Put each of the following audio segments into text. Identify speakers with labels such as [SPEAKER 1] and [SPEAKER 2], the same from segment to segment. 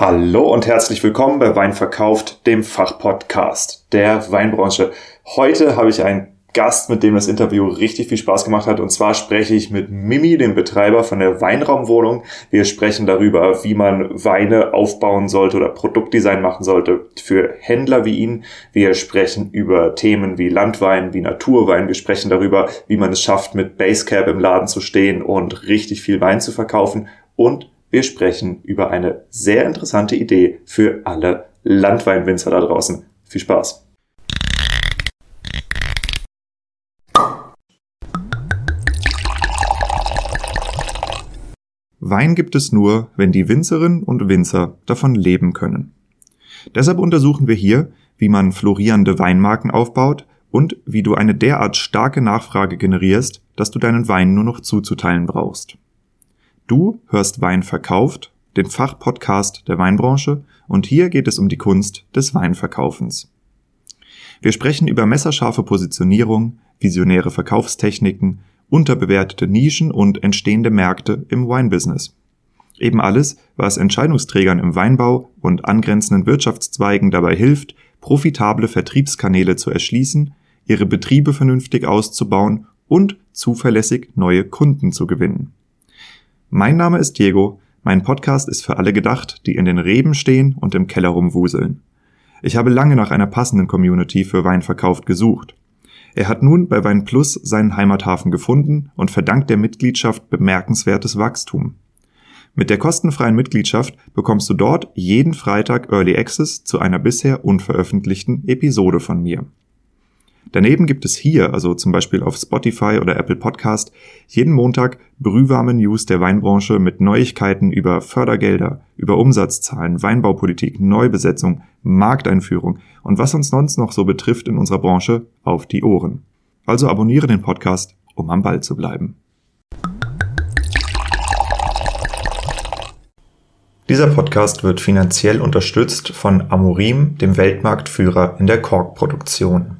[SPEAKER 1] Hallo und herzlich willkommen bei Wein verkauft, dem Fachpodcast der Weinbranche. Heute habe ich einen Gast, mit dem das Interview richtig viel Spaß gemacht hat. Und zwar spreche ich mit Mimi, dem Betreiber von der Weinraumwohnung. Wir sprechen darüber, wie man Weine aufbauen sollte oder Produktdesign machen sollte für Händler wie ihn. Wir sprechen über Themen wie Landwein, wie Naturwein. Wir sprechen darüber, wie man es schafft, mit Basecap im Laden zu stehen und richtig viel Wein zu verkaufen. Und wir sprechen über eine sehr interessante Idee für alle Landweinwinzer da draußen. Viel Spaß! Wein gibt es nur, wenn die Winzerinnen und Winzer davon leben können. Deshalb untersuchen wir hier, wie man florierende Weinmarken aufbaut und wie du eine derart starke Nachfrage generierst, dass du deinen Wein nur noch zuzuteilen brauchst. Du hörst Wein verkauft, den Fachpodcast der Weinbranche, und hier geht es um die Kunst des Weinverkaufens. Wir sprechen über messerscharfe Positionierung, visionäre Verkaufstechniken, unterbewertete Nischen und entstehende Märkte im Wine-Business. Eben alles, was Entscheidungsträgern im Weinbau und angrenzenden Wirtschaftszweigen dabei hilft, profitable Vertriebskanäle zu erschließen, ihre Betriebe vernünftig auszubauen und zuverlässig neue Kunden zu gewinnen. Mein Name ist Diego, mein Podcast ist für alle gedacht, die in den Reben stehen und im Keller rumwuseln. Ich habe lange nach einer passenden Community für Weinverkauf gesucht. Er hat nun bei Wein Plus seinen Heimathafen gefunden und verdankt der Mitgliedschaft bemerkenswertes Wachstum. Mit der kostenfreien Mitgliedschaft bekommst du dort jeden Freitag Early Access zu einer bisher unveröffentlichten Episode von mir. Daneben gibt es hier, also zum Beispiel auf Spotify oder Apple Podcast, jeden Montag brühwarme News der Weinbranche mit Neuigkeiten über Fördergelder, über Umsatzzahlen, Weinbaupolitik, Neubesetzung, Markteinführung und was uns sonst noch so betrifft in unserer Branche auf die Ohren. Also abonniere den Podcast, um am Ball zu bleiben. Dieser Podcast wird finanziell unterstützt von Amorim, dem Weltmarktführer in der Korkproduktion.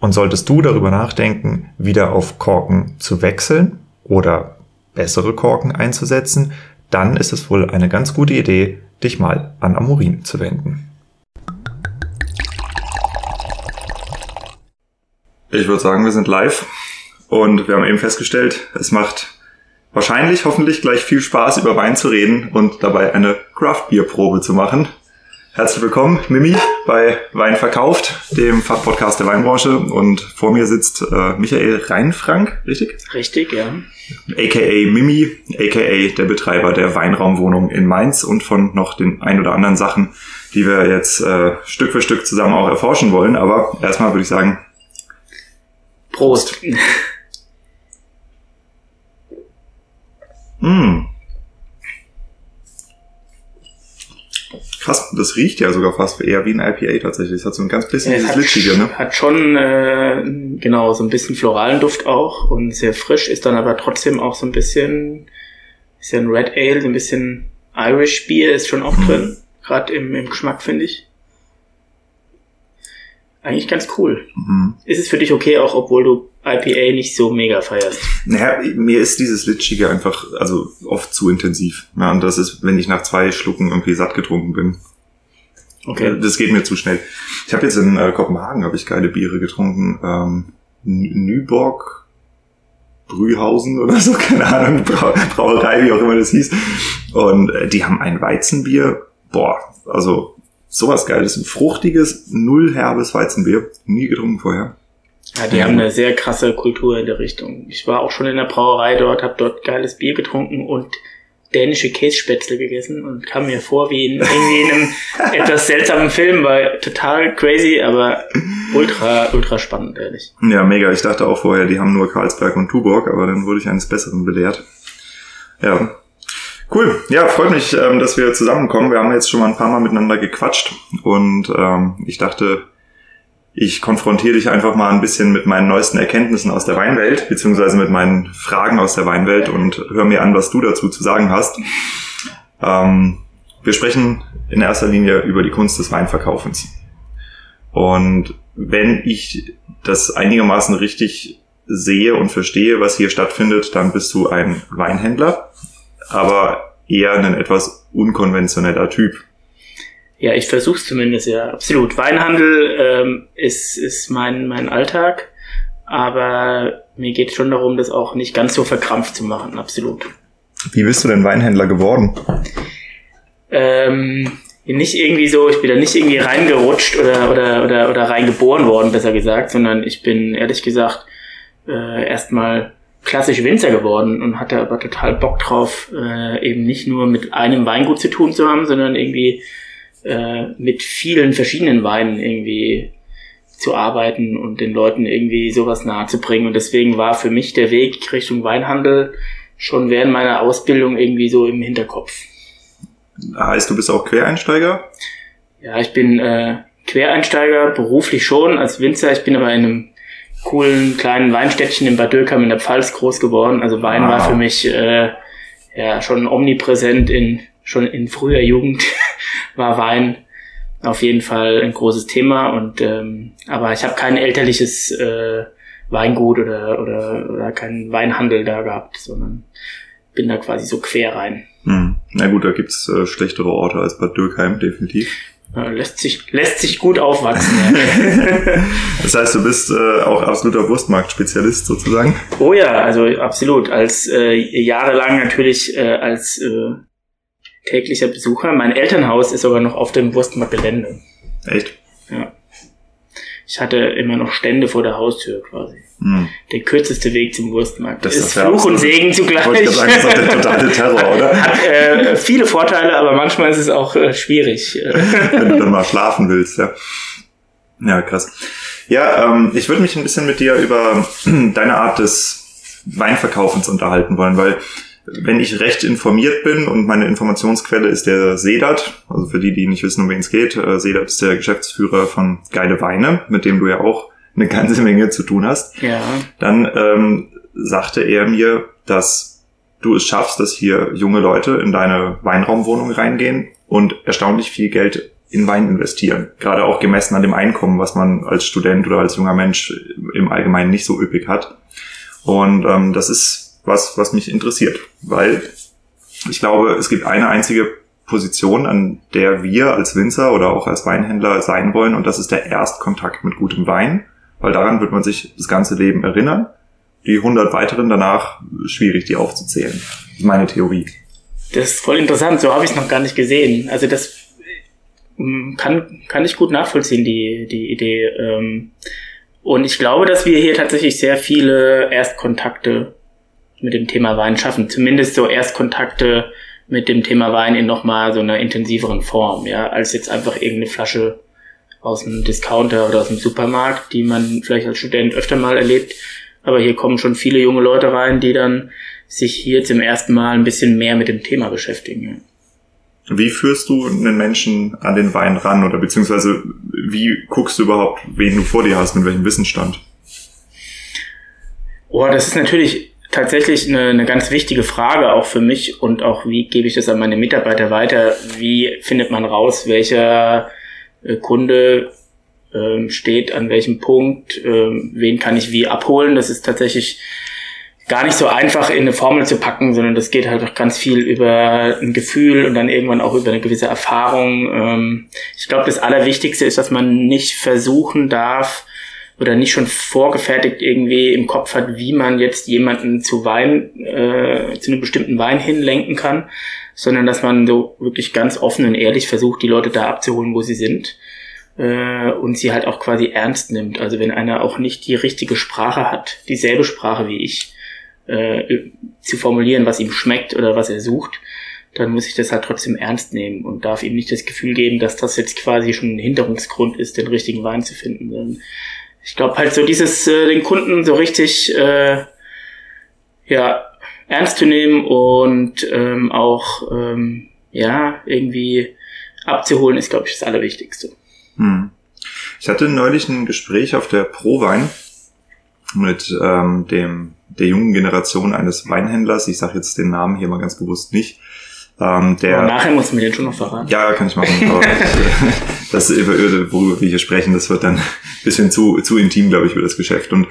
[SPEAKER 1] Und solltest du darüber nachdenken, wieder auf Korken zu wechseln oder bessere Korken einzusetzen, dann ist es wohl eine ganz gute Idee, dich mal an Amorin zu wenden. Ich würde sagen, wir sind live und wir haben eben festgestellt, es macht wahrscheinlich, hoffentlich gleich viel Spaß, über Wein zu reden und dabei eine Craft Beer Probe zu machen. Herzlich willkommen, Mimi, bei Wein verkauft, dem Fachpodcast der Weinbranche. Und vor mir sitzt äh, Michael Reinfrank, richtig?
[SPEAKER 2] Richtig, ja.
[SPEAKER 1] AKA Mimi, AKA der Betreiber der Weinraumwohnung in Mainz und von noch den ein oder anderen Sachen, die wir jetzt äh, Stück für Stück zusammen auch erforschen wollen. Aber erstmal würde ich sagen,
[SPEAKER 2] Prost.
[SPEAKER 1] Mmh. Krass, das riecht ja sogar fast eher wie ein IPA tatsächlich. Es hat so ein ganz bisschen
[SPEAKER 2] ja,
[SPEAKER 1] Glitschige, ne?
[SPEAKER 2] Hat schon, äh, genau, so ein bisschen floralen Duft auch und sehr frisch, ist dann aber trotzdem auch so ein bisschen, ist ja ein Red Ale, so ein bisschen Irish Beer ist schon auch mhm. drin. Gerade im, im Geschmack, finde ich. Eigentlich ganz cool. Mhm. Ist es für dich okay, auch obwohl du IPA nicht so mega feierst?
[SPEAKER 1] Naja, mir ist dieses Litschige einfach, also oft zu intensiv. Ja, und das ist, wenn ich nach zwei Schlucken irgendwie satt getrunken bin. Okay. Das geht mir zu schnell. Ich habe jetzt in äh, Kopenhagen habe ich geile Biere getrunken. Ähm, Nyborg Brühhausen oder so, keine Ahnung, Brau Brauerei, wie auch immer das hieß. Und äh, die haben ein Weizenbier. Boah, also sowas geiles, ein fruchtiges, null herbes Weizenbier. Nie getrunken vorher.
[SPEAKER 2] Ja, die ja. haben eine sehr krasse Kultur in der Richtung. Ich war auch schon in der Brauerei dort, habe dort geiles Bier getrunken und dänische Kässpätzle gegessen und kam mir vor wie in irgendwie in einem etwas seltsamen Film, war total crazy, aber ultra, ultra spannend, ehrlich.
[SPEAKER 1] Ja, mega. Ich dachte auch vorher, die haben nur Karlsberg und Tuborg, aber dann wurde ich eines Besseren belehrt. Ja. Cool. Ja, freut mich, ähm, dass wir zusammenkommen. Wir haben jetzt schon mal ein paar Mal miteinander gequatscht und ähm, ich dachte, ich konfrontiere dich einfach mal ein bisschen mit meinen neuesten Erkenntnissen aus der Weinwelt, beziehungsweise mit meinen Fragen aus der Weinwelt und hör mir an, was du dazu zu sagen hast. Ähm, wir sprechen in erster Linie über die Kunst des Weinverkaufens. Und wenn ich das einigermaßen richtig sehe und verstehe, was hier stattfindet, dann bist du ein Weinhändler, aber eher ein etwas unkonventioneller Typ.
[SPEAKER 2] Ja, ich versuch's zumindest, ja, absolut. Weinhandel ähm, ist, ist mein, mein Alltag, aber mir geht schon darum, das auch nicht ganz so verkrampft zu machen, absolut.
[SPEAKER 1] Wie bist du denn Weinhändler geworden?
[SPEAKER 2] Ähm, nicht irgendwie so, ich bin da nicht irgendwie reingerutscht oder, oder, oder, oder reingeboren worden, besser gesagt, sondern ich bin ehrlich gesagt äh, erstmal klassisch Winzer geworden und hatte aber total Bock drauf, äh, eben nicht nur mit einem Weingut zu tun zu haben, sondern irgendwie äh, mit vielen verschiedenen Weinen irgendwie zu arbeiten und den Leuten irgendwie sowas nahe zu bringen. Und deswegen war für mich der Weg Richtung Weinhandel schon während meiner Ausbildung irgendwie so im Hinterkopf.
[SPEAKER 1] Heißt, du bist auch Quereinsteiger?
[SPEAKER 2] Ja, ich bin äh, Quereinsteiger, beruflich schon als Winzer. Ich bin aber in einem coolen kleinen Weinstädtchen in Bad Dürkheim in der Pfalz groß geworden. Also Wein wow. war für mich äh, ja schon omnipräsent in schon in früher Jugend war Wein auf jeden Fall ein großes Thema und ähm, aber ich habe kein elterliches äh, Weingut oder, oder oder keinen Weinhandel da gehabt, sondern bin da quasi so quer rein.
[SPEAKER 1] Hm. Na gut, da gibt's äh, schlechtere Orte als Bad Dürkheim, definitiv.
[SPEAKER 2] lässt sich, lässt sich gut aufwachsen. Ja.
[SPEAKER 1] das heißt, du bist äh, auch absoluter Wurstmarkt-Spezialist sozusagen?
[SPEAKER 2] Oh ja, also absolut. Als äh, jahrelang natürlich äh, als äh, täglicher Besucher. Mein Elternhaus ist sogar noch auf dem Wurstmarktgelände.
[SPEAKER 1] Echt?
[SPEAKER 2] Ja. Ich hatte immer noch Stände vor der Haustür quasi. Hm. Der kürzeste Weg zum Wurstmarkt. Das ist, ist Fluch und Segen zugleich. Ich sagen, das ist der totale Terror, oder? Hat äh, viele Vorteile, aber manchmal ist es auch äh, schwierig.
[SPEAKER 1] Wenn du dann mal schlafen willst, ja. Ja, krass. Ja, ähm, ich würde mich ein bisschen mit dir über deine Art des Weinverkaufens unterhalten wollen, weil wenn ich recht informiert bin und meine Informationsquelle ist der Sedat, also für die, die nicht wissen, um wen es geht, äh, Sedat ist der Geschäftsführer von Geile Weine, mit dem du ja auch eine ganze Menge zu tun hast.
[SPEAKER 2] Ja.
[SPEAKER 1] Dann ähm, sagte er mir, dass du es schaffst, dass hier junge Leute in deine Weinraumwohnung reingehen und erstaunlich viel Geld in Wein investieren. Gerade auch gemessen an dem Einkommen, was man als Student oder als junger Mensch im Allgemeinen nicht so üppig hat. Und ähm, das ist was, was mich interessiert, weil ich glaube, es gibt eine einzige Position, an der wir als Winzer oder auch als Weinhändler sein wollen und das ist der Erstkontakt mit gutem Wein, weil daran wird man sich das ganze Leben erinnern. Die 100 weiteren danach schwierig, die aufzuzählen. Das ist meine Theorie.
[SPEAKER 2] Das ist voll interessant, so habe ich es noch gar nicht gesehen. Also das mm, kann, kann ich gut nachvollziehen, die, die Idee. Ähm, und ich glaube, dass wir hier tatsächlich sehr viele Erstkontakte mit dem Thema Wein schaffen. Zumindest so Erstkontakte mit dem Thema Wein in nochmal so einer intensiveren Form, ja, als jetzt einfach irgendeine Flasche aus einem Discounter oder aus dem Supermarkt, die man vielleicht als Student öfter mal erlebt. Aber hier kommen schon viele junge Leute rein, die dann sich hier zum ersten Mal ein bisschen mehr mit dem Thema beschäftigen.
[SPEAKER 1] Ja. Wie führst du einen Menschen an den Wein ran oder beziehungsweise wie guckst du überhaupt, wen du vor dir hast, mit welchem Wissensstand?
[SPEAKER 2] Oh, das ist natürlich tatsächlich eine, eine ganz wichtige Frage auch für mich und auch wie gebe ich das an meine Mitarbeiter weiter? Wie findet man raus, welcher äh, Kunde äh, steht an welchem Punkt, äh, wen kann ich wie abholen? Das ist tatsächlich gar nicht so einfach in eine Formel zu packen, sondern das geht halt auch ganz viel über ein Gefühl und dann irgendwann auch über eine gewisse Erfahrung. Ähm, ich glaube, das Allerwichtigste ist, dass man nicht versuchen darf, oder nicht schon vorgefertigt irgendwie im Kopf hat, wie man jetzt jemanden zu Wein, äh, zu einem bestimmten Wein hinlenken kann, sondern dass man so wirklich ganz offen und ehrlich versucht, die Leute da abzuholen, wo sie sind äh, und sie halt auch quasi ernst nimmt. Also wenn einer auch nicht die richtige Sprache hat, dieselbe Sprache wie ich, äh, zu formulieren, was ihm schmeckt oder was er sucht, dann muss ich das halt trotzdem ernst nehmen und darf ihm nicht das Gefühl geben, dass das jetzt quasi schon ein Hinderungsgrund ist, den richtigen Wein zu finden. Sondern ich glaube halt so dieses, äh, den Kunden so richtig, äh, ja, ernst zu nehmen und ähm, auch ähm, ja irgendwie abzuholen, ist, glaube ich, das Allerwichtigste. Hm.
[SPEAKER 1] Ich hatte neulich ein Gespräch auf der Prowein mit ähm, dem der jungen Generation eines Weinhändlers. Ich sage jetzt den Namen hier mal ganz bewusst nicht.
[SPEAKER 2] Ähm, der, aber nachher musst du mir den schon noch verraten.
[SPEAKER 1] Ja, kann ich machen. Aber das, worüber wir hier sprechen, das wird dann ein bisschen zu, zu intim, glaube ich, für das Geschäft. Und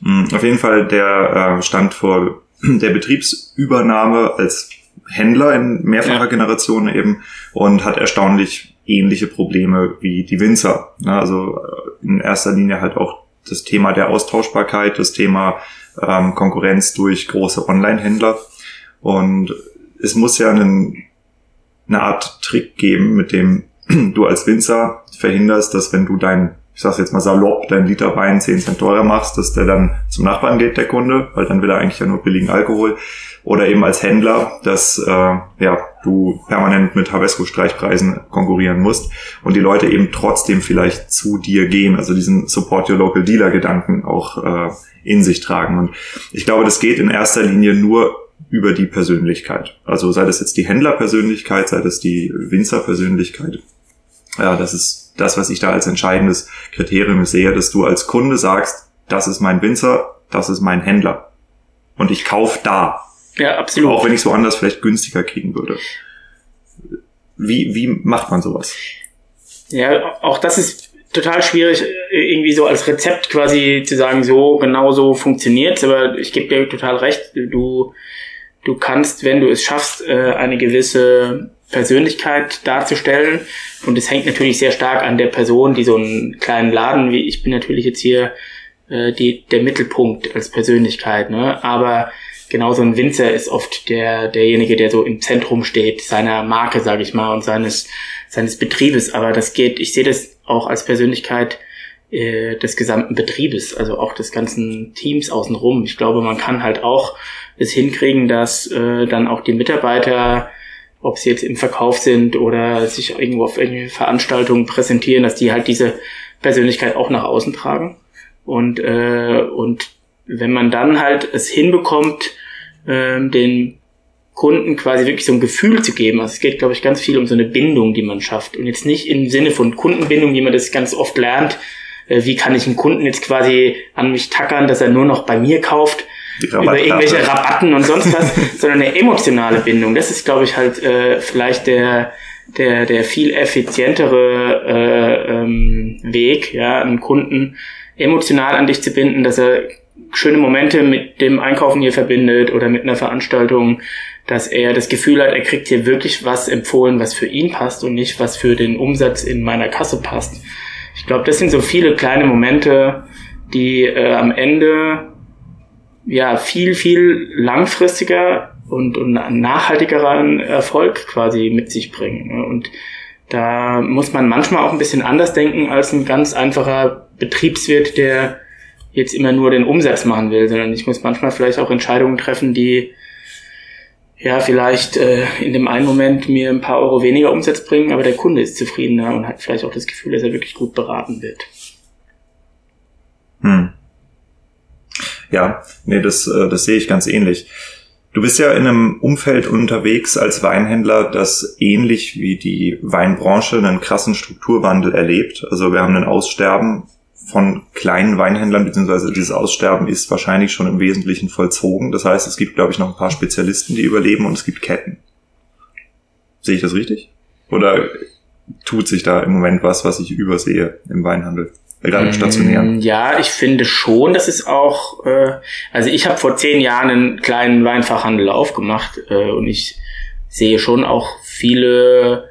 [SPEAKER 1] mh, auf jeden Fall, der äh, stand vor der Betriebsübernahme als Händler in mehrfacher ja. Generation eben und hat erstaunlich ähnliche Probleme wie die Winzer. Also äh, in erster Linie halt auch das Thema der Austauschbarkeit, das Thema ähm, Konkurrenz durch große Online-Händler. Und es muss ja einen, eine Art Trick geben, mit dem du als Winzer verhinderst, dass wenn du dein, ich sag's jetzt mal salopp, dein Liter Wein 10 Cent teurer machst, dass der dann zum Nachbarn geht, der Kunde, weil dann will er eigentlich ja nur billigen Alkohol. Oder eben als Händler, dass äh, ja, du permanent mit Havesco-Streichpreisen konkurrieren musst und die Leute eben trotzdem vielleicht zu dir gehen, also diesen Support Your Local Dealer-Gedanken auch äh, in sich tragen. Und ich glaube, das geht in erster Linie nur über die Persönlichkeit. Also sei das jetzt die Händlerpersönlichkeit, sei das die Winzerpersönlichkeit. Ja, das ist das, was ich da als entscheidendes Kriterium sehe, dass du als Kunde sagst, das ist mein Winzer, das ist mein Händler. Und ich kaufe da.
[SPEAKER 2] Ja, absolut.
[SPEAKER 1] Auch wenn ich es woanders vielleicht günstiger kriegen würde. Wie, wie macht man sowas?
[SPEAKER 2] Ja, auch das ist total schwierig, irgendwie so als Rezept quasi zu sagen, so genau so funktioniert's. Aber ich gebe dir total recht. Du du kannst, wenn du es schaffst, äh, eine gewisse Persönlichkeit darzustellen. Und es hängt natürlich sehr stark an der Person, die so einen kleinen Laden, wie ich bin natürlich jetzt hier äh, die, der Mittelpunkt als Persönlichkeit. Ne? Aber genau so ein Winzer ist oft der, derjenige, der so im Zentrum steht, seiner Marke, sage ich mal, und seines, seines Betriebes. Aber das geht, ich sehe das auch als Persönlichkeit äh, des gesamten Betriebes, also auch des ganzen Teams außenrum. Ich glaube, man kann halt auch es hinkriegen, dass äh, dann auch die Mitarbeiter, ob sie jetzt im Verkauf sind oder sich irgendwo auf irgendwelche Veranstaltungen präsentieren, dass die halt diese Persönlichkeit auch nach außen tragen. Und, äh, und wenn man dann halt es hinbekommt, äh, den Kunden quasi wirklich so ein Gefühl zu geben. Also es geht, glaube ich, ganz viel um so eine Bindung, die man schafft. Und jetzt nicht im Sinne von Kundenbindung, wie man das ganz oft lernt. Äh, wie kann ich einen Kunden jetzt quasi an mich tackern, dass er nur noch bei mir kauft, über irgendwelche Rabatten und sonst was, sondern eine emotionale Bindung. Das ist, glaube ich, halt äh, vielleicht der, der, der viel effizientere äh, ähm, Weg, ja, einen Kunden emotional an dich zu binden, dass er schöne Momente mit dem Einkaufen hier verbindet oder mit einer Veranstaltung, dass er das Gefühl hat, er kriegt hier wirklich was empfohlen, was für ihn passt und nicht was für den Umsatz in meiner Kasse passt. Ich glaube, das sind so viele kleine Momente, die äh, am Ende ja viel, viel langfristiger und, und nachhaltigeren Erfolg quasi mit sich bringen. Ne? Und da muss man manchmal auch ein bisschen anders denken als ein ganz einfacher Betriebswirt, der jetzt immer nur den Umsatz machen will, sondern ich muss manchmal vielleicht auch Entscheidungen treffen, die ja vielleicht äh, in dem einen Moment mir ein paar Euro weniger Umsatz bringen, aber der Kunde ist zufriedener und hat vielleicht auch das Gefühl, dass er wirklich gut beraten wird.
[SPEAKER 1] Hm. Ja, nee, das, äh, das sehe ich ganz ähnlich. Du bist ja in einem Umfeld unterwegs als Weinhändler, das ähnlich wie die Weinbranche einen krassen Strukturwandel erlebt. Also wir haben ein Aussterben von kleinen Weinhändlern, beziehungsweise dieses Aussterben ist wahrscheinlich schon im Wesentlichen vollzogen. Das heißt, es gibt, glaube ich, noch ein paar Spezialisten, die überleben und es gibt Ketten. Sehe ich das richtig? Oder tut sich da im Moment was, was ich übersehe im Weinhandel? Gerade im Stationären.
[SPEAKER 2] Mm, ja, ich finde schon, dass es auch, äh, also ich habe vor zehn Jahren einen kleinen Weinfachhandel aufgemacht äh, und ich sehe schon auch viele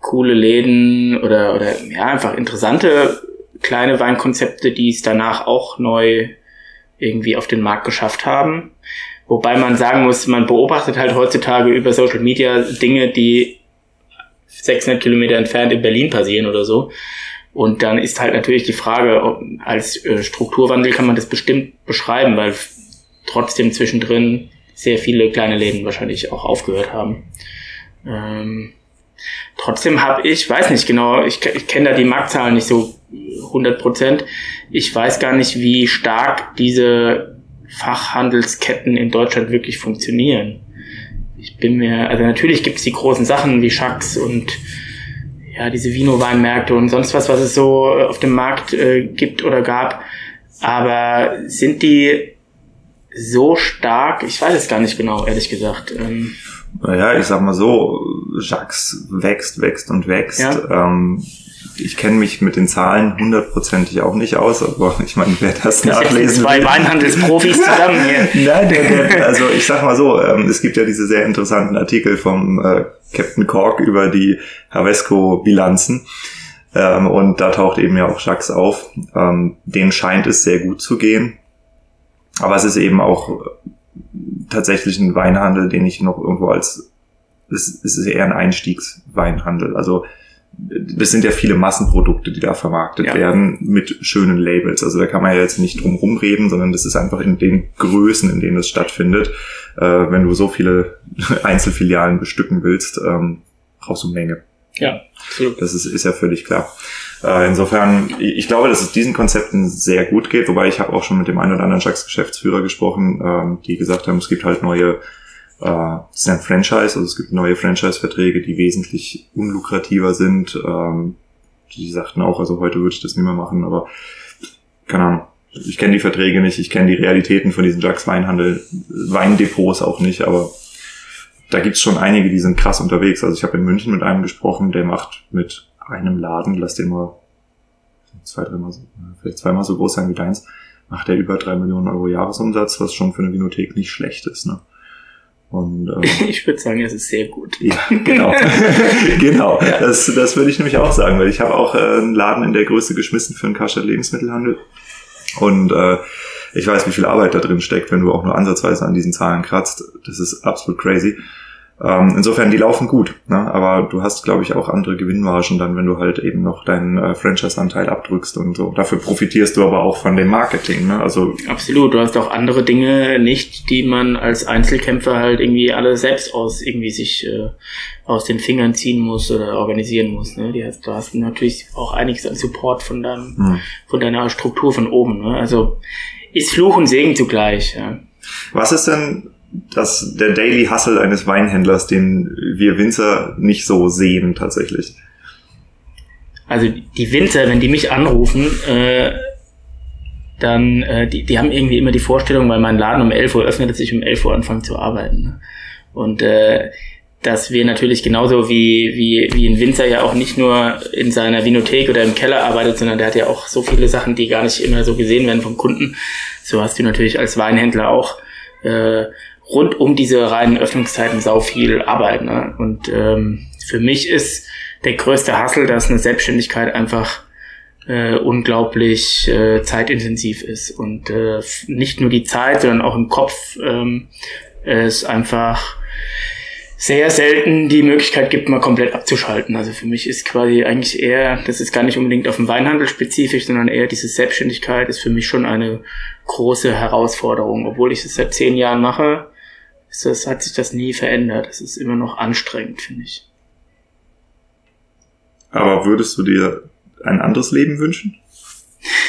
[SPEAKER 2] coole Läden oder, oder ja, einfach interessante kleine Weinkonzepte, die es danach auch neu irgendwie auf den Markt geschafft haben. Wobei man sagen muss, man beobachtet halt heutzutage über Social Media Dinge, die 600 Kilometer entfernt in Berlin passieren oder so. Und dann ist halt natürlich die Frage, ob, als äh, Strukturwandel kann man das bestimmt beschreiben, weil trotzdem zwischendrin sehr viele kleine Läden wahrscheinlich auch aufgehört haben. Ähm, trotzdem habe ich, weiß nicht genau, ich, ich kenne da die Marktzahlen nicht so 100 Prozent. Ich weiß gar nicht, wie stark diese Fachhandelsketten in Deutschland wirklich funktionieren. Ich bin mir, also natürlich gibt es die großen Sachen wie Schacks und ja, diese Vino-Weinmärkte und sonst was, was es so auf dem Markt äh, gibt oder gab. Aber sind die so stark? Ich weiß es gar nicht genau, ehrlich gesagt. Ähm,
[SPEAKER 1] naja, ich sag mal so, Jacques wächst, wächst und wächst. Ja. Ähm, ich kenne mich mit den Zahlen hundertprozentig auch nicht aus, aber ich meine, wer das, das nachlesen
[SPEAKER 2] zwei will. Weinhandelsprofis zusammen hier.
[SPEAKER 1] Nein, der, der, also ich sag mal so, ähm, es gibt ja diese sehr interessanten Artikel vom äh, Captain Cork über die Havesco-Bilanzen. Ähm, und da taucht eben ja auch Jacques auf. Ähm, denen scheint es sehr gut zu gehen. Aber es ist eben auch tatsächlich ein Weinhandel, den ich noch irgendwo als, es, es ist eher ein Einstiegsweinhandel. Also das sind ja viele Massenprodukte, die da vermarktet ja. werden mit schönen Labels. Also da kann man ja jetzt nicht drum rumreden, sondern das ist einfach in den Größen, in denen es stattfindet. Äh, wenn du so viele Einzelfilialen bestücken willst, ähm, brauchst du Menge.
[SPEAKER 2] Ja,
[SPEAKER 1] absolut. Das ist, ist ja völlig klar. Äh, insofern, ich glaube, dass es diesen Konzepten sehr gut geht, wobei ich habe auch schon mit dem einen oder anderen Jacks-Geschäftsführer gesprochen, ähm, die gesagt haben, es gibt halt neue äh, ist ein Franchise, also es gibt neue Franchise-Verträge, die wesentlich unlukrativer sind. Ähm, die sagten auch, also heute würde ich das nicht mehr machen, aber keine Ahnung. Ich kenne die Verträge nicht, ich kenne die Realitäten von diesen Jacks Weinhandel, Weindepots auch nicht, aber da gibt's schon einige, die sind krass unterwegs. Also ich habe in München mit einem gesprochen, der macht mit einem Laden, lass den mal zwei, dreimal so, vielleicht zweimal so groß sein wie deins, macht er über drei Millionen Euro Jahresumsatz, was schon für eine Vinothek nicht schlecht ist. Ne?
[SPEAKER 2] Und, ähm, ich würde sagen, es ist sehr gut.
[SPEAKER 1] Ja, genau. genau. Ja. Das, das würde ich nämlich auch sagen, weil ich habe auch äh, einen Laden in der Größe geschmissen für einen Kascher Lebensmittelhandel. Und äh, ich weiß, wie viel Arbeit da drin steckt, wenn du auch nur ansatzweise an diesen Zahlen kratzt. Das ist absolut crazy. Ähm, insofern, die laufen gut, ne? aber du hast, glaube ich, auch andere Gewinnmargen dann, wenn du halt eben noch deinen äh, Franchise-Anteil abdrückst und so. Dafür profitierst du aber auch von dem Marketing. Ne? Also
[SPEAKER 2] Absolut, du hast auch andere Dinge nicht, die man als Einzelkämpfer halt irgendwie alle selbst aus irgendwie sich äh, aus den Fingern ziehen muss oder organisieren muss. Ne? Die hast, du hast natürlich auch einiges an Support von deinem, hm. von deiner Struktur von oben. Ne? Also ist Fluch und Segen zugleich. Ja.
[SPEAKER 1] Was ist denn das, der Daily Hustle eines Weinhändlers, den wir Winzer nicht so sehen tatsächlich.
[SPEAKER 2] Also die Winzer, wenn die mich anrufen, äh, dann, äh, die, die haben irgendwie immer die Vorstellung, weil mein Laden um 11 Uhr öffnet, dass ich um 11 Uhr anfange zu arbeiten. Ne? Und äh, dass wir natürlich genauso wie, wie, wie ein Winzer ja auch nicht nur in seiner Vinothek oder im Keller arbeitet, sondern der hat ja auch so viele Sachen, die gar nicht immer so gesehen werden vom Kunden. So hast du natürlich als Weinhändler auch äh, rund um diese reinen Öffnungszeiten sau viel Arbeit. Ne? Und ähm, für mich ist der größte Hassel, dass eine Selbstständigkeit einfach äh, unglaublich äh, zeitintensiv ist. Und äh, nicht nur die Zeit, sondern auch im Kopf ähm, es einfach sehr selten die Möglichkeit gibt, mal komplett abzuschalten. Also für mich ist quasi eigentlich eher, das ist gar nicht unbedingt auf den Weinhandel spezifisch, sondern eher diese Selbstständigkeit ist für mich schon eine große Herausforderung. Obwohl ich es seit zehn Jahren mache, ist das, hat sich das nie verändert. Es ist immer noch anstrengend, finde ich.
[SPEAKER 1] Aber würdest du dir ein anderes Leben wünschen?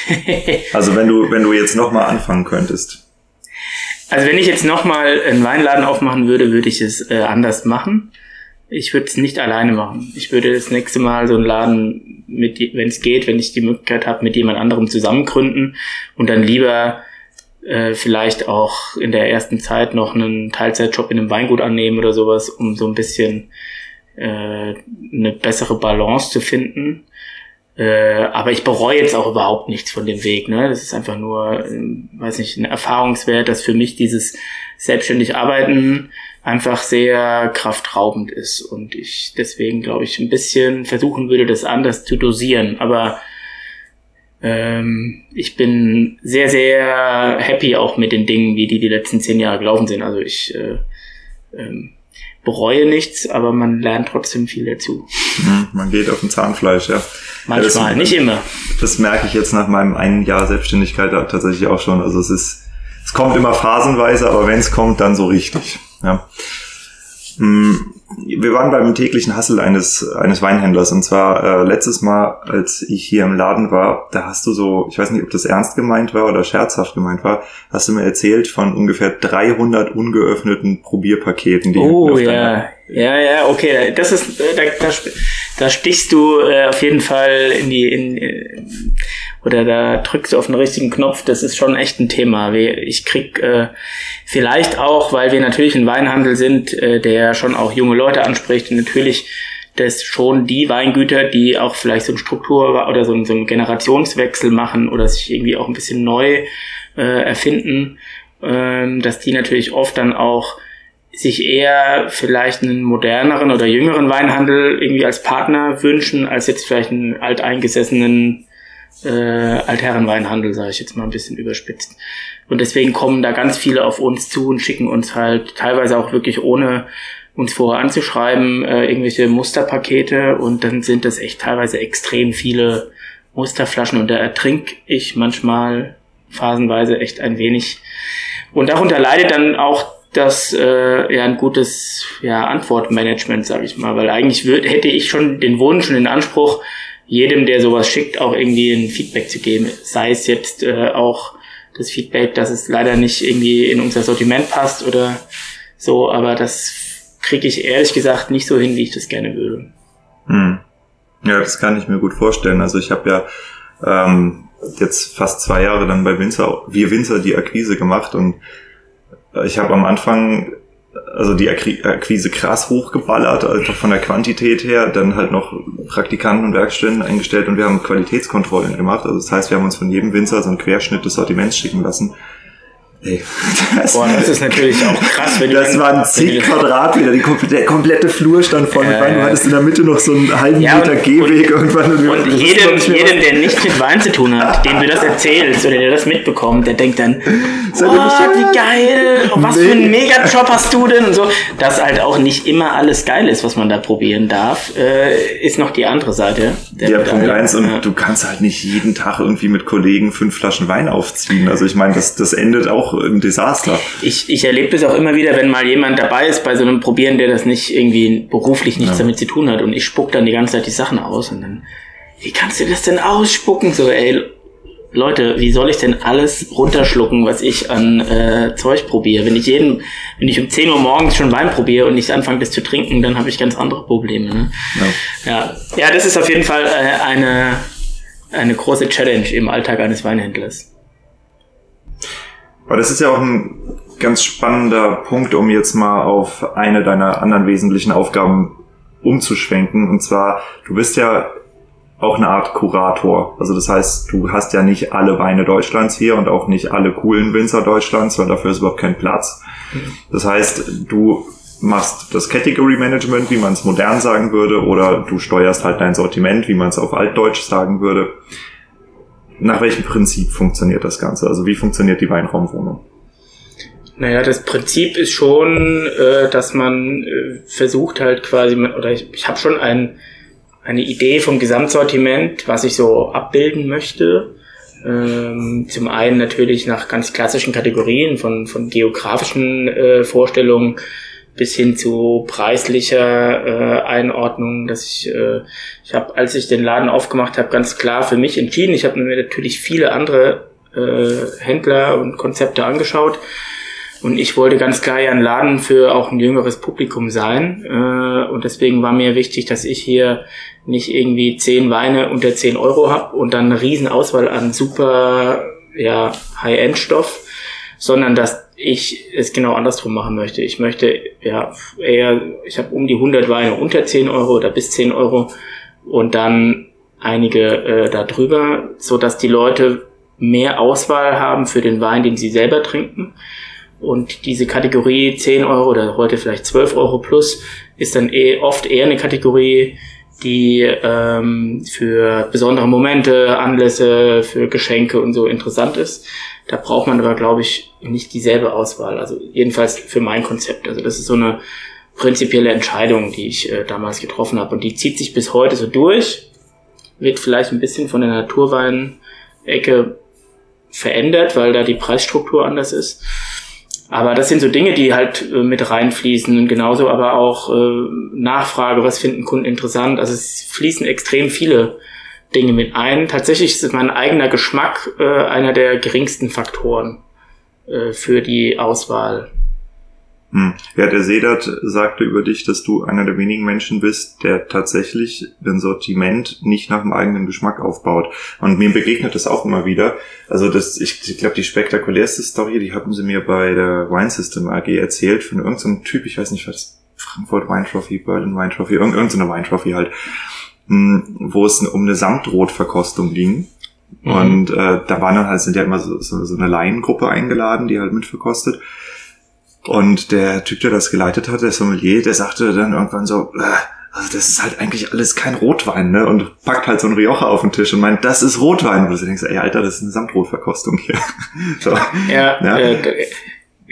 [SPEAKER 1] also wenn du, wenn du jetzt nochmal anfangen könntest.
[SPEAKER 2] Also wenn ich jetzt nochmal einen Weinladen aufmachen würde, würde ich es äh, anders machen. Ich würde es nicht alleine machen. Ich würde das nächste Mal so einen Laden mit, wenn es geht, wenn ich die Möglichkeit habe, mit jemand anderem zusammen gründen und dann lieber äh, vielleicht auch in der ersten Zeit noch einen Teilzeitjob in einem Weingut annehmen oder sowas, um so ein bisschen äh, eine bessere Balance zu finden. Äh, aber ich bereue jetzt auch überhaupt nichts von dem Weg. Ne? Das ist einfach nur, äh, weiß nicht, ein Erfahrungswert, dass für mich dieses selbstständig Arbeiten einfach sehr kraftraubend ist und ich deswegen, glaube ich, ein bisschen versuchen würde, das anders zu dosieren. Aber ähm, ich bin sehr, sehr happy auch mit den Dingen, wie die die letzten zehn Jahre gelaufen sind. Also ich äh, ähm, bereue nichts, aber man lernt trotzdem viel dazu.
[SPEAKER 1] Mhm, man geht auf den Zahnfleisch, ja.
[SPEAKER 2] Manchmal, ja, das, nicht immer.
[SPEAKER 1] Das merke ich jetzt nach meinem einen Jahr Selbstständigkeit tatsächlich auch schon. Also es ist, es kommt immer phasenweise, aber wenn es kommt, dann so richtig. Ja. Hm, wir waren beim täglichen Hassel eines, eines Weinhändlers. Und zwar äh, letztes Mal, als ich hier im Laden war, da hast du so, ich weiß nicht, ob das ernst gemeint war oder scherzhaft gemeint war, hast du mir erzählt von ungefähr 300 ungeöffneten Probierpaketen,
[SPEAKER 2] die Oh ja, ja, ja, okay, das ist, äh, da, da, da stichst du äh, auf jeden Fall in die, in, äh, oder da drückst du auf den richtigen Knopf, das ist schon echt ein Thema. Ich krieg äh, vielleicht auch, weil wir natürlich ein Weinhandel sind, äh, der schon auch junge Leute anspricht, natürlich das schon die Weingüter, die auch vielleicht so eine Struktur oder so einen, so einen Generationswechsel machen oder sich irgendwie auch ein bisschen neu äh, erfinden, äh, dass die natürlich oft dann auch sich eher vielleicht einen moderneren oder jüngeren Weinhandel irgendwie als Partner wünschen, als jetzt vielleicht einen alteingesessenen äh, Altherrenweinhandel, sage ich jetzt mal ein bisschen überspitzt. Und deswegen kommen da ganz viele auf uns zu und schicken uns halt teilweise auch wirklich ohne uns vorher anzuschreiben, äh, irgendwelche Musterpakete und dann sind das echt teilweise extrem viele Musterflaschen und da ertrink ich manchmal phasenweise echt ein wenig. Und darunter leidet dann auch das äh, ja ein gutes ja, Antwortmanagement, sage ich mal, weil eigentlich würd, hätte ich schon den Wunsch und den Anspruch, jedem, der sowas schickt, auch irgendwie ein Feedback zu geben. Sei es jetzt äh, auch das Feedback, dass es leider nicht irgendwie in unser Sortiment passt oder so, aber das kriege ich ehrlich gesagt nicht so hin, wie ich das gerne würde.
[SPEAKER 1] Hm. Ja, das kann ich mir gut vorstellen. Also ich habe ja ähm, jetzt fast zwei Jahre dann bei Winzer, wir Winzer die Akquise gemacht und ich habe am Anfang also die Akquise krass hochgeballert, also von der Quantität her, dann halt noch Praktikanten und Werkstätten eingestellt und wir haben Qualitätskontrollen gemacht. Also das heißt, wir haben uns von jedem Winzer so einen Querschnitt des Sortiments schicken lassen.
[SPEAKER 2] Ey, das, Boah, das ist natürlich auch krass,
[SPEAKER 1] wenn Das dann, waren zig Quadratmeter, die komplette, der komplette Flur stand voll mit Wein. Du hattest in der Mitte noch so einen halben ja, Meter Gehweg irgendwann.
[SPEAKER 2] Und, und jedem, jedem der nichts mit Wein zu tun hat, dem du das erzählst oder der das mitbekommt, der denkt dann, oh, wie geil, was nee. für einen Megajob hast du denn? Und so. Dass halt auch nicht immer alles geil ist, was man da probieren darf, äh, ist noch die andere Seite.
[SPEAKER 1] Ja, Punkt eins. Und ja. du kannst halt nicht jeden Tag irgendwie mit Kollegen fünf Flaschen Wein aufziehen. Also ich meine, das, das endet auch ein Desaster.
[SPEAKER 2] Ich, ich erlebe das auch immer wieder, wenn mal jemand dabei ist bei so einem Probieren, der das nicht irgendwie beruflich nichts ja. damit zu tun hat und ich spuck dann die ganze Zeit die Sachen aus und dann, wie kannst du das denn ausspucken? So, ey, Leute, wie soll ich denn alles runterschlucken, was ich an äh, Zeug probiere? Wenn ich jeden, wenn ich um 10 Uhr morgens schon Wein probiere und nicht anfange, das zu trinken, dann habe ich ganz andere Probleme. Ne? Ja. ja. Ja, das ist auf jeden Fall äh, eine, eine große Challenge im Alltag eines Weinhändlers.
[SPEAKER 1] Aber das ist ja auch ein ganz spannender Punkt, um jetzt mal auf eine deiner anderen wesentlichen Aufgaben umzuschwenken. Und zwar, du bist ja auch eine Art Kurator. Also das heißt, du hast ja nicht alle Weine Deutschlands hier und auch nicht alle coolen Winzer Deutschlands, weil dafür ist überhaupt kein Platz. Das heißt, du machst das Category Management, wie man es modern sagen würde, oder du steuerst halt dein Sortiment, wie man es auf Altdeutsch sagen würde nach welchem Prinzip funktioniert das Ganze? Also wie funktioniert die Weinraumwohnung?
[SPEAKER 2] Naja, das Prinzip ist schon, äh, dass man äh, versucht halt quasi, oder ich, ich habe schon ein, eine Idee vom Gesamtsortiment, was ich so abbilden möchte. Ähm, zum einen natürlich nach ganz klassischen Kategorien von, von geografischen äh, Vorstellungen bis hin zu preislicher äh, Einordnung, dass ich, äh, ich habe, als ich den Laden aufgemacht habe, ganz klar für mich entschieden. Ich habe mir natürlich viele andere äh, Händler und Konzepte angeschaut und ich wollte ganz klar ja ein Laden für auch ein jüngeres Publikum sein äh, und deswegen war mir wichtig, dass ich hier nicht irgendwie zehn Weine unter zehn Euro habe und dann eine riesen Auswahl an super ja, High-End-Stoff, sondern dass ich es genau andersrum machen möchte. Ich möchte ja eher, ich habe um die 100 Weine unter 10 Euro oder bis 10 Euro und dann einige äh, drüber, so dass die Leute mehr Auswahl haben für den Wein, den sie selber trinken. Und diese Kategorie 10 Euro oder heute vielleicht 12 Euro plus ist dann eh oft eher eine Kategorie, die ähm, für besondere Momente, Anlässe, für Geschenke und so interessant ist. Da braucht man aber, glaube ich, nicht dieselbe Auswahl. Also jedenfalls für mein Konzept. Also das ist so eine prinzipielle Entscheidung, die ich äh, damals getroffen habe. Und die zieht sich bis heute so durch. Wird vielleicht ein bisschen von der Naturwein-Ecke verändert, weil da die Preisstruktur anders ist. Aber das sind so Dinge, die halt äh, mit reinfließen und genauso aber auch äh, Nachfrage, was finden Kunden interessant. Also es fließen extrem viele Dinge mit ein. Tatsächlich ist mein eigener Geschmack äh, einer der geringsten Faktoren äh, für die Auswahl.
[SPEAKER 1] Hm. Ja, der Sedat sagte über dich, dass du einer der wenigen Menschen bist, der tatsächlich ein Sortiment nicht nach dem eigenen Geschmack aufbaut. Und mir begegnet das auch immer wieder. Also das, ich, ich glaube, die spektakulärste Story, die hatten sie mir bei der Wine System AG erzählt von irgendeinem Typ, ich weiß nicht was, Frankfurt Wine Trophy, Berlin Wine Trophy, irgendeine Wine Trophy halt, hm, wo es um eine Samtrotverkostung ging. Mhm. Und äh, da waren dann halt, sind ja immer so, so, so eine Laiengruppe eingeladen, die halt mitverkostet. Und der Typ, der das geleitet hat, der Sommelier, der sagte dann irgendwann so, äh, also das ist halt eigentlich alles kein Rotwein, ne? Und packt halt so ein Rioja auf den Tisch und meint, das ist Rotwein. Und du denkst, ey, Alter, das ist eine Samtrotverkostung hier.
[SPEAKER 2] so. Ja, ja. Äh,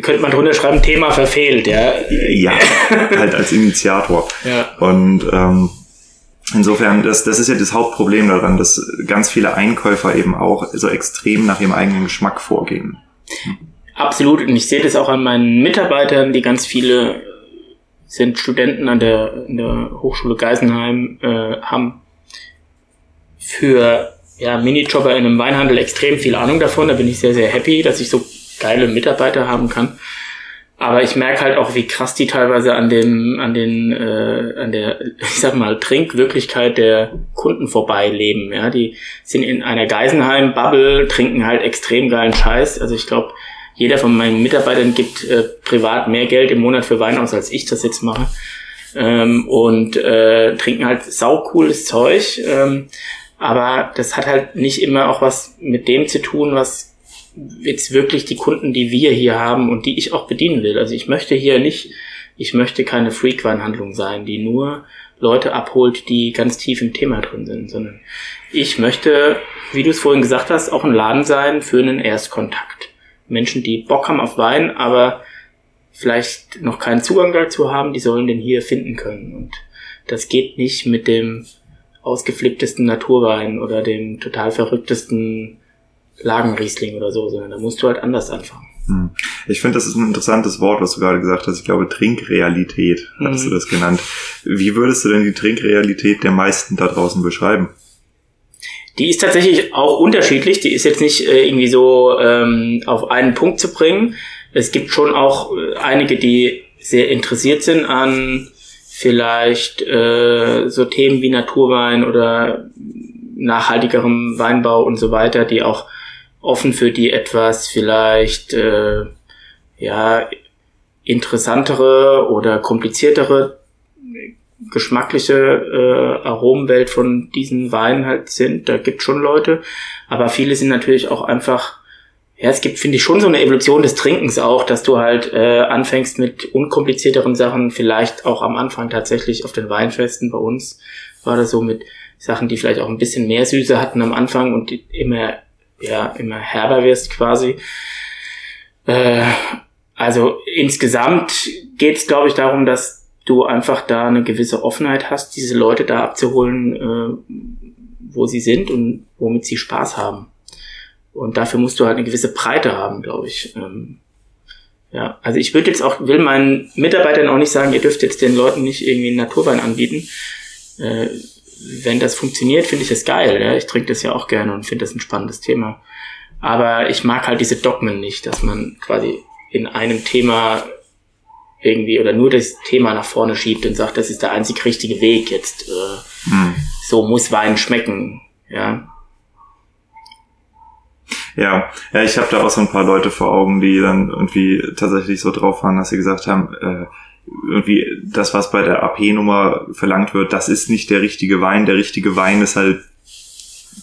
[SPEAKER 2] könnte man drunter schreiben, Thema verfehlt, ja.
[SPEAKER 1] Ja, halt als Initiator.
[SPEAKER 2] Ja.
[SPEAKER 1] Und ähm, insofern, das, das ist ja das Hauptproblem daran, dass ganz viele Einkäufer eben auch so extrem nach ihrem eigenen Geschmack vorgehen.
[SPEAKER 2] Absolut. Und ich sehe das auch an meinen Mitarbeitern, die ganz viele sind Studenten an der, an der Hochschule Geisenheim, äh, haben für ja, Minijobber in einem Weinhandel extrem viel Ahnung davon. Da bin ich sehr, sehr happy, dass ich so geile Mitarbeiter haben kann. Aber ich merke halt auch, wie krass die teilweise an dem, an den, äh, an der, ich sag mal, Trinkwirklichkeit der Kunden vorbeileben. Ja, die sind in einer Geisenheim-Bubble, trinken halt extrem geilen Scheiß. Also ich glaube, jeder von meinen Mitarbeitern gibt äh, privat mehr Geld im Monat für Wein aus, als ich das jetzt mache. Ähm, und äh, trinken halt saucooles Zeug. Ähm, aber das hat halt nicht immer auch was mit dem zu tun, was jetzt wirklich die Kunden, die wir hier haben und die ich auch bedienen will. Also ich möchte hier nicht, ich möchte keine Freak-Weinhandlung sein, die nur Leute abholt, die ganz tief im Thema drin sind, sondern ich möchte, wie du es vorhin gesagt hast, auch ein Laden sein für einen Erstkontakt. Menschen, die Bock haben auf Wein, aber vielleicht noch keinen Zugang dazu haben, die sollen den hier finden können. Und das geht nicht mit dem ausgeflipptesten Naturwein oder dem total verrücktesten Lagenriesling oder so, sondern da musst du halt anders anfangen.
[SPEAKER 1] Hm. Ich finde, das ist ein interessantes Wort, was du gerade gesagt hast. Ich glaube, Trinkrealität hast mhm. du das genannt. Wie würdest du denn die Trinkrealität der meisten da draußen beschreiben?
[SPEAKER 2] Die ist tatsächlich auch unterschiedlich. Die ist jetzt nicht äh, irgendwie so ähm, auf einen Punkt zu bringen. Es gibt schon auch äh, einige, die sehr interessiert sind an vielleicht äh, so Themen wie Naturwein oder nachhaltigerem Weinbau und so weiter, die auch offen für die etwas vielleicht äh, ja interessantere oder kompliziertere geschmackliche äh, Aromenwelt von diesen Weinen halt sind. Da gibt schon Leute, aber viele sind natürlich auch einfach ja, es gibt, finde ich, schon so eine Evolution des Trinkens auch, dass du halt äh, anfängst mit unkomplizierteren Sachen, vielleicht auch am Anfang tatsächlich auf den Weinfesten bei uns war das so mit Sachen, die vielleicht auch ein bisschen mehr Süße hatten am Anfang und immer, ja, immer herber wirst quasi. Äh, also insgesamt geht es, glaube ich, darum, dass du einfach da eine gewisse Offenheit hast, diese Leute da abzuholen, äh, wo sie sind und womit sie Spaß haben. Und dafür musst du halt eine gewisse Breite haben, glaube ich. Ähm, ja, also ich würde jetzt auch, will meinen Mitarbeitern auch nicht sagen, ihr dürft jetzt den Leuten nicht irgendwie einen Naturwein anbieten. Äh, wenn das funktioniert, finde ich das geil. Ja? Ich trinke das ja auch gerne und finde das ein spannendes Thema. Aber ich mag halt diese Dogmen nicht, dass man quasi in einem Thema irgendwie oder nur das Thema nach vorne schiebt und sagt, das ist der einzig richtige Weg jetzt. Äh, hm. So muss Wein schmecken, ja.
[SPEAKER 1] Ja, ja, ich habe da auch so ein paar Leute vor Augen, die dann irgendwie tatsächlich so drauf waren, dass sie gesagt haben, äh, irgendwie das, was bei der AP-Nummer verlangt wird, das ist nicht der richtige Wein. Der richtige Wein ist halt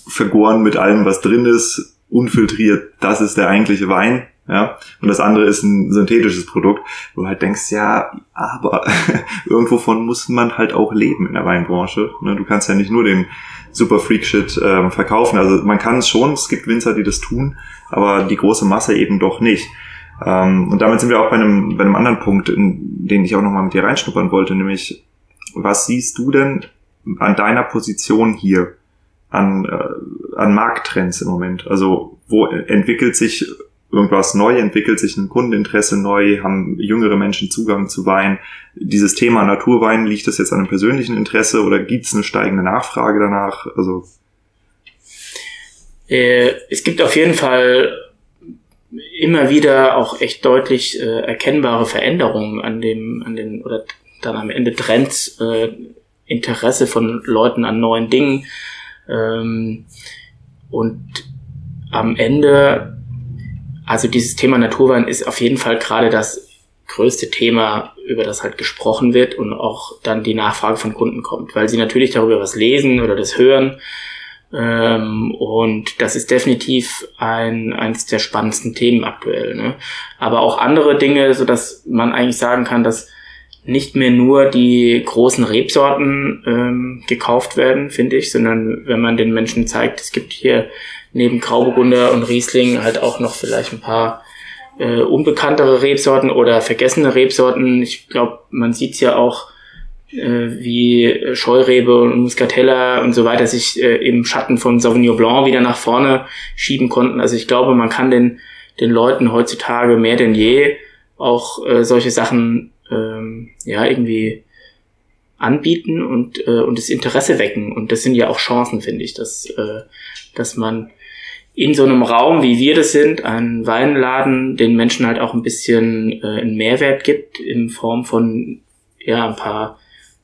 [SPEAKER 1] vergoren mit allem, was drin ist, unfiltriert. Das ist der eigentliche Wein ja, und das andere ist ein synthetisches Produkt, wo du halt denkst, ja, aber irgendwo von muss man halt auch leben in der Weinbranche. Ne? Du kannst ja nicht nur den super Freak-Shit ähm, verkaufen. Also man kann es schon, es gibt Winzer, die das tun, aber die große Masse eben doch nicht. Ähm, und damit sind wir auch bei einem, bei einem anderen Punkt, in den ich auch nochmal mit dir reinschnuppern wollte, nämlich, was siehst du denn an deiner Position hier an, äh, an Markttrends im Moment? Also wo entwickelt sich irgendwas neu, entwickelt sich ein Kundeninteresse neu, haben jüngere Menschen Zugang zu Wein. Dieses Thema Naturwein, liegt das jetzt an einem persönlichen Interesse oder gibt es eine steigende Nachfrage danach? Also
[SPEAKER 2] äh, es gibt auf jeden Fall immer wieder auch echt deutlich äh, erkennbare Veränderungen an dem, an den, oder dann am Ende Trends, äh, Interesse von Leuten an neuen Dingen. Ähm, und am Ende also dieses Thema Naturwein ist auf jeden Fall gerade das größte Thema, über das halt gesprochen wird und auch dann die Nachfrage von Kunden kommt, weil sie natürlich darüber was lesen oder das hören. Ähm, und das ist definitiv ein, eines der spannendsten Themen aktuell. Ne? Aber auch andere Dinge, so dass man eigentlich sagen kann, dass nicht mehr nur die großen Rebsorten ähm, gekauft werden, finde ich, sondern wenn man den Menschen zeigt, es gibt hier neben Grauburgunder und Riesling halt auch noch vielleicht ein paar äh, unbekanntere Rebsorten oder vergessene Rebsorten. Ich glaube, man sieht's ja auch, äh, wie Scheurebe und Muscatella und so weiter sich äh, im Schatten von Sauvignon Blanc wieder nach vorne schieben konnten. Also ich glaube, man kann den, den Leuten heutzutage mehr denn je auch äh, solche Sachen ähm, ja irgendwie anbieten und, äh, und das Interesse wecken. Und das sind ja auch Chancen, finde ich, dass, äh, dass man in so einem Raum, wie wir das sind, ein Weinladen, den Menschen halt auch ein bisschen äh, einen Mehrwert gibt in Form von ja ein paar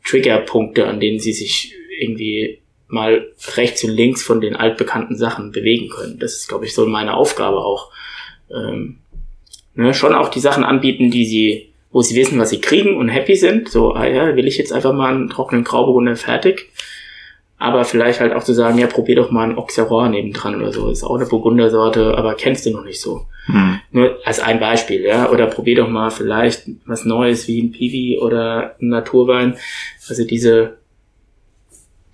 [SPEAKER 2] Triggerpunkte, an denen sie sich irgendwie mal rechts und links von den altbekannten Sachen bewegen können. Das ist, glaube ich, so meine Aufgabe auch. Ähm, ne, schon auch die Sachen anbieten, die sie, wo sie wissen, was sie kriegen und happy sind. So, ah ja, will ich jetzt einfach mal einen trockenen Grauburgunder fertig aber vielleicht halt auch zu sagen, ja, probier doch mal ein Auxerrois nebendran oder so. Ist auch eine Burgundersorte, aber kennst du noch nicht so. Hm. Nur als ein Beispiel, ja. Oder probier doch mal vielleicht was Neues wie ein Piwi oder ein Naturwein. Also diese,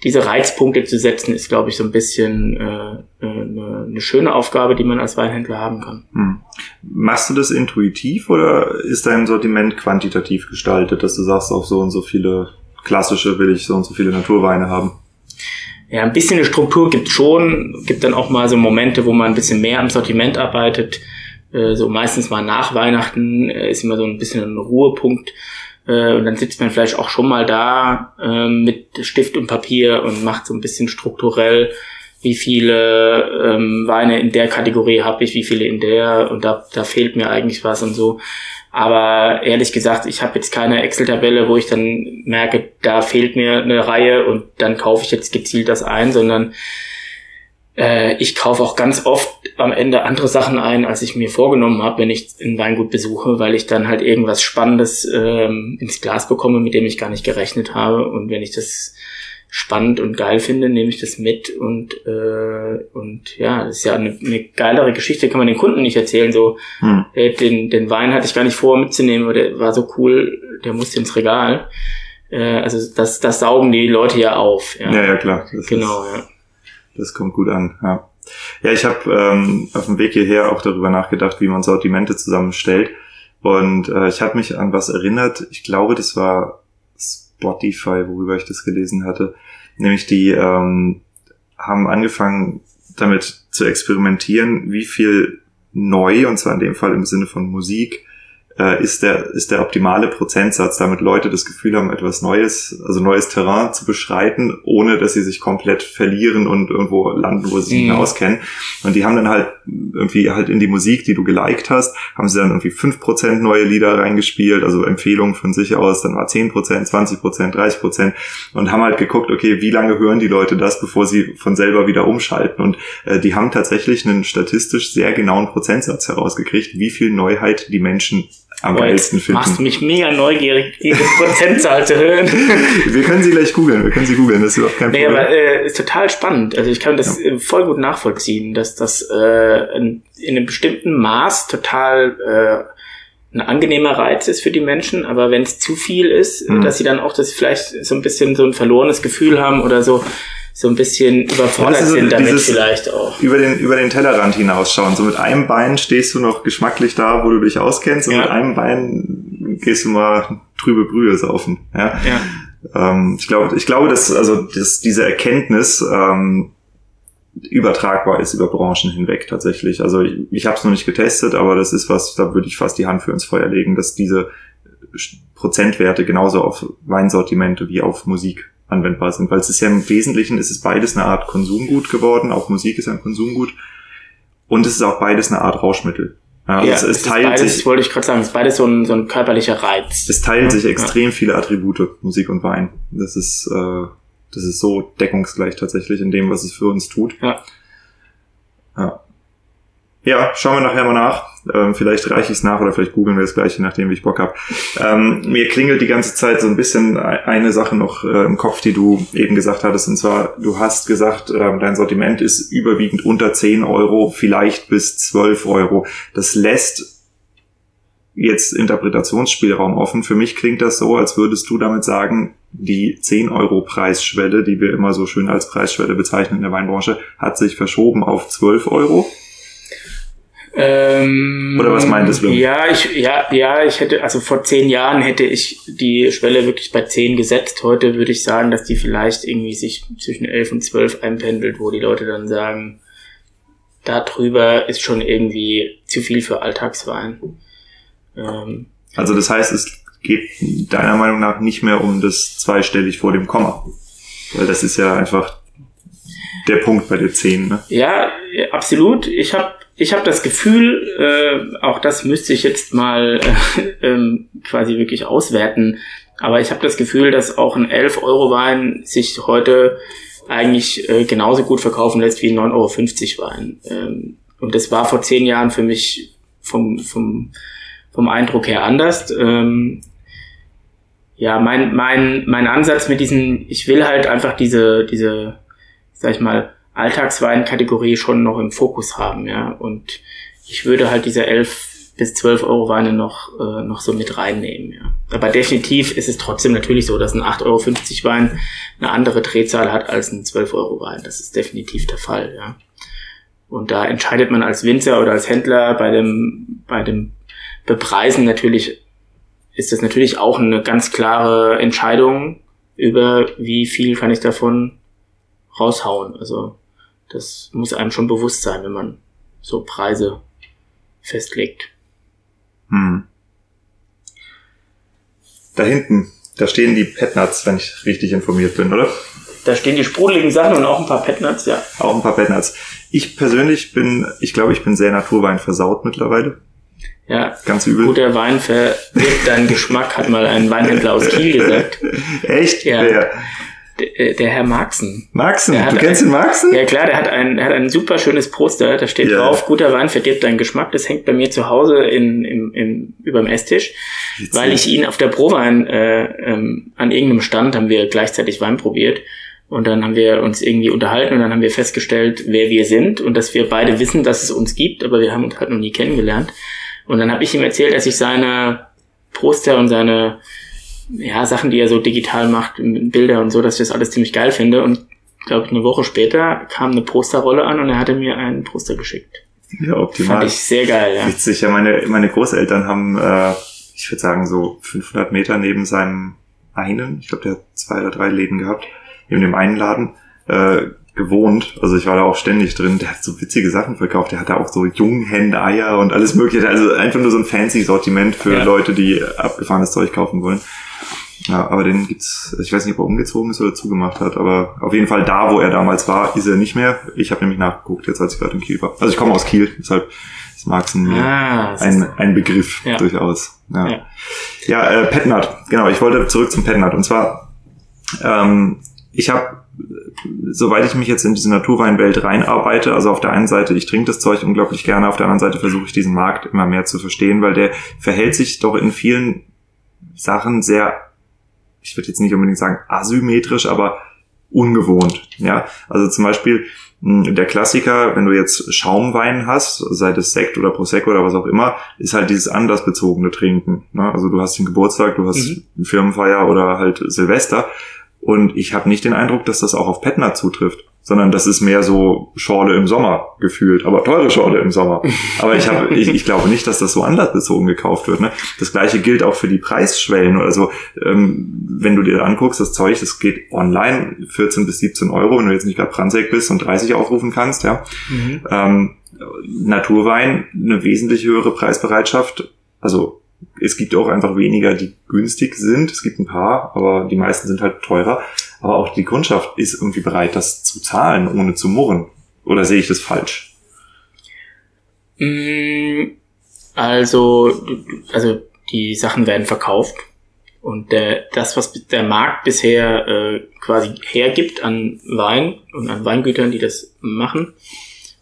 [SPEAKER 2] diese Reizpunkte zu setzen, ist, glaube ich, so ein bisschen äh, eine, eine schöne Aufgabe, die man als Weinhändler haben kann. Hm.
[SPEAKER 1] Machst du das intuitiv oder ist dein Sortiment quantitativ gestaltet, dass du sagst, auch so und so viele klassische will ich so und so viele Naturweine haben?
[SPEAKER 2] ja, ein bisschen eine Struktur gibt schon, gibt dann auch mal so Momente, wo man ein bisschen mehr am Sortiment arbeitet. Äh, so meistens mal nach Weihnachten äh, ist immer so ein bisschen ein Ruhepunkt. Äh, und dann sitzt man vielleicht auch schon mal da äh, mit Stift und Papier und macht so ein bisschen strukturell, wie viele ähm, Weine in der Kategorie habe ich, wie viele in der und da, da fehlt mir eigentlich was und so. Aber ehrlich gesagt, ich habe jetzt keine Excel-Tabelle, wo ich dann merke, da fehlt mir eine Reihe und dann kaufe ich jetzt gezielt das ein, sondern äh, ich kaufe auch ganz oft am Ende andere Sachen ein, als ich mir vorgenommen habe, wenn ich ein Weingut besuche, weil ich dann halt irgendwas Spannendes ähm, ins Glas bekomme, mit dem ich gar nicht gerechnet habe. Und wenn ich das spannend und geil finde, nehme ich das mit und äh, und ja, das ist ja eine, eine geilere Geschichte, kann man den Kunden nicht erzählen. So hm. äh, den den Wein hatte ich gar nicht vor mitzunehmen, aber der war so cool, der musste ins Regal. Äh, also das das saugen die Leute ja auf.
[SPEAKER 1] Ja, ja, ja klar.
[SPEAKER 2] Das genau, ist, ja.
[SPEAKER 1] Das kommt gut an. Ja, ja ich habe ähm, auf dem Weg hierher auch darüber nachgedacht, wie man Sortimente zusammenstellt. Und äh, ich habe mich an was erinnert. Ich glaube, das war Spotify, worüber ich das gelesen hatte. Nämlich die ähm, haben angefangen damit zu experimentieren, wie viel neu, und zwar in dem Fall im Sinne von Musik, äh, ist der ist der optimale Prozentsatz, damit Leute das Gefühl haben, etwas Neues, also neues Terrain zu beschreiten, ohne dass sie sich komplett verlieren und irgendwo landen, wo sie sich mhm. nicht mehr auskennen. Und die haben dann halt irgendwie halt in die Musik, die du geliked hast, haben sie dann irgendwie fünf Prozent neue Lieder reingespielt, also Empfehlungen von sich aus, dann war zehn Prozent, zwanzig Prozent, dreißig Prozent und haben halt geguckt, okay, wie lange hören die Leute das, bevor sie von selber wieder umschalten. Und äh, die haben tatsächlich einen statistisch sehr genauen Prozentsatz herausgekriegt, wie viel Neuheit die Menschen am Boah, geilsten finden.
[SPEAKER 2] Machst mich mega neugierig, diese Prozentzahl zu hören.
[SPEAKER 1] Wir können sie gleich googeln, wir können sie googeln, das ist überhaupt kein Problem. Nee, aber
[SPEAKER 2] äh, ist total spannend. Also ich kann das ja. voll gut nachvollziehen, dass das äh, in, in einem bestimmten Maß total äh, ein angenehmer Reiz ist für die Menschen, aber wenn es zu viel ist, mhm. dass sie dann auch das vielleicht so ein bisschen so ein verlorenes Gefühl haben oder so, so ein bisschen überfordert so sind damit vielleicht auch.
[SPEAKER 1] Über den, über den Tellerrand hinausschauen. So mit einem Bein stehst du noch geschmacklich da, wo du dich auskennst und ja. mit einem Bein gehst du mal trübe Brühe saufen. Ja. ja. Ähm, ich glaube, ich glaube, dass, also, dass diese Erkenntnis, ähm, übertragbar ist über Branchen hinweg tatsächlich. Also ich, ich habe es noch nicht getestet, aber das ist was, da würde ich fast die Hand für ins Feuer legen, dass diese Prozentwerte genauso auf Weinsortimente wie auf Musik anwendbar sind, weil es ist ja im Wesentlichen ist es beides eine Art Konsumgut geworden, auch Musik ist ein Konsumgut und es ist auch beides eine Art Rauschmittel.
[SPEAKER 2] Ja, also ja es, es teilt beides, sich, wollte ich gerade sagen, es ist beides so ein, so ein körperlicher Reiz.
[SPEAKER 1] Es teilt ja, sich extrem ja. viele Attribute, Musik und Wein. Das ist, äh, das ist so deckungsgleich tatsächlich in dem, was es für uns tut.
[SPEAKER 2] Ja.
[SPEAKER 1] Ja. Ja, schauen wir nachher mal nach. Ähm, vielleicht reiche ich es nach oder vielleicht googeln wir es gleich, je nachdem, wie ich Bock habe. Ähm, mir klingelt die ganze Zeit so ein bisschen eine Sache noch äh, im Kopf, die du eben gesagt hattest. Und zwar, du hast gesagt, äh, dein Sortiment ist überwiegend unter 10 Euro, vielleicht bis 12 Euro. Das lässt jetzt Interpretationsspielraum offen. Für mich klingt das so, als würdest du damit sagen, die 10 Euro Preisschwelle, die wir immer so schön als Preisschwelle bezeichnen in der Weinbranche, hat sich verschoben auf 12 Euro.
[SPEAKER 2] Ähm,
[SPEAKER 1] Oder was meintest du?
[SPEAKER 2] Ja, ich, ja, ja, ich hätte, also vor zehn Jahren hätte ich die Schwelle wirklich bei zehn gesetzt. Heute würde ich sagen, dass die vielleicht irgendwie sich zwischen elf und zwölf einpendelt, wo die Leute dann sagen, da drüber ist schon irgendwie zu viel für Alltagswein.
[SPEAKER 1] Ähm, also das heißt, es geht deiner Meinung nach nicht mehr um das zweistellig vor dem Komma. Weil das ist ja einfach der Punkt bei der 10, ne?
[SPEAKER 2] Ja, absolut. Ich habe ich habe das Gefühl, äh, auch das müsste ich jetzt mal äh, ähm, quasi wirklich auswerten, aber ich habe das Gefühl, dass auch ein 11-Euro-Wein sich heute eigentlich äh, genauso gut verkaufen lässt wie ein 9,50 Euro Wein. Ähm, und das war vor zehn Jahren für mich vom, vom, vom Eindruck her anders. Ähm, ja, mein, mein, mein Ansatz mit diesen, ich will halt einfach diese, diese, sag ich mal, Alltagsweinkategorie schon noch im Fokus haben, ja. Und ich würde halt diese 11 bis 12 Euro Weine noch, äh, noch so mit reinnehmen, ja. Aber definitiv ist es trotzdem natürlich so, dass ein 8,50 Euro Wein eine andere Drehzahl hat als ein 12 Euro Wein. Das ist definitiv der Fall, ja. Und da entscheidet man als Winzer oder als Händler bei dem, bei dem Bepreisen natürlich, ist das natürlich auch eine ganz klare Entscheidung über wie viel kann ich davon raushauen. Also das muss einem schon bewusst sein, wenn man so Preise festlegt.
[SPEAKER 1] Hm. Da hinten, da stehen die Petnuts, wenn ich richtig informiert bin, oder?
[SPEAKER 2] Da stehen die sprudeligen Sachen und auch ein paar Petnuts, ja.
[SPEAKER 1] Auch ein paar Petnuts. Ich persönlich bin, ich glaube, ich bin sehr Naturwein versaut mittlerweile.
[SPEAKER 2] Ja, ganz übel. Guter Wein verdirbt deinen Geschmack, hat mal ein Weinhändler aus Kiel gesagt.
[SPEAKER 1] Echt?
[SPEAKER 2] Ja. Wer? Äh, der, Herr Marxen.
[SPEAKER 1] Marxen, du kennst ein, den Marxen?
[SPEAKER 2] Ja klar, der hat ein, der hat ein super schönes Poster, da steht yeah. drauf, guter Wein verdirbt deinen Geschmack. Das hängt bei mir zu Hause in, im, im, überm Esstisch, Witzig. weil ich ihn auf der Prowein äh, ähm, an irgendeinem Stand haben wir gleichzeitig Wein probiert. Und dann haben wir uns irgendwie unterhalten und dann haben wir festgestellt, wer wir sind und dass wir beide wissen, dass es uns gibt, aber wir haben uns halt noch nie kennengelernt. Und dann habe ich ihm erzählt, dass ich seine Poster und seine ja, Sachen, die er so digital macht, Bilder und so, dass ich das alles ziemlich geil finde. Und glaube ich, eine Woche später kam eine Posterrolle an und er hatte mir einen Poster geschickt.
[SPEAKER 1] Ja, optimal.
[SPEAKER 2] Fand ich sehr geil, ja.
[SPEAKER 1] Witzig, ja, meine, meine Großeltern haben, äh, ich würde sagen, so 500 Meter neben seinem einen, ich glaube, der hat zwei oder drei Läden gehabt, neben dem einen Laden, äh, gewohnt. Also ich war da auch ständig drin. Der hat so witzige Sachen verkauft. Der hatte auch so Junghenne-Eier und alles mögliche. Also einfach nur so ein fancy Sortiment für ja. Leute, die abgefahrenes Zeug kaufen wollen. Ja, aber den gibt's, ich weiß nicht, ob er umgezogen ist oder zugemacht hat, aber auf jeden Fall da, wo er damals war, ist er nicht mehr. Ich habe nämlich nachgeguckt, jetzt als ich gerade in Kiel war. Also ich komme aus Kiel, deshalb ist Marxen mir ah, ein, ein Begriff ja. durchaus. Ja, ja. ja äh, Petnat, genau, ich wollte zurück zum Petnat. Und zwar, ähm, ich habe, soweit ich mich jetzt in diese Naturweinwelt reinarbeite, also auf der einen Seite, ich trinke das Zeug unglaublich gerne, auf der anderen Seite versuche ich diesen Markt immer mehr zu verstehen, weil der verhält sich doch in vielen Sachen sehr ich würde jetzt nicht unbedingt sagen asymmetrisch, aber ungewohnt. Ja, also zum Beispiel hm, der Klassiker, wenn du jetzt Schaumwein hast, sei das Sekt oder Prosecco oder was auch immer, ist halt dieses andersbezogene Trinken. Ne? Also du hast den Geburtstag, du hast mhm. Firmenfeier oder halt Silvester. Und ich habe nicht den Eindruck, dass das auch auf Petner zutrifft. sondern das ist mehr so Schorle im Sommer gefühlt, aber teure Schorle im Sommer. Aber ich habe, ich, ich glaube nicht, dass das so anlassbezogen gekauft wird. Ne? Das gleiche gilt auch für die Preisschwellen. Also ähm, wenn du dir anguckst, das Zeug, das geht online 14 bis 17 Euro, wenn du jetzt nicht gerade Brandsäck bist und 30 aufrufen kannst, ja. Mhm. Ähm, Naturwein eine wesentlich höhere Preisbereitschaft. Also es gibt auch einfach weniger, die günstig sind. Es gibt ein paar, aber die meisten sind halt teurer. Aber auch die Kundschaft ist irgendwie bereit, das zu zahlen, ohne zu murren. Oder sehe ich das falsch?
[SPEAKER 2] Mm, also, also die Sachen werden verkauft. Und der, das, was der Markt bisher äh, quasi hergibt an Wein und an Weingütern, die das machen,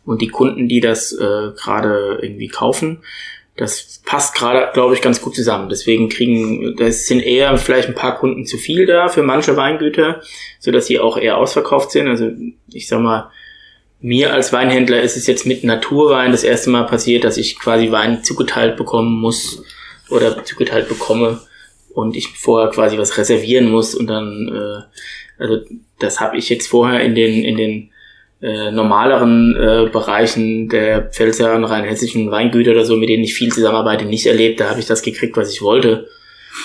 [SPEAKER 2] und die Kunden, die das äh, gerade irgendwie kaufen, das passt gerade, glaube ich, ganz gut zusammen. Deswegen kriegen, das sind eher vielleicht ein paar Kunden zu viel da für manche Weingüter, so dass sie auch eher ausverkauft sind. Also ich sag mal, mir als Weinhändler ist es jetzt mit Naturwein das erste Mal passiert, dass ich quasi Wein zugeteilt bekommen muss oder zugeteilt bekomme und ich vorher quasi was reservieren muss und dann, äh, also das habe ich jetzt vorher in den in den äh, normaleren äh, Bereichen der Pfälzer und rheinhessischen Weingüter oder so, mit denen ich viel zusammenarbeite, nicht erlebt. Da habe ich das gekriegt, was ich wollte.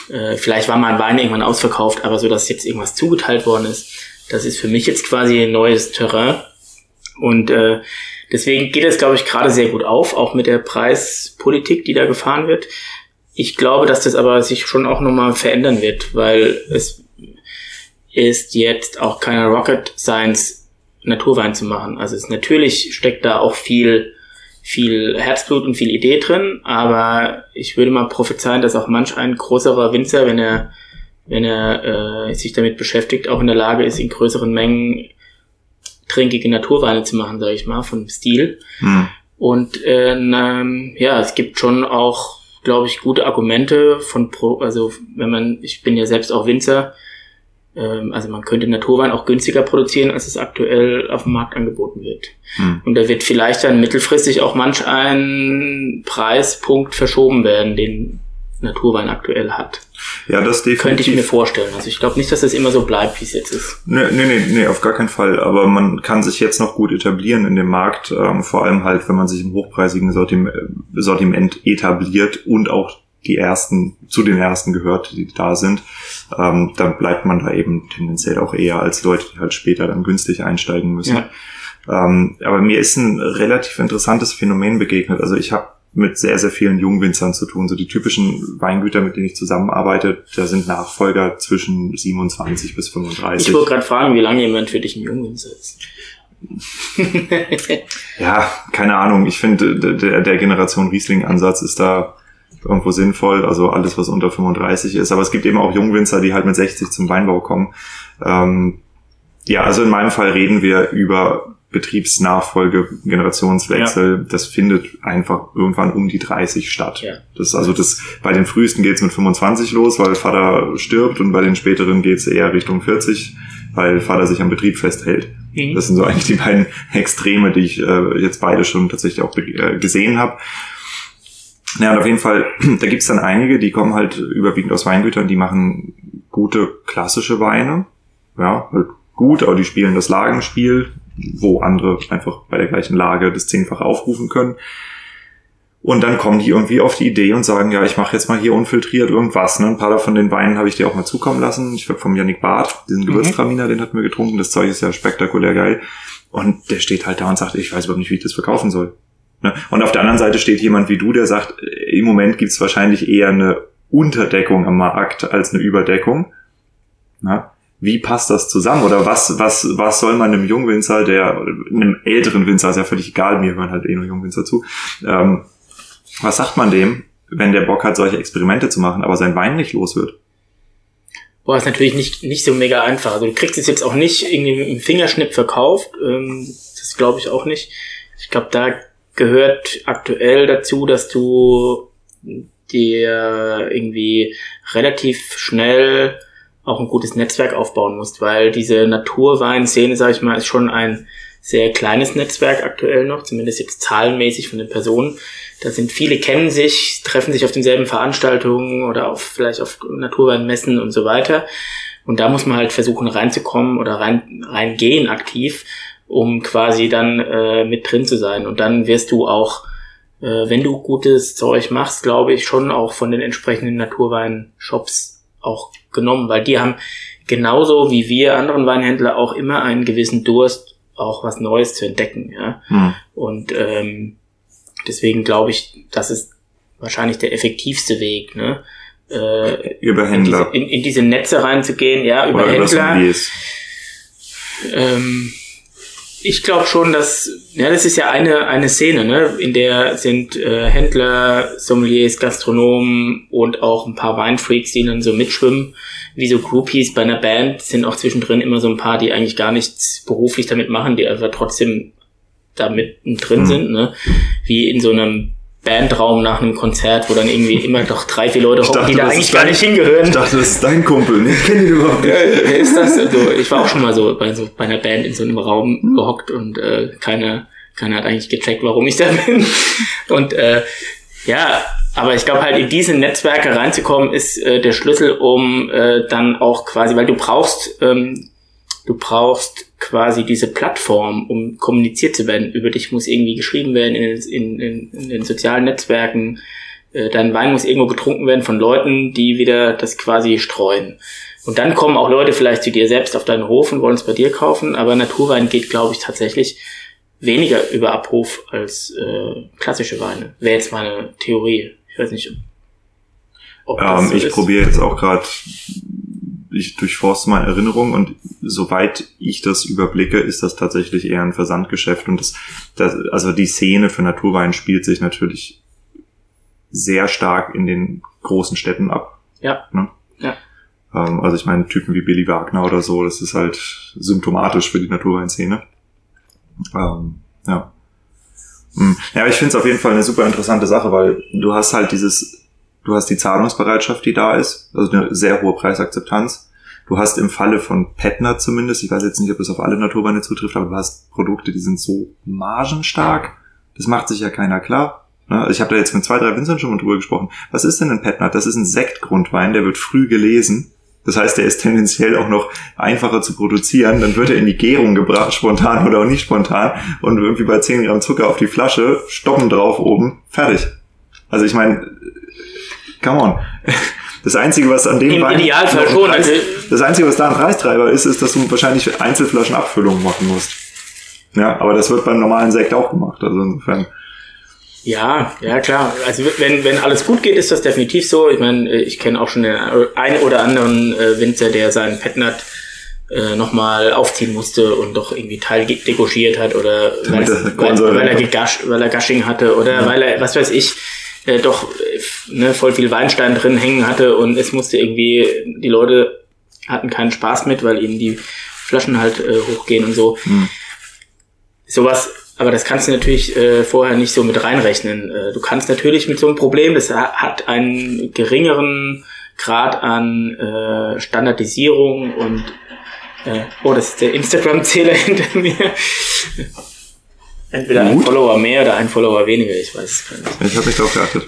[SPEAKER 2] Äh, vielleicht war mein Wein irgendwann ausverkauft, aber so, dass jetzt irgendwas zugeteilt worden ist, das ist für mich jetzt quasi ein neues Terrain. Und äh, deswegen geht es, glaube ich, gerade sehr gut auf, auch mit der Preispolitik, die da gefahren wird. Ich glaube, dass das aber sich schon auch nochmal verändern wird, weil es ist jetzt auch keine Rocket Science Naturwein zu machen. Also es natürlich steckt da auch viel, viel Herzblut und viel Idee drin, aber ich würde mal prophezeien, dass auch manch ein größerer Winzer, wenn er, wenn er äh, sich damit beschäftigt, auch in der Lage ist, in größeren Mengen trinkige Naturweine zu machen, sage ich mal, von Stil. Hm. Und äh, ähm, ja, es gibt schon auch, glaube ich, gute Argumente von Pro, also wenn man, ich bin ja selbst auch Winzer, also man könnte Naturwein auch günstiger produzieren, als es aktuell auf dem Markt angeboten wird. Hm. Und da wird vielleicht dann mittelfristig auch manch ein Preispunkt verschoben werden, den Naturwein aktuell hat.
[SPEAKER 1] Ja, das definitiv.
[SPEAKER 2] Könnte ich mir vorstellen. Also ich glaube nicht, dass das immer so bleibt, wie es jetzt ist.
[SPEAKER 1] Nee, nee, nee, nee, auf gar keinen Fall. Aber man kann sich jetzt noch gut etablieren in dem Markt, ähm, vor allem halt, wenn man sich im hochpreisigen Sortiment, Sortiment etabliert und auch die ersten, zu den ersten gehört, die da sind, ähm, dann bleibt man da eben tendenziell auch eher als Leute, die halt später dann günstig einsteigen müssen. Ja. Ähm, aber mir ist ein relativ interessantes Phänomen begegnet. Also ich habe mit sehr, sehr vielen Jungwinzern zu tun. So die typischen Weingüter, mit denen ich zusammenarbeite, da sind Nachfolger zwischen 27 bis 35.
[SPEAKER 2] Ich wollte gerade fragen, wie lange jemand für dich ein Jungwinzer ist.
[SPEAKER 1] ja, keine Ahnung. Ich finde, der, der Generation Riesling-Ansatz ist da irgendwo sinnvoll, also alles, was unter 35 ist. Aber es gibt eben auch Jungwinzer, die halt mit 60 zum Weinbau kommen. Ähm, ja, also in meinem Fall reden wir über Betriebsnachfolge, Generationswechsel. Ja. Das findet einfach irgendwann um die 30 statt. Ja. Das also das bei den frühesten geht's mit 25 los, weil Vater stirbt und bei den späteren geht's eher Richtung 40, weil Vater sich am Betrieb festhält. Mhm. Das sind so eigentlich die beiden Extreme, die ich äh, jetzt beide schon tatsächlich auch äh, gesehen habe. Ja, und auf jeden Fall, da gibt's dann einige, die kommen halt überwiegend aus Weingütern, die machen gute klassische Weine. Ja, halt gut, aber die spielen das Lagenspiel, wo andere einfach bei der gleichen Lage das zehnfach aufrufen können. Und dann kommen die irgendwie auf die Idee und sagen, ja, ich mache jetzt mal hier unfiltriert irgendwas. Ne? Ein paar von den Weinen habe ich dir auch mal zukommen lassen. Ich habe vom Yannick Barth, diesen mhm. Gewürztraminer, den hatten wir getrunken. Das Zeug ist ja spektakulär geil. Und der steht halt da und sagt, ich weiß überhaupt nicht, wie ich das verkaufen soll. Ne? Und auf der anderen Seite steht jemand wie du, der sagt, im Moment gibt es wahrscheinlich eher eine Unterdeckung am Markt als eine Überdeckung. Wie passt das zusammen? Oder was, was, was soll man einem Jungwinzer, der, einem älteren Winzer, ist ja völlig egal, mir hören halt eh nur Jungwinzer zu, ähm, was sagt man dem, wenn der Bock hat, solche Experimente zu machen, aber sein Wein nicht los wird?
[SPEAKER 2] Boah, ist natürlich nicht, nicht so mega einfach. Also du kriegst es jetzt auch nicht irgendwie im Fingerschnipp verkauft. Ähm, das glaube ich auch nicht. Ich glaube, da gehört aktuell dazu, dass du dir irgendwie relativ schnell auch ein gutes Netzwerk aufbauen musst, weil diese Naturweinszene, sage ich mal, ist schon ein sehr kleines Netzwerk aktuell noch, zumindest jetzt zahlenmäßig von den Personen. Da sind viele kennen sich, treffen sich auf denselben Veranstaltungen oder auf vielleicht auf Naturweinmessen und so weiter. Und da muss man halt versuchen reinzukommen oder rein reingehen aktiv um quasi dann äh, mit drin zu sein. Und dann wirst du auch, äh, wenn du gutes Zeug machst, glaube ich, schon auch von den entsprechenden Naturwein-Shops auch genommen, weil die haben genauso wie wir anderen Weinhändler auch immer einen gewissen Durst, auch was Neues zu entdecken. Ja? Hm. Und ähm, deswegen glaube ich, das ist wahrscheinlich der effektivste Weg, ne?
[SPEAKER 1] Äh, über Händler.
[SPEAKER 2] In diese, in, in diese Netze reinzugehen, ja, über Oder Händler. Ähm, ich glaube schon, dass, ja, das ist ja eine, eine Szene, ne, in der sind äh, Händler, Sommeliers, Gastronomen und auch ein paar Weinfreaks, die dann so mitschwimmen, wie so Groupies bei einer Band, sind auch zwischendrin immer so ein paar, die eigentlich gar nichts beruflich damit machen, die aber trotzdem da drin mhm. sind, ne, wie in so einem Bandraum nach einem Konzert, wo dann irgendwie immer doch drei, vier Leute hocken, die da eigentlich gar nicht hingehören.
[SPEAKER 1] Ich dachte, das ist dein Kumpel. Ich kenne ihn überhaupt
[SPEAKER 2] nicht. Ja, wer ist das? Also, ich war auch schon mal so bei, so bei einer Band in so einem Raum hm. gehockt und äh, keiner, keiner hat eigentlich gecheckt, warum ich da bin. Und äh, ja, aber ich glaube halt in diese Netzwerke reinzukommen, ist äh, der Schlüssel, um äh, dann auch quasi, weil du brauchst, ähm, du brauchst quasi diese Plattform, um kommuniziert zu werden. Über dich muss irgendwie geschrieben werden in, in, in, den sozialen Netzwerken. Äh, dein Wein muss irgendwo getrunken werden von Leuten, die wieder das quasi streuen. Und dann kommen auch Leute vielleicht zu dir selbst auf deinen Hof und wollen es bei dir kaufen. Aber Naturwein geht, glaube ich, tatsächlich weniger über Abruf als äh, klassische Weine. Wäre jetzt meine Theorie. Ich weiß nicht,
[SPEAKER 1] ob das ähm, so Ich probiere jetzt auch gerade ich durchforste meine Erinnerung und soweit ich das überblicke, ist das tatsächlich eher ein Versandgeschäft und das, das also die Szene für Naturwein spielt sich natürlich sehr stark in den großen Städten ab.
[SPEAKER 2] Ja. Ne? ja.
[SPEAKER 1] Ähm, also ich meine, Typen wie Billy Wagner oder so, das ist halt symptomatisch für die Naturweinszene. Ähm, ja. Hm. Ja, aber ich finde es auf jeden Fall eine super interessante Sache, weil du hast halt dieses Du hast die Zahlungsbereitschaft, die da ist, also eine sehr hohe Preisakzeptanz. Du hast im Falle von Petner zumindest, ich weiß jetzt nicht, ob es auf alle Naturweine zutrifft, aber du hast Produkte, die sind so margenstark. Das macht sich ja keiner klar. Ne? Ich habe da jetzt mit zwei, drei Winzern schon mal drüber gesprochen. Was ist denn ein Petner? Das ist ein Sektgrundwein, der wird früh gelesen. Das heißt, der ist tendenziell auch noch einfacher zu produzieren. Dann wird er in die Gärung gebracht, spontan oder auch nicht spontan. Und irgendwie bei 10 Gramm Zucker auf die Flasche, stoppen drauf oben, fertig. Also ich meine, come on. Das Einzige, was an dem
[SPEAKER 2] Im Wein Idealfall schon.
[SPEAKER 1] Preis, also das Einzige, was da ein Preistreiber ist, ist, dass du wahrscheinlich Einzelflaschen Abfüllungen machen musst. Ja, aber das wird beim normalen Sekt auch gemacht. Also insofern.
[SPEAKER 2] Ja, ja klar. Also wenn, wenn alles gut geht, ist das definitiv so. Ich meine, ich kenne auch schon den einen oder anderen äh, Winzer, der seinen Petnat äh, nochmal aufziehen musste und doch irgendwie Teil degorgiert hat oder weil, weil, weil, er Gegasch, weil er Gushing hatte oder ja. weil er, was weiß ich, äh, doch äh, ne, voll viel Weinstein drin hängen hatte und es musste irgendwie, die Leute hatten keinen Spaß mit, weil ihnen die Flaschen halt äh, hochgehen und so. Mhm. Sowas, aber das kannst du natürlich äh, vorher nicht so mit reinrechnen. Äh, du kannst natürlich mit so einem Problem, das hat einen geringeren Grad an äh, Standardisierung und äh, oh, das ist der Instagram-Zähler hinter mir. Entweder Gut. ein Follower mehr oder ein Follower weniger, ich weiß es gar nicht.
[SPEAKER 1] Ich habe mich darauf geachtet.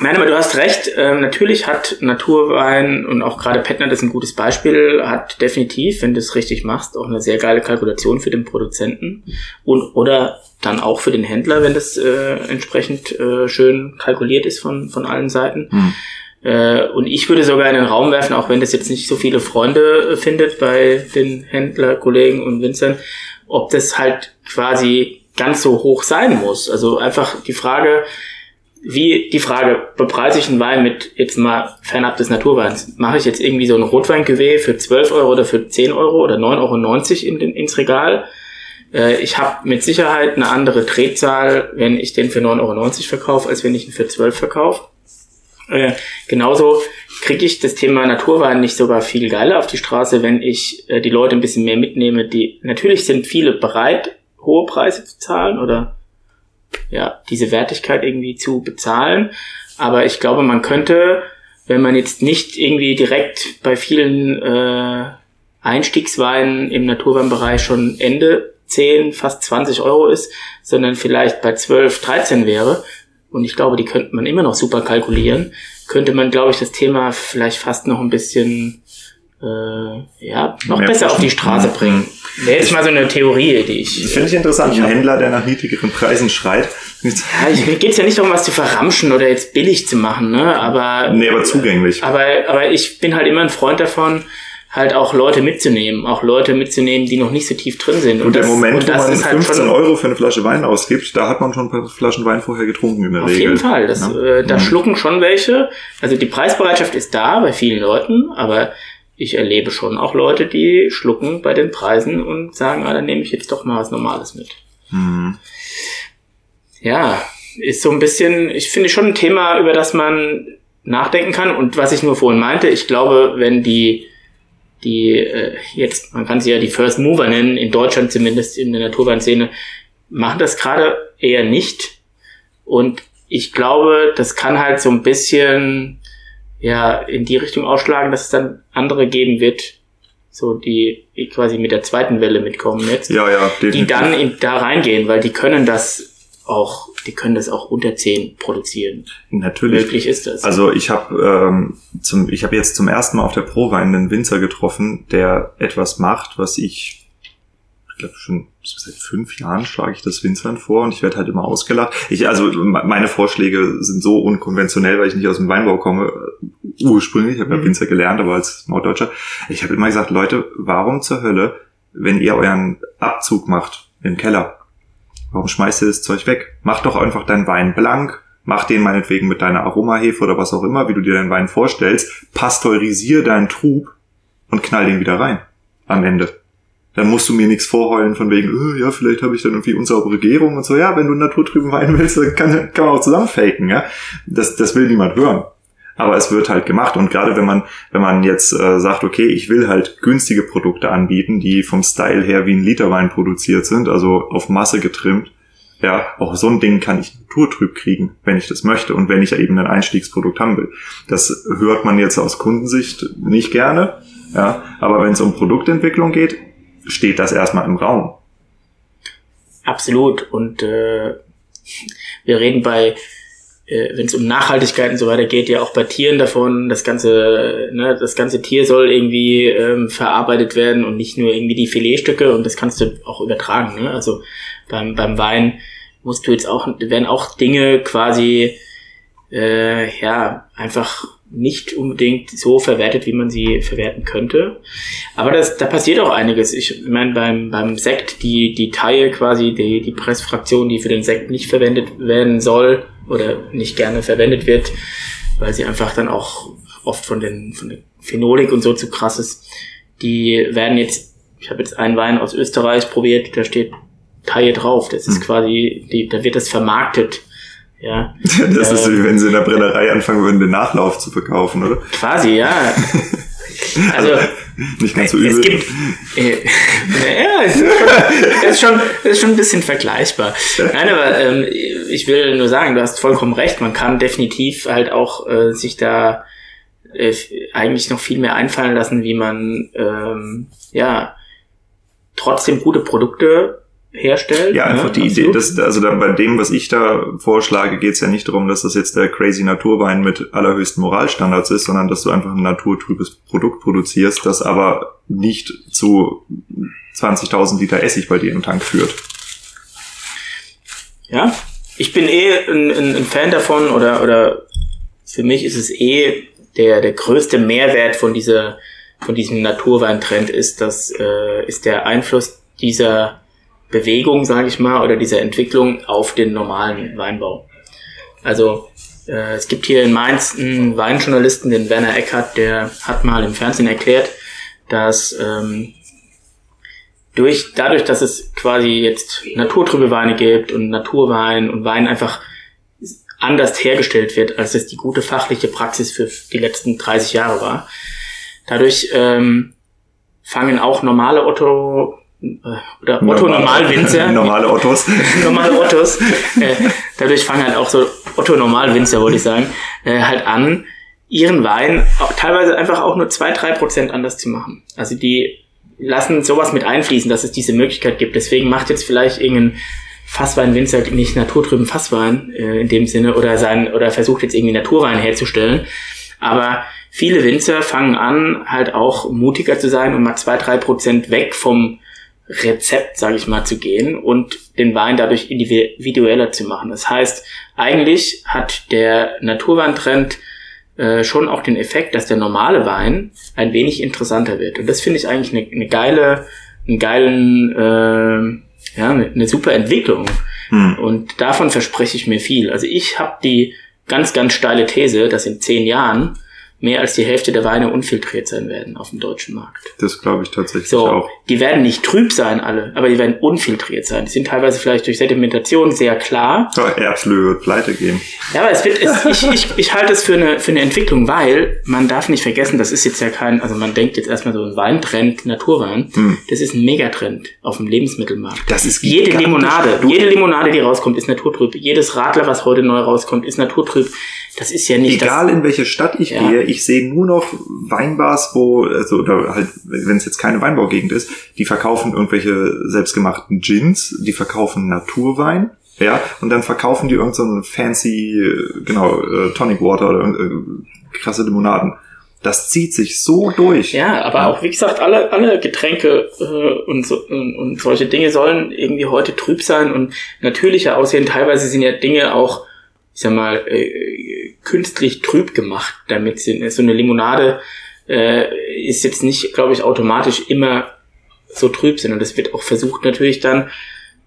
[SPEAKER 2] Nein, aber du hast recht. Ähm, natürlich hat Naturwein und auch gerade Petner, das ist ein gutes Beispiel, hat definitiv, wenn du es richtig machst, auch eine sehr geile Kalkulation für den Produzenten und oder dann auch für den Händler, wenn das äh, entsprechend äh, schön kalkuliert ist von von allen Seiten. Hm. Äh, und ich würde sogar in den Raum werfen, auch wenn das jetzt nicht so viele Freunde äh, findet bei den Händlerkollegen und Winzern, ob das halt quasi ganz so hoch sein muss. Also einfach die Frage, wie die Frage, bepreise ich einen Wein mit jetzt mal fernab des Naturweins? Mache ich jetzt irgendwie so ein rotwein für 12 Euro oder für 10 Euro oder 9,90 Euro in den, ins Regal? Äh, ich habe mit Sicherheit eine andere Drehzahl, wenn ich den für 9,90 Euro verkaufe, als wenn ich ihn für 12 verkaufe. Äh, genauso kriege ich das Thema Naturwein nicht sogar viel geiler auf die Straße, wenn ich äh, die Leute ein bisschen mehr mitnehme. Die natürlich sind viele bereit, hohe Preise zu zahlen oder ja, diese Wertigkeit irgendwie zu bezahlen. Aber ich glaube, man könnte, wenn man jetzt nicht irgendwie direkt bei vielen äh, Einstiegsweinen im Naturweinbereich schon Ende 10, fast 20 Euro ist, sondern vielleicht bei 12, 13 wäre, und ich glaube, die könnte man immer noch super kalkulieren, könnte man, glaube ich, das Thema vielleicht fast noch ein bisschen äh, ja, noch Mehr besser auf die Straße bringen. Wäre jetzt mal so eine Theorie, die ich.
[SPEAKER 1] Das finde ich interessant. Ein Händler, der nach niedrigeren Preisen schreit.
[SPEAKER 2] Ja, ich, mir geht's ja nicht darum, was zu verramschen oder jetzt billig zu machen, ne? Aber.
[SPEAKER 1] Nee, aber zugänglich.
[SPEAKER 2] Aber, aber ich bin halt immer ein Freund davon, halt auch Leute mitzunehmen, auch Leute mitzunehmen, die noch nicht so tief drin sind.
[SPEAKER 1] Und, und der das, Moment, und wo man 15 halt Euro für eine Flasche Wein ausgibt, da hat man schon ein paar Flaschen Wein vorher getrunken in der
[SPEAKER 2] auf
[SPEAKER 1] Regel.
[SPEAKER 2] Auf jeden Fall, das, ja. äh, da mhm. schlucken schon welche. Also die Preisbereitschaft ist da bei vielen Leuten, aber ich erlebe schon auch Leute, die schlucken bei den Preisen und sagen, ah, dann nehme ich jetzt doch mal was Normales mit. Mhm. Ja, ist so ein bisschen, ich finde schon ein Thema, über das man nachdenken kann. Und was ich nur vorhin meinte, ich glaube, wenn die, die äh, jetzt, man kann sie ja die First Mover nennen, in Deutschland zumindest in der Naturweinszene, machen das gerade eher nicht. Und ich glaube, das kann halt so ein bisschen ja in die Richtung ausschlagen, dass es dann andere geben wird, so die quasi mit der zweiten Welle mitkommen jetzt,
[SPEAKER 1] ja, ja,
[SPEAKER 2] definitiv. die dann in, da reingehen, weil die können das auch, die können das auch unter 10 produzieren.
[SPEAKER 1] Natürlich.
[SPEAKER 2] Möglich ist das.
[SPEAKER 1] Also ich habe ähm, zum, ich habe jetzt zum ersten Mal auf der Prowein einen Winzer getroffen, der etwas macht, was ich glaube schon seit fünf Jahren schlage ich das Winzern vor und ich werde halt immer ausgelacht. Ich, also meine Vorschläge sind so unkonventionell, weil ich nicht aus dem Weinbau komme. Ursprünglich, ich habe mhm. ja Winzer gelernt, aber als Norddeutscher. Ich habe immer gesagt, Leute, warum zur Hölle, wenn ihr euren Abzug macht im Keller, warum schmeißt ihr das Zeug weg? Mach doch einfach deinen Wein blank, mach den meinetwegen mit deiner Aromahefe oder was auch immer, wie du dir deinen Wein vorstellst, pasteurisier deinen Trub und knall den wieder rein am Ende dann musst du mir nichts vorheulen von wegen, oh, ja, vielleicht habe ich dann irgendwie unsaubere Gärung und so. Ja, wenn du naturtrüben Wein willst, dann kann, kann man auch zusammen faken, ja. Das, das will niemand hören. Aber es wird halt gemacht. Und gerade wenn man, wenn man jetzt äh, sagt, okay, ich will halt günstige Produkte anbieten, die vom Style her wie ein Literwein produziert sind, also auf Masse getrimmt, ja, auch so ein Ding kann ich naturtrüb kriegen, wenn ich das möchte und wenn ich eben ein Einstiegsprodukt haben will. Das hört man jetzt aus Kundensicht nicht gerne, ja, aber wenn es um Produktentwicklung geht, steht das erstmal im Raum.
[SPEAKER 2] Absolut. Und äh, wir reden bei, äh, wenn es um Nachhaltigkeit und so weiter geht, ja auch bei Tieren davon. Das ganze, ne, das ganze Tier soll irgendwie ähm, verarbeitet werden und nicht nur irgendwie die Filetstücke. Und das kannst du auch übertragen. Ne? Also beim beim Wein musst du jetzt auch werden auch Dinge quasi äh, ja einfach nicht unbedingt so verwertet, wie man sie verwerten könnte. Aber das, da passiert auch einiges. Ich meine, beim, beim Sekt, die, die Teile quasi, die, die Pressfraktion, die für den Sekt nicht verwendet werden soll oder nicht gerne verwendet wird, weil sie einfach dann auch oft von den, von der Phenolik und so zu krass ist, die werden jetzt, ich habe jetzt einen Wein aus Österreich probiert, da steht Taille drauf. Das ist hm. quasi, die, da wird das vermarktet ja.
[SPEAKER 1] Das ist wie wenn sie in der Brennerei anfangen würden, den Nachlauf zu verkaufen, oder?
[SPEAKER 2] Quasi, ja.
[SPEAKER 1] Also, also nicht ganz so übel.
[SPEAKER 2] Es gibt, äh, ja, es ist, schon, ist, schon, ist schon ein bisschen vergleichbar. Nein, aber ähm, ich will nur sagen, du hast vollkommen recht. Man kann definitiv halt auch äh, sich da äh, eigentlich noch viel mehr einfallen lassen, wie man ähm, ja trotzdem gute Produkte herstellt.
[SPEAKER 1] Ja, einfach ne? die Absolut. Idee, dass, also da, bei dem, was ich da vorschlage, geht es ja nicht darum, dass das jetzt der crazy Naturwein mit allerhöchsten Moralstandards ist, sondern dass du einfach ein naturtrübes Produkt produzierst, das aber nicht zu 20.000 Liter Essig bei dir im Tank führt.
[SPEAKER 2] Ja, ich bin eh ein, ein, ein Fan davon oder, oder für mich ist es eh der, der größte Mehrwert von dieser, von diesem Naturweintrend ist, das äh, ist der Einfluss dieser Bewegung, sage ich mal, oder dieser Entwicklung auf den normalen Weinbau. Also äh, es gibt hier in Mainz einen Weinjournalisten, den Werner Eckert, der hat mal im Fernsehen erklärt, dass ähm, durch, dadurch, dass es quasi jetzt naturtrübe Weine gibt und Naturwein und Wein einfach anders hergestellt wird, als es die gute fachliche Praxis für die letzten 30 Jahre war. Dadurch ähm, fangen auch normale Otto oder Otto Normalwinzer.
[SPEAKER 1] Normale Ottos.
[SPEAKER 2] normale Ottos. Äh, dadurch fangen halt auch so Otto Normalwinzer, wollte ich sagen, äh, halt an, ihren Wein auch, teilweise einfach auch nur zwei drei Prozent anders zu machen. Also die lassen sowas mit einfließen, dass es diese Möglichkeit gibt. Deswegen macht jetzt vielleicht irgendein Fassweinwinzer nicht naturtrüben Fasswein äh, in dem Sinne oder sein oder versucht jetzt irgendwie Naturwein herzustellen. Aber viele Winzer fangen an, halt auch mutiger zu sein und mal zwei, drei Prozent weg vom Rezept, sage ich mal, zu gehen und den Wein dadurch individueller zu machen. Das heißt, eigentlich hat der Naturweintrend äh, schon auch den Effekt, dass der normale Wein ein wenig interessanter wird. Und das finde ich eigentlich eine, eine geile, einen geilen, äh, ja, eine, eine super Entwicklung. Hm. Und davon verspreche ich mir viel. Also ich habe die ganz, ganz steile These, dass in zehn Jahren mehr als die Hälfte der Weine unfiltriert sein werden auf dem deutschen Markt.
[SPEAKER 1] Das glaube ich tatsächlich
[SPEAKER 2] so,
[SPEAKER 1] auch.
[SPEAKER 2] Die werden nicht trüb sein alle, aber die werden unfiltriert sein. Die sind teilweise vielleicht durch Sedimentation sehr klar.
[SPEAKER 1] So, Erbslö wird pleite gehen.
[SPEAKER 2] Ja, aber es wird, es, ich, ich, ich halte es für eine, für eine Entwicklung, weil man darf nicht vergessen, das ist jetzt ja kein, also man denkt jetzt erstmal so ein Weintrend, Naturwein. Hm. Das ist ein Megatrend auf dem Lebensmittelmarkt.
[SPEAKER 1] Das ist
[SPEAKER 2] jede Limonade, jede Limonade, die rauskommt, ist naturtrüb. Jedes Radler, was heute neu rauskommt, ist naturtrüb. Das ist ja nicht.
[SPEAKER 1] Egal in welche Stadt ich ja. gehe, ich sehe nur noch Weinbars, wo, also, oder halt, wenn es jetzt keine Weinbaugegend ist, die verkaufen irgendwelche selbstgemachten Gins, die verkaufen Naturwein, ja, und dann verkaufen die irgendeinen so fancy, genau, äh, Tonic Water oder äh, krasse Limonaden. Das zieht sich so durch.
[SPEAKER 2] Ja, aber ja. auch, wie gesagt, alle, alle Getränke äh, und, so, und, und solche Dinge sollen irgendwie heute trüb sein und natürlicher aussehen. Teilweise sind ja Dinge auch, ich sag mal, äh, künstlich trüb gemacht, damit sie, so eine Limonade äh, ist jetzt nicht, glaube ich, automatisch immer so trüb sind. Und das wird auch versucht natürlich dann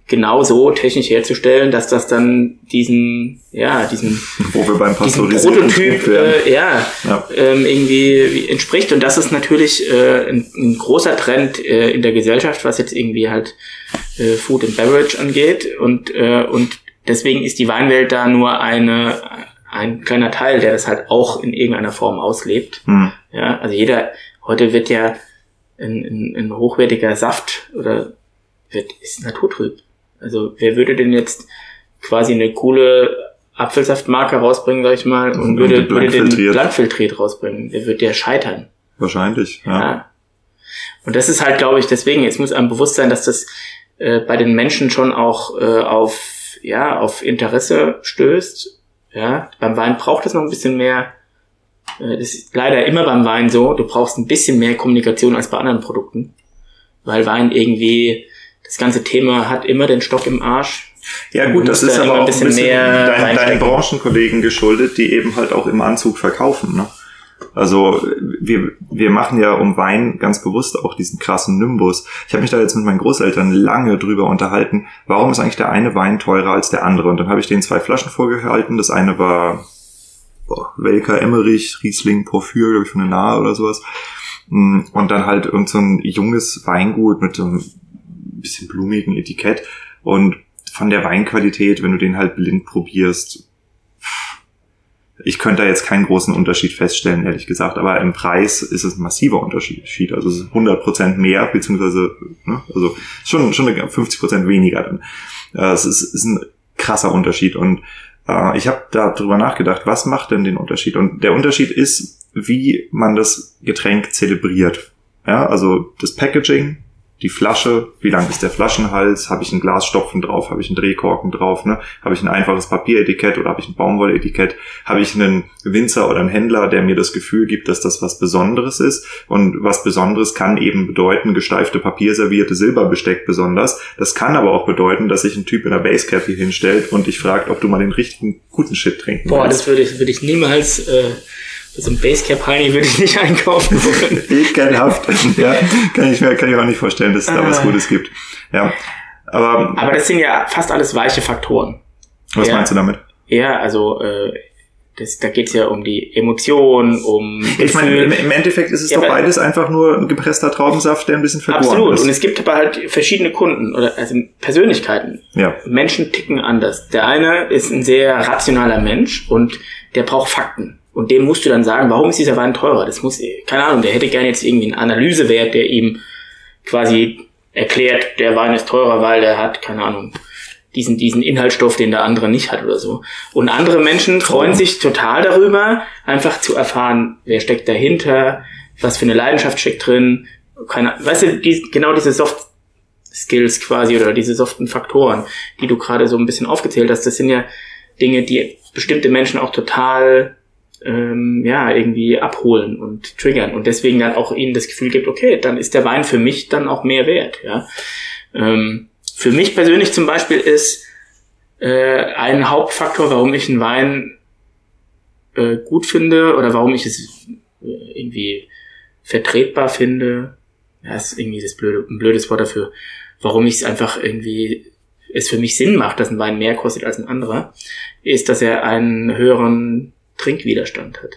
[SPEAKER 2] genau so technisch herzustellen, dass das dann diesen, ja, diesen,
[SPEAKER 1] Wo wir beim
[SPEAKER 2] diesen Prototyp äh, ja, ja. Ähm, irgendwie entspricht. Und das ist natürlich äh, ein, ein, großer Trend äh, in der Gesellschaft, was jetzt irgendwie halt äh, Food and Beverage angeht. Und, äh, und deswegen ist die Weinwelt da nur eine, ein kleiner Teil, der das halt auch in irgendeiner Form auslebt. Hm. Ja, also jeder, heute wird ja ein, ein, ein hochwertiger Saft oder wird, ist naturtrüb. Also wer würde denn jetzt quasi eine coole Apfelsaftmarke rausbringen, sag ich mal, und, und würde, würde den blankfiltriert rausbringen? Der wird ja scheitern.
[SPEAKER 1] Wahrscheinlich, ja. ja.
[SPEAKER 2] Und das ist halt, glaube ich, deswegen, jetzt muss einem bewusst sein, dass das äh, bei den Menschen schon auch äh, auf, ja, auf Interesse stößt. Ja, beim Wein braucht es noch ein bisschen mehr. Äh, das ist leider immer beim Wein so. Du brauchst ein bisschen mehr Kommunikation als bei anderen Produkten. Weil Wein irgendwie das ganze Thema hat immer den Stock im Arsch.
[SPEAKER 1] Ja gut, das ist aber auch ein bisschen, bisschen mehr dein, deinen Branchenkollegen geschuldet, die eben halt auch im Anzug verkaufen. Ne? Also wir, wir machen ja um Wein ganz bewusst auch diesen krassen Nimbus. Ich habe mich da jetzt mit meinen Großeltern lange drüber unterhalten, warum ist eigentlich der eine Wein teurer als der andere? Und dann habe ich denen zwei Flaschen vorgehalten. Das eine war boah, Welker Emmerich, Riesling Porphyr, glaube ich, von der Nahe oder sowas. Und dann halt irgend so ein junges Weingut mit so einem bisschen blumigen Etikett und von der Weinqualität, wenn du den halt blind probierst, ich könnte da jetzt keinen großen Unterschied feststellen, ehrlich gesagt, aber im Preis ist es ein massiver Unterschied. Also es ist 100% mehr, beziehungsweise, ne, also schon, schon 50% weniger dann. Es ist, ist ein krasser Unterschied und äh, ich habe darüber nachgedacht, was macht denn den Unterschied? Und der Unterschied ist, wie man das Getränk zelebriert. Ja, also das Packaging, die Flasche, wie lang ist der Flaschenhals, habe ich ein Glasstopfen drauf, habe ich einen Drehkorken drauf, ne? habe ich ein einfaches Papieretikett oder habe ich ein Baumwolletikett, habe ich einen Winzer oder einen Händler, der mir das Gefühl gibt, dass das was Besonderes ist und was Besonderes kann eben bedeuten, gesteifte papierservierte Silberbesteck besonders. Das kann aber auch bedeuten, dass sich ein Typ in der Basecap hier hinstellt und dich fragt, ob du mal den richtigen guten Shit trinken
[SPEAKER 2] Boah, willst. das würde ich, würde ich niemals äh, so ein Basecap Heini würde ich nicht einkaufen wollen.
[SPEAKER 1] Ekelhaft. ja, kann ich mir, kann ich auch nicht vorstellen, dass es da was ah. Gutes gibt. Ja. Aber,
[SPEAKER 2] aber das sind ja fast alles weiche Faktoren.
[SPEAKER 1] Was ja. meinst du damit?
[SPEAKER 2] Ja, also äh, das, da geht's ja um die Emotionen, um
[SPEAKER 1] Ich meine, im, Endeffekt ist es ja, doch beides einfach nur ein gepresster Traubensaft, der ein bisschen vergoren
[SPEAKER 2] absolut. ist. Absolut. Und es gibt aber halt verschiedene Kunden oder also Persönlichkeiten. Ja. Menschen ticken anders. Der eine ist ein sehr rationaler Mensch und der braucht Fakten. Und dem musst du dann sagen, warum ist dieser Wein teurer? Das muss, keine Ahnung, der hätte gerne jetzt irgendwie einen Analysewert, der ihm quasi erklärt, der Wein ist teurer, weil der hat, keine Ahnung, diesen, diesen Inhaltsstoff, den der andere nicht hat oder so. Und andere Menschen freuen sich total darüber, einfach zu erfahren, wer steckt dahinter, was für eine Leidenschaft steckt drin, keine, weißt du, die, genau diese Soft Skills quasi oder diese soften Faktoren, die du gerade so ein bisschen aufgezählt hast, das sind ja Dinge, die bestimmte Menschen auch total ähm, ja, irgendwie abholen und triggern und deswegen dann auch ihnen das Gefühl gibt, okay, dann ist der Wein für mich dann auch mehr wert, ja. Ähm, für mich persönlich zum Beispiel ist äh, ein Hauptfaktor, warum ich einen Wein äh, gut finde oder warum ich es äh, irgendwie vertretbar finde, ja, ist irgendwie das blöde, ein blödes Wort dafür, warum ich es einfach irgendwie es für mich Sinn macht, dass ein Wein mehr kostet als ein anderer, ist, dass er einen höheren Trinkwiderstand hat.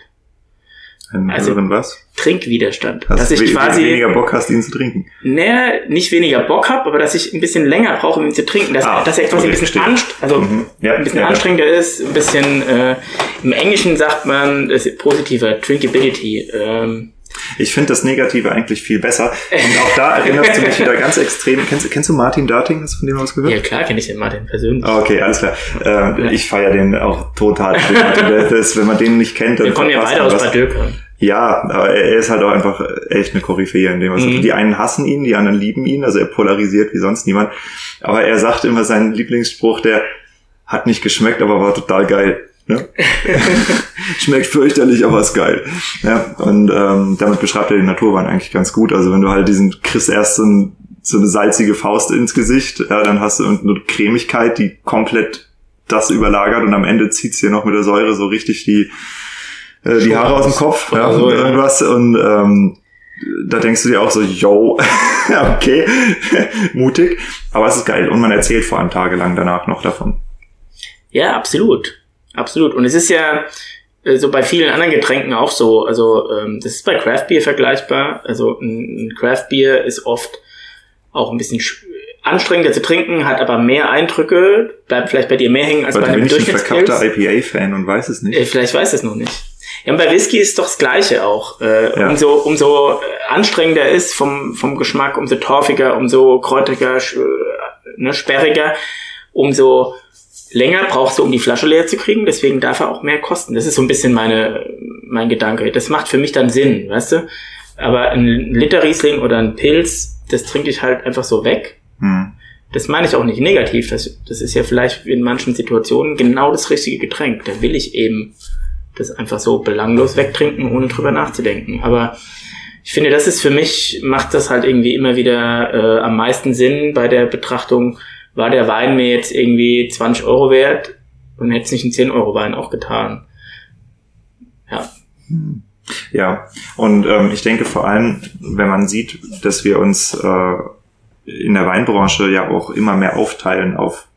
[SPEAKER 1] Einen also, höheren was?
[SPEAKER 2] Trinkwiderstand.
[SPEAKER 1] Dass, dass ich quasi weniger Bock hast, ihn zu trinken.
[SPEAKER 2] Naja, nicht weniger Bock habe, aber dass ich ein bisschen länger brauche, um ihn zu trinken. Dass, ah, dass er quasi okay, ein bisschen, anst also mhm. ja, ein bisschen ja, anstrengender ja. ist, ein bisschen äh, im Englischen sagt man das positiver Drinkability. Ähm,
[SPEAKER 1] ich finde das Negative eigentlich viel besser. Und auch da erinnerst du mich wieder ganz extrem. Kennst, kennst du Martin Darting? Hast du von dem was gehört?
[SPEAKER 2] Ja, klar kenne ich den Martin persönlich.
[SPEAKER 1] Ah, okay, alles klar. Ähm, ja. Ich feiere den auch total. das, wenn man den nicht kennt, dann.
[SPEAKER 2] Wir kommen ja beide aus Bad Dürkheim.
[SPEAKER 1] Ja, aber er ist halt auch einfach echt eine Koryphäe in dem, was mhm. Die einen hassen ihn, die anderen lieben ihn, also er polarisiert wie sonst niemand. Aber er sagt immer seinen Lieblingsspruch, der hat nicht geschmeckt, aber war total geil. Ne? Schmeckt fürchterlich, aber ist geil. Ja, und ähm, damit beschreibt er den Naturwein eigentlich ganz gut. Also wenn du halt diesen kriegst erst so, ein, so eine salzige Faust ins Gesicht, ja, dann hast du eine Cremigkeit, die komplett das überlagert und am Ende zieht's dir noch mit der Säure so richtig die äh, die Haare aus dem Kopf ja, so, ja. irgendwas und ähm, da denkst du dir auch so, yo, okay, mutig, aber es ist geil und man erzählt vor allem tagelang danach noch davon.
[SPEAKER 2] Ja, absolut. Absolut. Und es ist ja äh, so bei vielen anderen Getränken auch so. Also ähm, das ist bei Craft Beer vergleichbar. Also ein, ein Craft Beer ist oft auch ein bisschen anstrengender zu trinken, hat aber mehr Eindrücke, bleibt vielleicht bei dir mehr hängen als
[SPEAKER 1] aber
[SPEAKER 2] bei einem
[SPEAKER 1] Durchschnittspilz. Ich bin ein IPA-Fan und weiß es nicht.
[SPEAKER 2] Äh, vielleicht weiß es noch nicht. Ja, und bei Whisky ist doch das Gleiche auch. Äh, ja. Umso, umso anstrengender ist vom, vom Geschmack, umso torfiger, umso kräutriger, äh, ne, sperriger, umso länger brauchst du, um die Flasche leer zu kriegen, deswegen darf er auch mehr kosten. Das ist so ein bisschen meine, mein Gedanke. Das macht für mich dann Sinn, weißt du? Aber ein Liter Riesling oder ein Pilz, das trinke ich halt einfach so weg. Hm. Das meine ich auch nicht negativ. Das, das ist ja vielleicht in manchen Situationen genau das richtige Getränk. Da will ich eben das einfach so belanglos wegtrinken, ohne drüber nachzudenken. Aber ich finde, das ist für mich, macht das halt irgendwie immer wieder äh, am meisten Sinn bei der Betrachtung, war der Wein mir jetzt irgendwie 20 Euro wert und hätte es nicht einen 10 Euro Wein auch getan. Ja.
[SPEAKER 1] Ja, und ähm, ich denke vor allem, wenn man sieht, dass wir uns äh, in der Weinbranche ja auch immer mehr aufteilen auf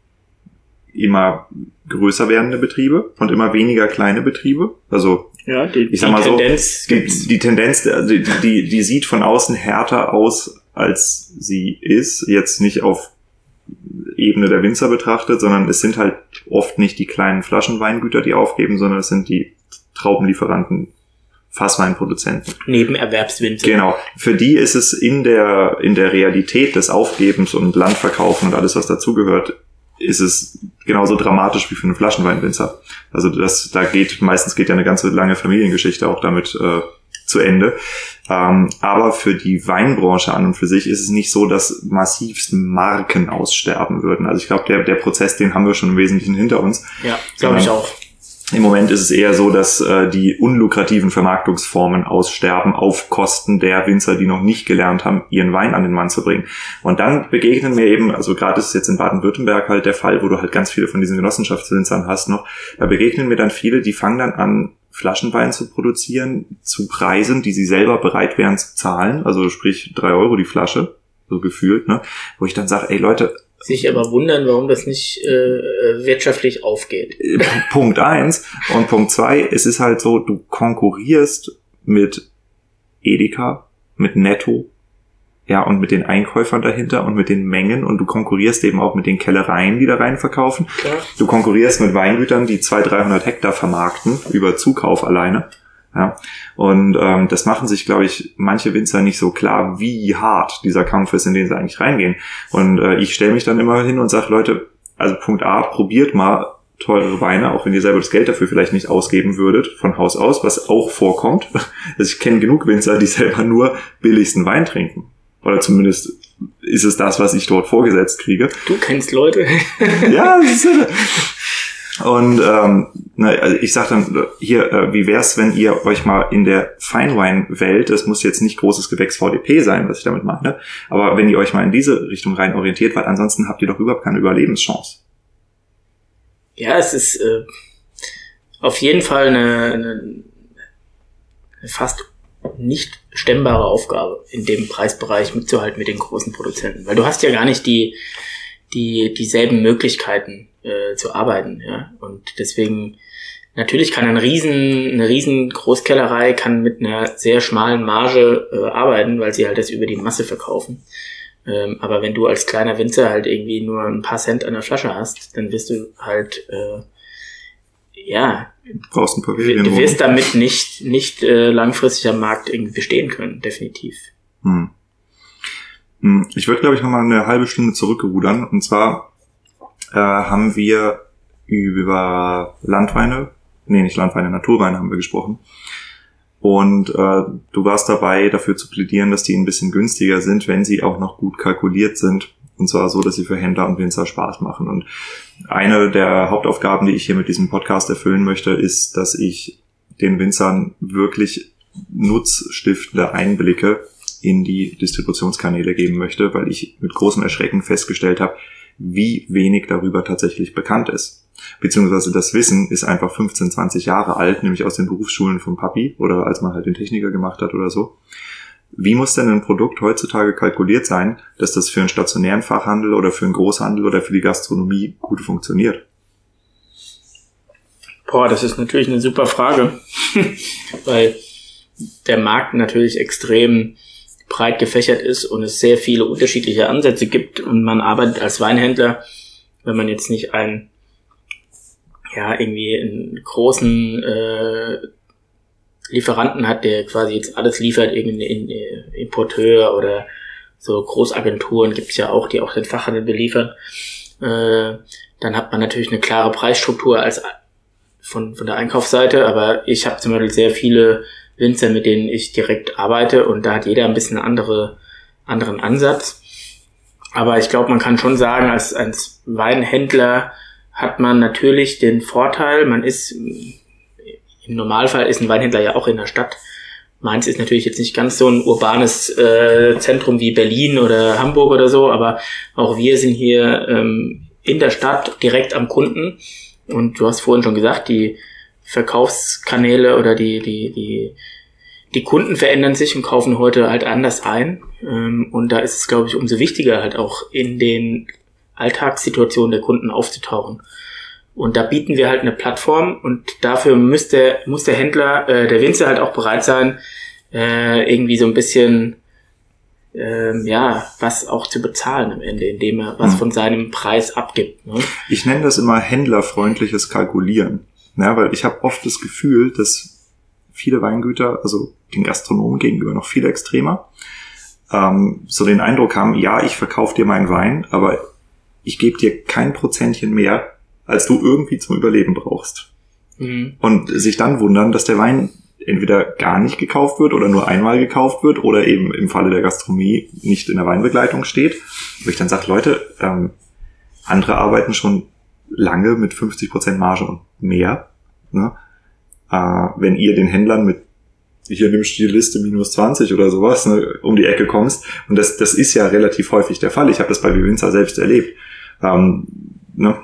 [SPEAKER 1] immer größer werdende Betriebe und immer weniger kleine Betriebe. Also
[SPEAKER 2] ja, die, ich sag mal die Tendenz
[SPEAKER 1] so, die, die Tendenz, also die, die, die sieht von außen härter aus, als sie ist. Jetzt nicht auf Ebene der Winzer betrachtet, sondern es sind halt oft nicht die kleinen Flaschenweingüter, die aufgeben, sondern es sind die Traubenlieferanten, Fassweinproduzenten.
[SPEAKER 2] Nebenerwerbswinzer.
[SPEAKER 1] Genau. Für die ist es in der, in der Realität des Aufgebens und Landverkaufen und alles, was dazugehört, ist es genauso dramatisch wie für einen Flaschenweinwinzer. Also das, da geht, meistens geht ja eine ganze lange Familiengeschichte auch damit äh, zu Ende. Ähm, aber für die Weinbranche an und für sich ist es nicht so, dass massivst Marken aussterben würden. Also ich glaube, der, der Prozess, den haben wir schon im Wesentlichen hinter uns.
[SPEAKER 2] Ja, glaube ich auch.
[SPEAKER 1] Im Moment ist es eher so, dass äh, die unlukrativen Vermarktungsformen aussterben auf Kosten der Winzer, die noch nicht gelernt haben, ihren Wein an den Mann zu bringen. Und dann begegnen mir eben, also gerade ist es jetzt in Baden-Württemberg halt der Fall, wo du halt ganz viele von diesen Genossenschaftswinzern hast noch, da begegnen mir dann viele, die fangen dann an, Flaschenwein zu produzieren zu Preisen, die sie selber bereit wären zu zahlen, also sprich drei Euro die Flasche, so gefühlt, ne? Wo ich dann sage, ey Leute,
[SPEAKER 2] sich aber wundern, warum das nicht äh, wirtschaftlich aufgeht.
[SPEAKER 1] Äh, Punkt eins und Punkt zwei, es ist halt so, du konkurrierst mit Edeka, mit Netto, ja, und mit den Einkäufern dahinter und mit den Mengen und du konkurrierst eben auch mit den Kellereien, die da rein verkaufen. Klar. Du konkurrierst mit Weingütern, die 200, 300 Hektar vermarkten, über Zukauf alleine. Ja, und ähm, das machen sich, glaube ich, manche Winzer nicht so klar, wie hart dieser Kampf ist, in den sie eigentlich reingehen. Und äh, ich stelle mich dann immer hin und sage, Leute, also Punkt A, probiert mal teurere Weine, auch wenn ihr selber das Geld dafür vielleicht nicht ausgeben würdet, von Haus aus, was auch vorkommt. Also ich kenne genug Winzer, die selber nur billigsten Wein trinken. Oder zumindest ist es das, was ich dort vorgesetzt kriege.
[SPEAKER 2] Du kennst Leute.
[SPEAKER 1] ja, das ist, Und ähm, na, also ich sag dann hier, äh, wie wär's, wenn ihr euch mal in der Feinwein-Welt, es muss jetzt nicht großes Gewächs VDP sein, was ich damit mache, ne? aber wenn ihr euch mal in diese Richtung rein orientiert, weil ansonsten habt ihr doch überhaupt keine Überlebenschance.
[SPEAKER 2] Ja, es ist äh, auf jeden Fall eine, eine fast nicht stemmbare Aufgabe, in dem Preisbereich mitzuhalten mit den großen Produzenten, weil du hast ja gar nicht die die dieselben Möglichkeiten äh, zu arbeiten. Ja? Und deswegen, natürlich kann ein riesen, eine riesen Großkellerei kann mit einer sehr schmalen Marge äh, arbeiten, weil sie halt das über die Masse verkaufen. Ähm, aber wenn du als kleiner Winzer halt irgendwie nur ein paar Cent an der Flasche hast, dann wirst du halt äh, ja,
[SPEAKER 1] brauchst ein paar
[SPEAKER 2] du wirst damit nicht nicht äh, langfristig am Markt irgendwie bestehen können, definitiv. Hm.
[SPEAKER 1] hm ich würde, glaube ich, noch mal eine halbe Stunde zurückrudern. Und zwar äh, haben wir über Landweine, nee, nicht Landweine, Naturweine haben wir gesprochen. Und äh, du warst dabei, dafür zu plädieren, dass die ein bisschen günstiger sind, wenn sie auch noch gut kalkuliert sind. Und zwar so, dass sie für Händler und Winzer Spaß machen. Und eine der Hauptaufgaben, die ich hier mit diesem Podcast erfüllen möchte, ist, dass ich den Winzern wirklich nutzstiftende Einblicke in die Distributionskanäle geben möchte, weil ich mit großem Erschrecken festgestellt habe, wie wenig darüber tatsächlich bekannt ist. Beziehungsweise das Wissen ist einfach 15, 20 Jahre alt, nämlich aus den Berufsschulen von Papi oder als man halt den Techniker gemacht hat oder so. Wie muss denn ein Produkt heutzutage kalkuliert sein, dass das für einen stationären Fachhandel oder für einen Großhandel oder für die Gastronomie gut funktioniert?
[SPEAKER 2] Boah, das ist natürlich eine super Frage, weil der Markt natürlich extrem breit gefächert ist und es sehr viele unterschiedliche Ansätze gibt und man arbeitet als Weinhändler, wenn man jetzt nicht einen, ja, irgendwie einen großen äh, Lieferanten hat, der quasi jetzt alles liefert, irgendein Importeur oder so Großagenturen gibt es ja auch, die auch den Fachhandel beliefern, äh, dann hat man natürlich eine klare Preisstruktur als von, von der Einkaufsseite, aber ich habe zum Beispiel sehr viele Winzer, mit denen ich direkt arbeite und da hat jeder ein bisschen andere, anderen Ansatz. Aber ich glaube, man kann schon sagen, als, als Weinhändler hat man natürlich den Vorteil, man ist, im Normalfall ist ein Weinhändler ja auch in der Stadt. Mainz ist natürlich jetzt nicht ganz so ein urbanes äh, Zentrum wie Berlin oder Hamburg oder so, aber auch wir sind hier ähm, in der Stadt direkt am Kunden. Und du hast vorhin schon gesagt, die Verkaufskanäle oder die, die, die, die Kunden verändern sich und kaufen heute halt anders ein. Ähm, und da ist es, glaube ich, umso wichtiger, halt auch in den Alltagssituationen der Kunden aufzutauchen. Und da bieten wir halt eine Plattform und dafür müsste, muss der Händler, äh, der Winzer halt auch bereit sein, äh, irgendwie so ein bisschen ähm, ja, was auch zu bezahlen am Ende, indem er was hm. von seinem Preis abgibt. Ne?
[SPEAKER 1] Ich nenne das immer händlerfreundliches Kalkulieren. Ja, weil ich habe oft das Gefühl, dass viele Weingüter, also den Gastronomen gegenüber noch viel extremer, ähm, so den Eindruck haben, ja, ich verkaufe dir meinen Wein, aber ich gebe dir kein Prozentchen mehr, als du irgendwie zum Überleben brauchst. Mhm. Und sich dann wundern, dass der Wein entweder gar nicht gekauft wird oder nur einmal gekauft wird oder eben im Falle der Gastronomie nicht in der Weinbegleitung steht. Wo ich dann sage, Leute, ähm, andere arbeiten schon lange mit 50% Marge und mehr. Ne? Äh, wenn ihr den Händlern mit hier nimmst du die Liste minus 20 oder sowas, ne, um die Ecke kommst. Und das, das ist ja relativ häufig der Fall. Ich habe das bei Vivinza selbst erlebt. Ähm, ne?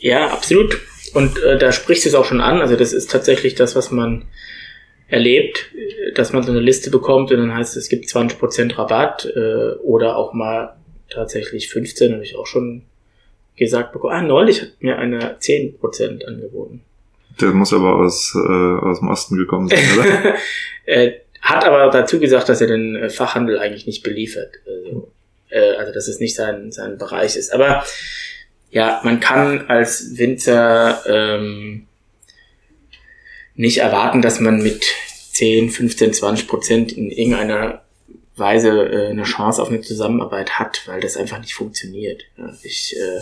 [SPEAKER 2] Ja, absolut. Und äh, da sprichst du es auch schon an. Also das ist tatsächlich das, was man erlebt, dass man so eine Liste bekommt und dann heißt es, es gibt 20% Rabatt äh, oder auch mal tatsächlich 15, habe ich auch schon gesagt bekommen, ah, neulich hat mir einer 10% angeboten.
[SPEAKER 1] Der muss aber aus, äh, aus dem Osten gekommen sein, oder?
[SPEAKER 2] äh, hat aber dazu gesagt, dass er den äh, Fachhandel eigentlich nicht beliefert. Also, äh, also dass es nicht sein, sein Bereich ist. Aber ja, man kann als Winzer ähm, nicht erwarten, dass man mit 10, 15, 20 Prozent in irgendeiner Weise äh, eine Chance auf eine Zusammenarbeit hat, weil das einfach nicht funktioniert. Ja, ich äh,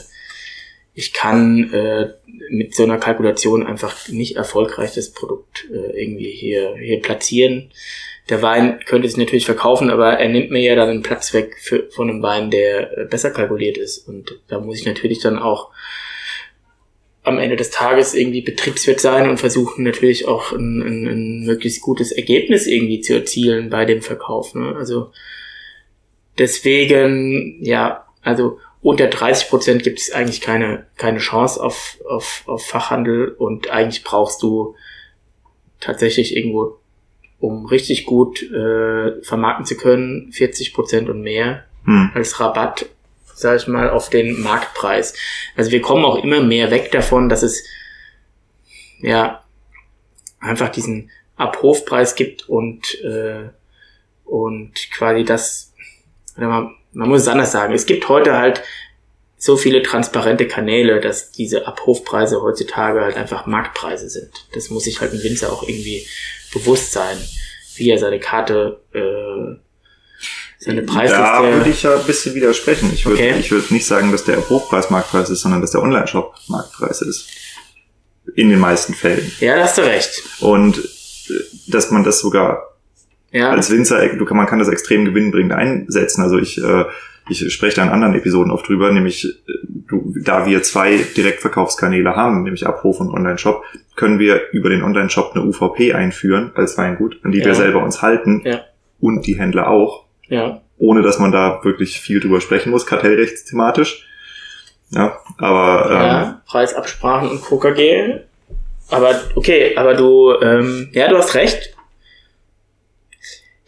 [SPEAKER 2] ich kann äh, mit so einer Kalkulation einfach nicht erfolgreich das Produkt äh, irgendwie hier, hier platzieren. Der Wein könnte es natürlich verkaufen, aber er nimmt mir ja dann einen Platz weg für, von einem Wein, der äh, besser kalkuliert ist. Und da muss ich natürlich dann auch am Ende des Tages irgendwie Betriebswirt sein und versuchen natürlich auch ein, ein, ein möglichst gutes Ergebnis irgendwie zu erzielen bei dem Verkauf. Ne? Also deswegen, ja, also unter 30 Prozent gibt es eigentlich keine, keine Chance auf, auf, auf Fachhandel und eigentlich brauchst du tatsächlich irgendwo, um richtig gut äh, vermarkten zu können, 40 Prozent und mehr hm. als Rabatt sage ich mal, auf den Marktpreis. Also wir kommen auch immer mehr weg davon, dass es ja einfach diesen Abhofpreis gibt und äh, und quasi das, man, man muss es anders sagen. Es gibt heute halt so viele transparente Kanäle, dass diese Abhofpreise heutzutage halt einfach Marktpreise sind. Das muss sich halt ein Winzer auch irgendwie bewusst sein, wie er seine Karte äh,
[SPEAKER 1] seine Preisliste. Da würde ich ja ein bisschen widersprechen. Ich würde okay. ich würde nicht sagen, dass der Hochpreis Marktpreis ist, sondern dass der Online-Shop Marktpreis ist. In den meisten Fällen.
[SPEAKER 2] Ja, da hast du recht.
[SPEAKER 1] Und äh, dass man das sogar ja. als Winzer, du kann, man kann das extrem gewinnbringend einsetzen. Also ich, äh, ich spreche da in anderen Episoden oft drüber, nämlich äh, du, da wir zwei Direktverkaufskanäle haben, nämlich Abruf und Online-Shop, können wir über den Online-Shop eine UVP einführen als Weingut, an die ja. wir selber uns halten ja. und die Händler auch.
[SPEAKER 2] Ja.
[SPEAKER 1] Ohne dass man da wirklich viel drüber sprechen muss, kartellrechtsthematisch. Ja, aber.
[SPEAKER 2] Ähm, ja, Preisabsprachen und KKG. Aber okay, aber du, ähm, ja, du hast recht.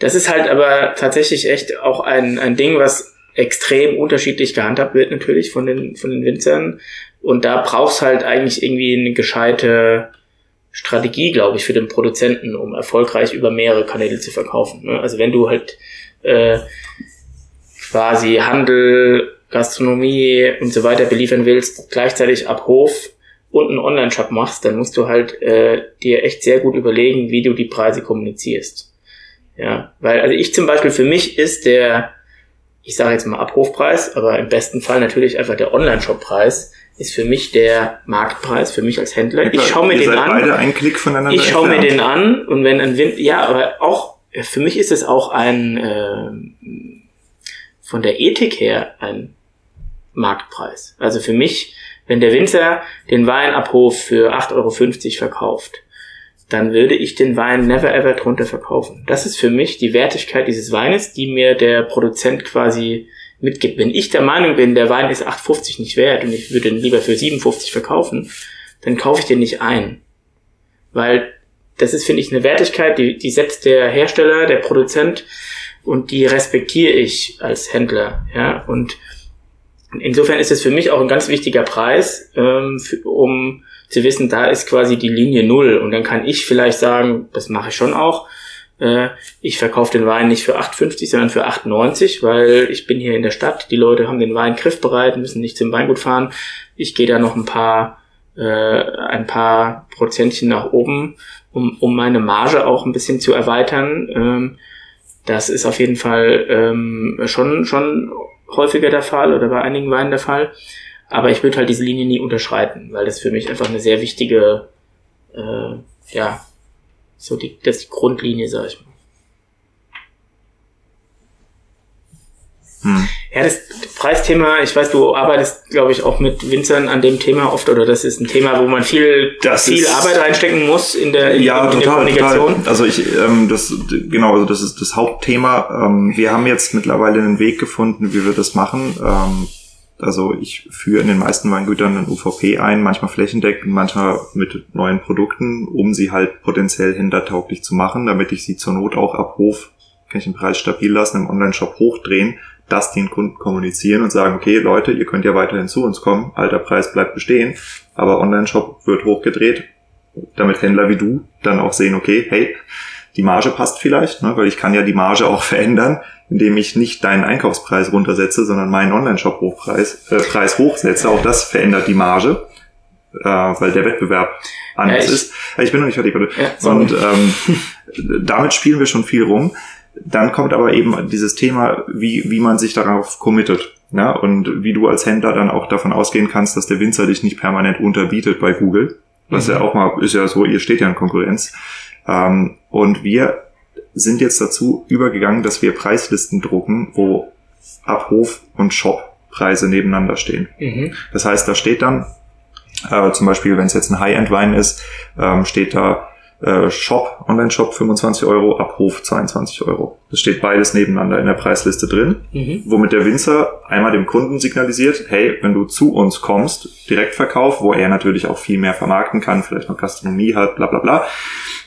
[SPEAKER 2] Das ist halt aber tatsächlich echt auch ein, ein Ding, was extrem unterschiedlich gehandhabt wird natürlich von den, von den Winzern. Und da brauchst halt eigentlich irgendwie eine gescheite Strategie, glaube ich, für den Produzenten, um erfolgreich über mehrere Kanäle zu verkaufen. Ne? Also wenn du halt äh, quasi Handel, Gastronomie und so weiter beliefern willst, gleichzeitig ab Hof und einen Online-Shop machst, dann musst du halt äh, dir echt sehr gut überlegen, wie du die Preise kommunizierst. Ja, weil also ich zum Beispiel für mich ist der, ich sage jetzt mal Abrufpreis, aber im besten Fall natürlich einfach der Online-Shop-Preis ist für mich der Marktpreis für mich als Händler. Ich schaue mir den an. Ich schaue mir den an und wenn ein Wind, ja, aber auch für mich ist es auch ein äh, von der Ethik her ein Marktpreis. Also für mich, wenn der Winzer den Wein ab Hof für 8,50 Euro verkauft, dann würde ich den Wein never ever drunter verkaufen. Das ist für mich die Wertigkeit dieses Weines, die mir der Produzent quasi mitgibt. Wenn ich der Meinung bin, der Wein ist 8,50 nicht wert und ich würde ihn lieber für 57 verkaufen, dann kaufe ich den nicht ein. Weil das ist, finde ich, eine Wertigkeit, die, die setzt der Hersteller, der Produzent und die respektiere ich als Händler. Ja, und insofern ist es für mich auch ein ganz wichtiger Preis, ähm, für, um zu wissen, da ist quasi die Linie null. Und dann kann ich vielleicht sagen, das mache ich schon auch. Äh, ich verkaufe den Wein nicht für 8,50, sondern für 8,90, weil ich bin hier in der Stadt. Die Leute haben den Wein griffbereit, müssen nicht zum Weingut fahren. Ich gehe da noch ein paar äh, ein paar Prozentchen nach oben um, um meine Marge auch ein bisschen zu erweitern. Ähm, das ist auf jeden Fall ähm, schon, schon häufiger der Fall oder bei einigen Weinen der Fall. Aber ich würde halt diese Linie nie unterschreiten, weil das für mich einfach eine sehr wichtige, äh, ja, so die, das ist die Grundlinie, sag ich mal. Hm. Ja, das Preisthema, ich weiß, du arbeitest, glaube ich, auch mit Winzern an dem Thema oft, oder das ist ein Thema, wo man viel, das viel Arbeit reinstecken muss in der, in,
[SPEAKER 1] ja,
[SPEAKER 2] in
[SPEAKER 1] total, der Kommunikation. Total. Also ich, ähm, das, genau, also das ist das Hauptthema. Ähm, wir haben jetzt mittlerweile einen Weg gefunden, wie wir das machen. Ähm, also ich führe in den meisten Weingütern ein UVP ein, manchmal flächendeckend, manchmal mit neuen Produkten, um sie halt potenziell hintertauglich zu machen, damit ich sie zur Not auch ab Hof, kann ich den Preis stabil lassen, im Online-Shop hochdrehen das den Kunden kommunizieren und sagen, okay, Leute, ihr könnt ja weiterhin zu uns kommen, alter Preis bleibt bestehen, aber Online-Shop wird hochgedreht, damit Händler wie du dann auch sehen, okay, hey, die Marge passt vielleicht, ne, weil ich kann ja die Marge auch verändern, indem ich nicht deinen Einkaufspreis runtersetze, sondern meinen Online-Shop-Hochpreis äh, Preis hochsetze. Auch das verändert die Marge, äh, weil der Wettbewerb anders ja, ist. Ich bin noch nicht fertig, bitte. Ja, und ähm, damit spielen wir schon viel rum. Dann kommt aber eben dieses Thema, wie, wie man sich darauf committet. Ja, und wie du als Händler dann auch davon ausgehen kannst, dass der Winzer dich nicht permanent unterbietet bei Google. Was mhm. ja auch mal, ist ja so, ihr steht ja in Konkurrenz. Ähm, und wir sind jetzt dazu übergegangen, dass wir Preislisten drucken, wo Abhof und Shop Preise nebeneinander stehen. Mhm. Das heißt, da steht dann Äh, zum Beispiel, wenn es jetzt ein High-End-Wein ist, ähm, steht da äh, Shop, Online-Shop 25 Euro, Abhof 22 Euro. Das steht beides nebeneinander in der Preisliste drin, mhm. womit der Winzer einmal dem Kunden signalisiert, hey, wenn du zu uns kommst, Direktverkauf, wo er natürlich auch viel mehr vermarkten kann, vielleicht noch Gastronomie hat, bla bla bla,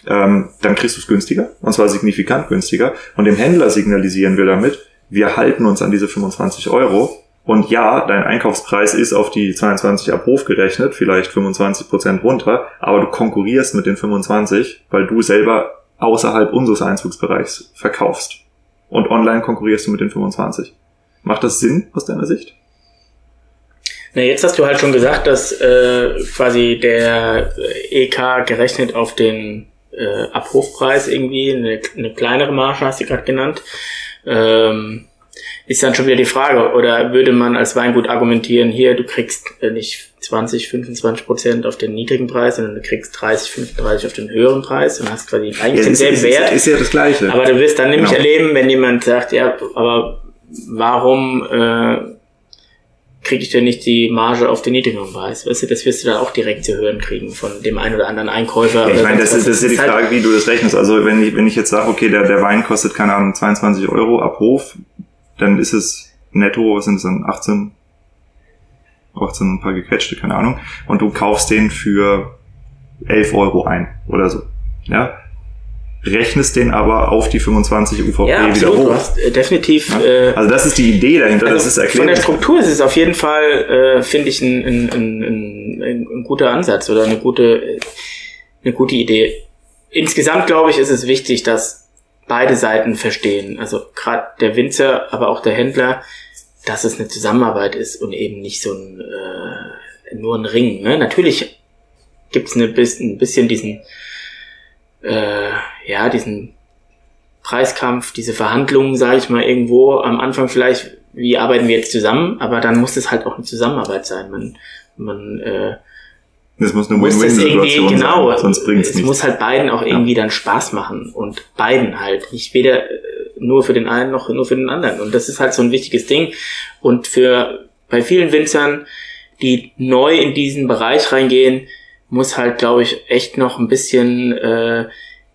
[SPEAKER 1] ähm, dann kriegst du es günstiger, und zwar signifikant günstiger. Und dem Händler signalisieren wir damit, wir halten uns an diese 25 Euro und ja, dein Einkaufspreis ist auf die 22 ab Hof gerechnet, vielleicht 25 Prozent runter, aber du konkurrierst mit den 25, weil du selber außerhalb unseres Einzugsbereichs verkaufst. Und online konkurrierst du mit den 25. Macht das Sinn aus deiner Sicht?
[SPEAKER 2] Na, jetzt hast du halt schon gesagt, dass äh, quasi der EK gerechnet auf den äh, Abrufpreis irgendwie eine, eine kleinere Marge, hast du gerade genannt. Ähm, ist dann schon wieder die Frage, oder würde man als Weingut argumentieren, hier, du kriegst äh, nicht 20, 25 Prozent auf den niedrigen Preis, sondern du kriegst 30, 35 auf den höheren Preis und hast quasi eigentlich ja, denselben
[SPEAKER 1] ist,
[SPEAKER 2] Wert.
[SPEAKER 1] Ist, ist ja das Gleiche.
[SPEAKER 2] Aber du wirst dann nämlich genau. erleben, wenn jemand sagt, ja, aber warum äh, kriege ich denn nicht die Marge auf den niedrigeren Preis? Weißt du, das wirst du dann auch direkt zu hören kriegen von dem einen oder anderen Einkäufer.
[SPEAKER 1] Ja, ich meine, das ist, das ist ja die halt Frage, wie du das rechnest. Also wenn ich, wenn ich jetzt sage, okay, der, der Wein kostet, keine Ahnung, 22 Euro ab Hof, dann ist es netto, was sind es dann, 18, 18 ein paar gequetschte, keine Ahnung, und du kaufst den für 11 Euro ein oder so. Ja, rechnest den aber auf die 25 UVP ja, wieder hoch. Du hast,
[SPEAKER 2] äh, definitiv. Ja?
[SPEAKER 1] Äh, also das ist die Idee dahinter, also das ist erklärt.
[SPEAKER 2] Von der Struktur ist es auf jeden Fall, äh, finde ich, ein, ein, ein, ein, ein guter Ansatz oder eine gute, eine gute Idee. Insgesamt glaube ich, ist es wichtig, dass beide Seiten verstehen. Also gerade der Winzer, aber auch der Händler, dass es eine Zusammenarbeit ist und eben nicht so ein äh, nur ein Ring. Ne? Natürlich gibt es ein bisschen diesen äh, ja diesen Preiskampf, diese Verhandlungen, sage ich mal irgendwo am Anfang vielleicht, wie arbeiten wir jetzt zusammen, aber dann muss es halt auch eine Zusammenarbeit sein. Man man äh,
[SPEAKER 1] es muss eine Win-Win-Situation
[SPEAKER 2] genau, sein, sonst bringt's es nichts. muss halt beiden auch irgendwie ja. dann Spaß machen und beiden halt, nicht weder äh, nur für den einen noch nur für den anderen. Und das ist halt so ein wichtiges Ding. Und für bei vielen Winzern, die neu in diesen Bereich reingehen, muss halt, glaube ich, echt noch ein bisschen äh,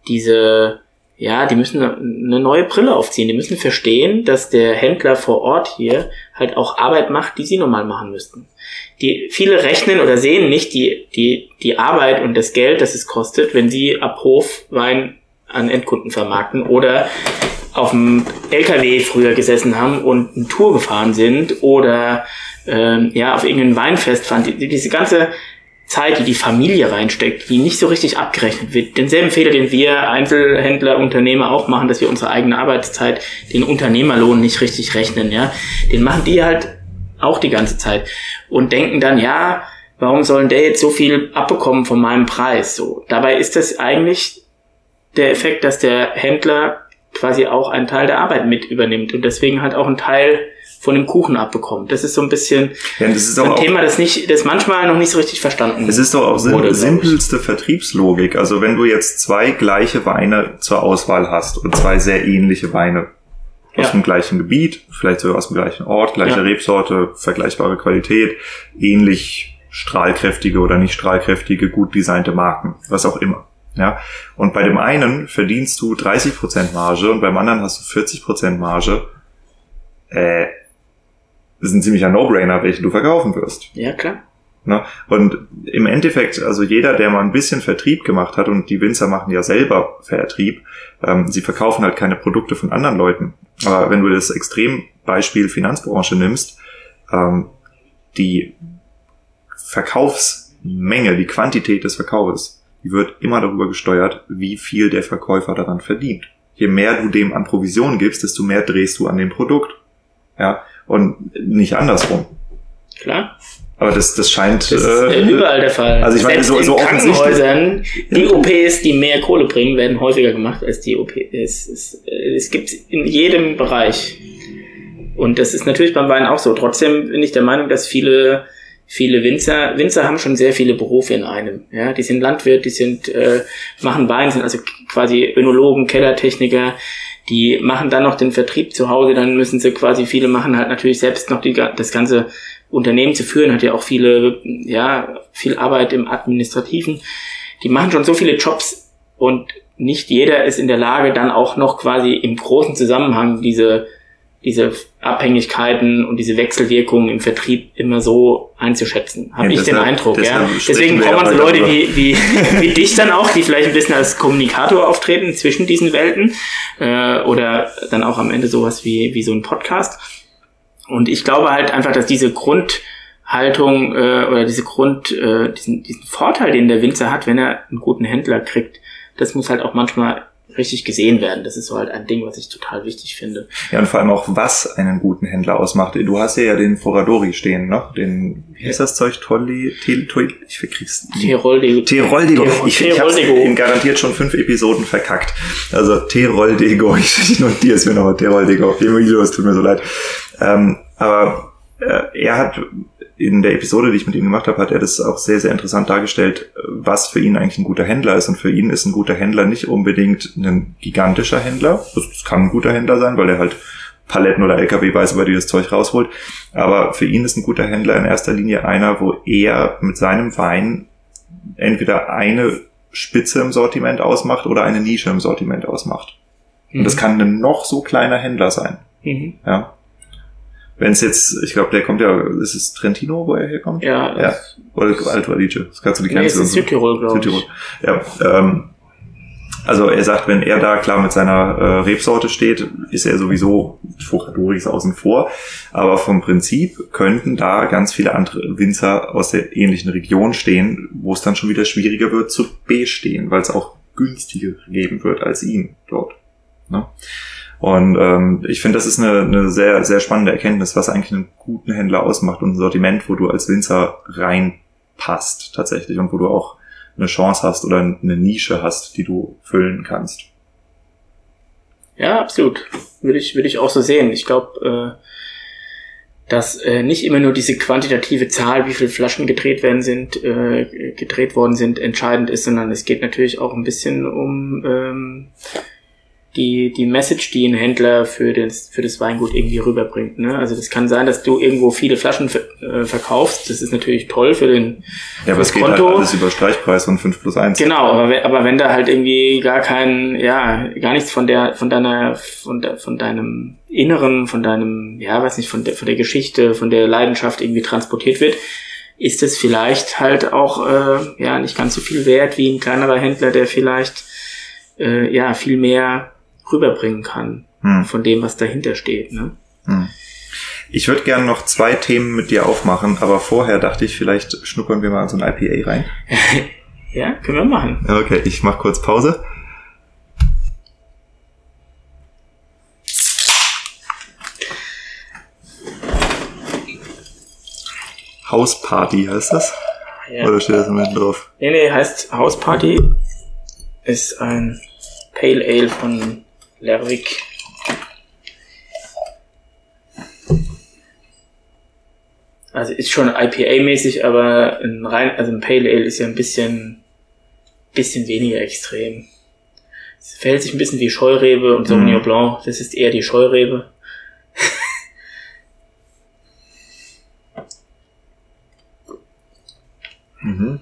[SPEAKER 2] diese ja, die müssen eine neue Brille aufziehen. Die müssen verstehen, dass der Händler vor Ort hier halt auch Arbeit macht, die sie normal machen müssten. Die viele rechnen oder sehen nicht die die die Arbeit und das Geld, das es kostet, wenn sie ab Hof Wein an Endkunden vermarkten oder auf dem LKW früher gesessen haben und eine Tour gefahren sind oder ähm, ja auf irgendein Weinfest fahren. Die, diese ganze Zeit, die die Familie reinsteckt, die nicht so richtig abgerechnet wird. Denselben Fehler, den wir Einzelhändler, Unternehmer auch machen, dass wir unsere eigene Arbeitszeit, den Unternehmerlohn nicht richtig rechnen, ja. Den machen die halt auch die ganze Zeit und denken dann, ja, warum sollen der jetzt so viel abbekommen von meinem Preis? So. Dabei ist das eigentlich der Effekt, dass der Händler quasi auch einen Teil der Arbeit mit übernimmt und deswegen halt auch einen Teil von dem Kuchen abbekommt. Das ist so ein bisschen
[SPEAKER 1] ja, ist ein
[SPEAKER 2] Thema, das nicht, das manchmal noch nicht so richtig verstanden
[SPEAKER 1] Es ist doch auch wurde, simpelste Vertriebslogik. Also wenn du jetzt zwei gleiche Weine zur Auswahl hast und zwei sehr ähnliche Weine aus ja. dem gleichen Gebiet, vielleicht sogar aus dem gleichen Ort, gleiche ja. Rebsorte, vergleichbare Qualität, ähnlich strahlkräftige oder nicht strahlkräftige, gut designte Marken, was auch immer. Ja, und bei dem einen verdienst du 30% Marge und beim anderen hast du 40% Marge. Äh, das ist ein ziemlicher No-Brainer, welchen du verkaufen wirst.
[SPEAKER 2] Ja, klar.
[SPEAKER 1] Ne? Und im Endeffekt, also jeder, der mal ein bisschen Vertrieb gemacht hat, und die Winzer machen ja selber Vertrieb, ähm, sie verkaufen halt keine Produkte von anderen Leuten. Aber wenn du das Extrembeispiel Finanzbranche nimmst, ähm, die Verkaufsmenge, die Quantität des Verkaufes, die wird immer darüber gesteuert, wie viel der Verkäufer daran verdient. Je mehr du dem an Provision gibst, desto mehr drehst du an dem Produkt. Ja, und nicht andersrum.
[SPEAKER 2] Klar.
[SPEAKER 1] Aber das, das scheint.
[SPEAKER 2] Das ist äh, überall der Fall.
[SPEAKER 1] Also ich meine, so, so
[SPEAKER 2] in Krankenhäusern, die OPs, die mehr Kohle bringen, werden häufiger gemacht als die OPs. Es, es, es gibt in jedem Bereich. Und das ist natürlich beim Wein auch so. Trotzdem bin ich der Meinung, dass viele, viele Winzer, Winzer haben schon sehr viele Berufe in einem. Ja, die sind Landwirt, die sind, äh, machen Wein, sind also quasi Önologen, Kellertechniker, die machen dann noch den Vertrieb zu Hause, dann müssen sie quasi, viele machen halt natürlich selbst noch die, das ganze Unternehmen zu führen, hat ja auch viele, ja, viel Arbeit im Administrativen. Die machen schon so viele Jobs und nicht jeder ist in der Lage, dann auch noch quasi im großen Zusammenhang diese, diese Abhängigkeiten und diese Wechselwirkungen im Vertrieb immer so einzuschätzen, habe ja, ich den Eindruck. Ja. Deswegen braucht man so Leute wie, wie, wie dich dann auch, die vielleicht ein bisschen als Kommunikator auftreten zwischen diesen Welten äh, oder dann auch am Ende sowas wie, wie so ein Podcast. Und ich glaube halt einfach, dass diese Grundhaltung äh, oder diese Grund, äh, diesen, diesen Vorteil, den der Winzer hat, wenn er einen guten Händler kriegt, das muss halt auch manchmal richtig gesehen werden. Das ist so halt ein Ding, was ich total wichtig finde.
[SPEAKER 1] Ja, und vor allem auch, was einen guten Händler ausmacht. Du hast ja, ja den Foradori stehen, ne? Den, wie heißt das Zeug? Tolli, Tolli, ich verkrieg's.
[SPEAKER 2] Teroldego.
[SPEAKER 1] Teroldego. Ich, ich hab's in garantiert schon fünf Episoden verkackt. Also Teroldego. Ich, notiere es mir noch. Teroldego. Es tut mir so leid. Ähm, aber äh, er hat in der Episode, die ich mit ihm gemacht habe, hat er das auch sehr, sehr interessant dargestellt, was für ihn eigentlich ein guter Händler ist. Und für ihn ist ein guter Händler nicht unbedingt ein gigantischer Händler. Das kann ein guter Händler sein, weil er halt Paletten oder LKW weiß, über die das Zeug rausholt. Aber für ihn ist ein guter Händler in erster Linie einer, wo er mit seinem Wein entweder eine Spitze im Sortiment ausmacht oder eine Nische im Sortiment ausmacht. Mhm. Und das mhm. kann ein noch so kleiner Händler sein. Mhm. Ja wenn es jetzt, ich glaube, der kommt ja, ist es Trentino, wo er herkommt?
[SPEAKER 2] Ja.
[SPEAKER 1] Ja. Oder Alto Adige. Das kannst du die
[SPEAKER 2] nee, Grenze. ist Südtirol, glaube ich.
[SPEAKER 1] Ja. Ähm, also er sagt, wenn er da klar mit seiner äh, Rebsorte steht, ist er sowieso Fuchadoris außen vor. Aber vom Prinzip könnten da ganz viele andere Winzer aus der ähnlichen Region stehen, wo es dann schon wieder schwieriger wird zu bestehen, weil es auch günstiger geben wird als ihn dort. Ne? Und ähm, ich finde, das ist eine, eine sehr, sehr spannende Erkenntnis, was eigentlich einen guten Händler ausmacht und ein Sortiment, wo du als Winzer reinpasst tatsächlich und wo du auch eine Chance hast oder eine Nische hast, die du füllen kannst.
[SPEAKER 2] Ja, absolut. Würde ich, würde ich auch so sehen. Ich glaube, äh, dass äh, nicht immer nur diese quantitative Zahl, wie viele Flaschen gedreht werden sind, äh, gedreht worden sind, entscheidend ist, sondern es geht natürlich auch ein bisschen um ähm, die, die Message, die ein Händler für das, für das Weingut irgendwie rüberbringt. Ne? Also das kann sein, dass du irgendwo viele Flaschen äh, verkaufst. Das ist natürlich toll für den
[SPEAKER 1] Ja, aber es geht Konto. halt alles über Streichpreis und 5 plus 1.
[SPEAKER 2] Genau, aber, aber wenn da halt irgendwie gar kein, ja, gar nichts von der, von deiner, von, de, von deinem Inneren, von deinem, ja, weiß nicht, von der, von der Geschichte, von der Leidenschaft irgendwie transportiert wird, ist es vielleicht halt auch, äh, ja, nicht ganz so viel wert wie ein kleinerer Händler, der vielleicht, äh, ja, viel mehr rüberbringen kann hm. von dem, was dahinter steht. Ne? Hm.
[SPEAKER 1] Ich würde gerne noch zwei Themen mit dir aufmachen, aber vorher dachte ich, vielleicht schnuppern wir mal in so ein IPA rein.
[SPEAKER 2] ja, können wir machen.
[SPEAKER 1] Okay, ich mache kurz Pause. Hausparty heißt das? Ja. Oder steht das im Moment drauf?
[SPEAKER 2] Nee, nee, heißt Hausparty. Ist ein Pale Ale von Lerwick. Also ist schon IPA-mäßig, aber ein rein, also ein Pale Ale ist ja ein bisschen, bisschen weniger extrem. Es verhält sich ein bisschen wie Scheurebe und Sauvignon mhm. Blanc. Das ist eher die Scheurebe. mhm.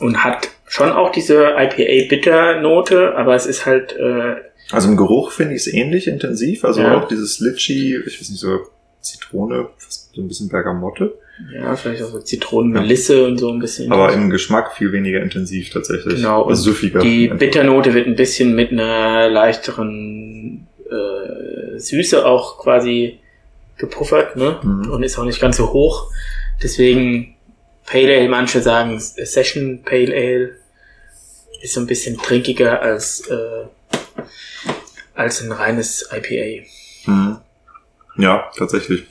[SPEAKER 2] Und hat schon auch diese IPA-Bitter-Note, aber es ist halt äh,
[SPEAKER 1] also im Geruch finde ich es ähnlich intensiv. Also ja. auch dieses Litchi, ich weiß nicht, so Zitrone, fast so ein bisschen Bergamotte.
[SPEAKER 2] Ja, vielleicht auch so Zitronenmelisse ja. und so ein bisschen.
[SPEAKER 1] Aber im Geschmack viel weniger intensiv tatsächlich.
[SPEAKER 2] Genau. Also süffiger. Die Bitternote wird ein bisschen mit einer leichteren äh, Süße auch quasi gepuffert, ne? Mhm. Und ist auch nicht ganz so hoch. Deswegen Pale Ale, manche sagen Session Pale Ale ist so ein bisschen trinkiger als äh, als ein reines IPA.
[SPEAKER 1] Mhm. Ja, tatsächlich.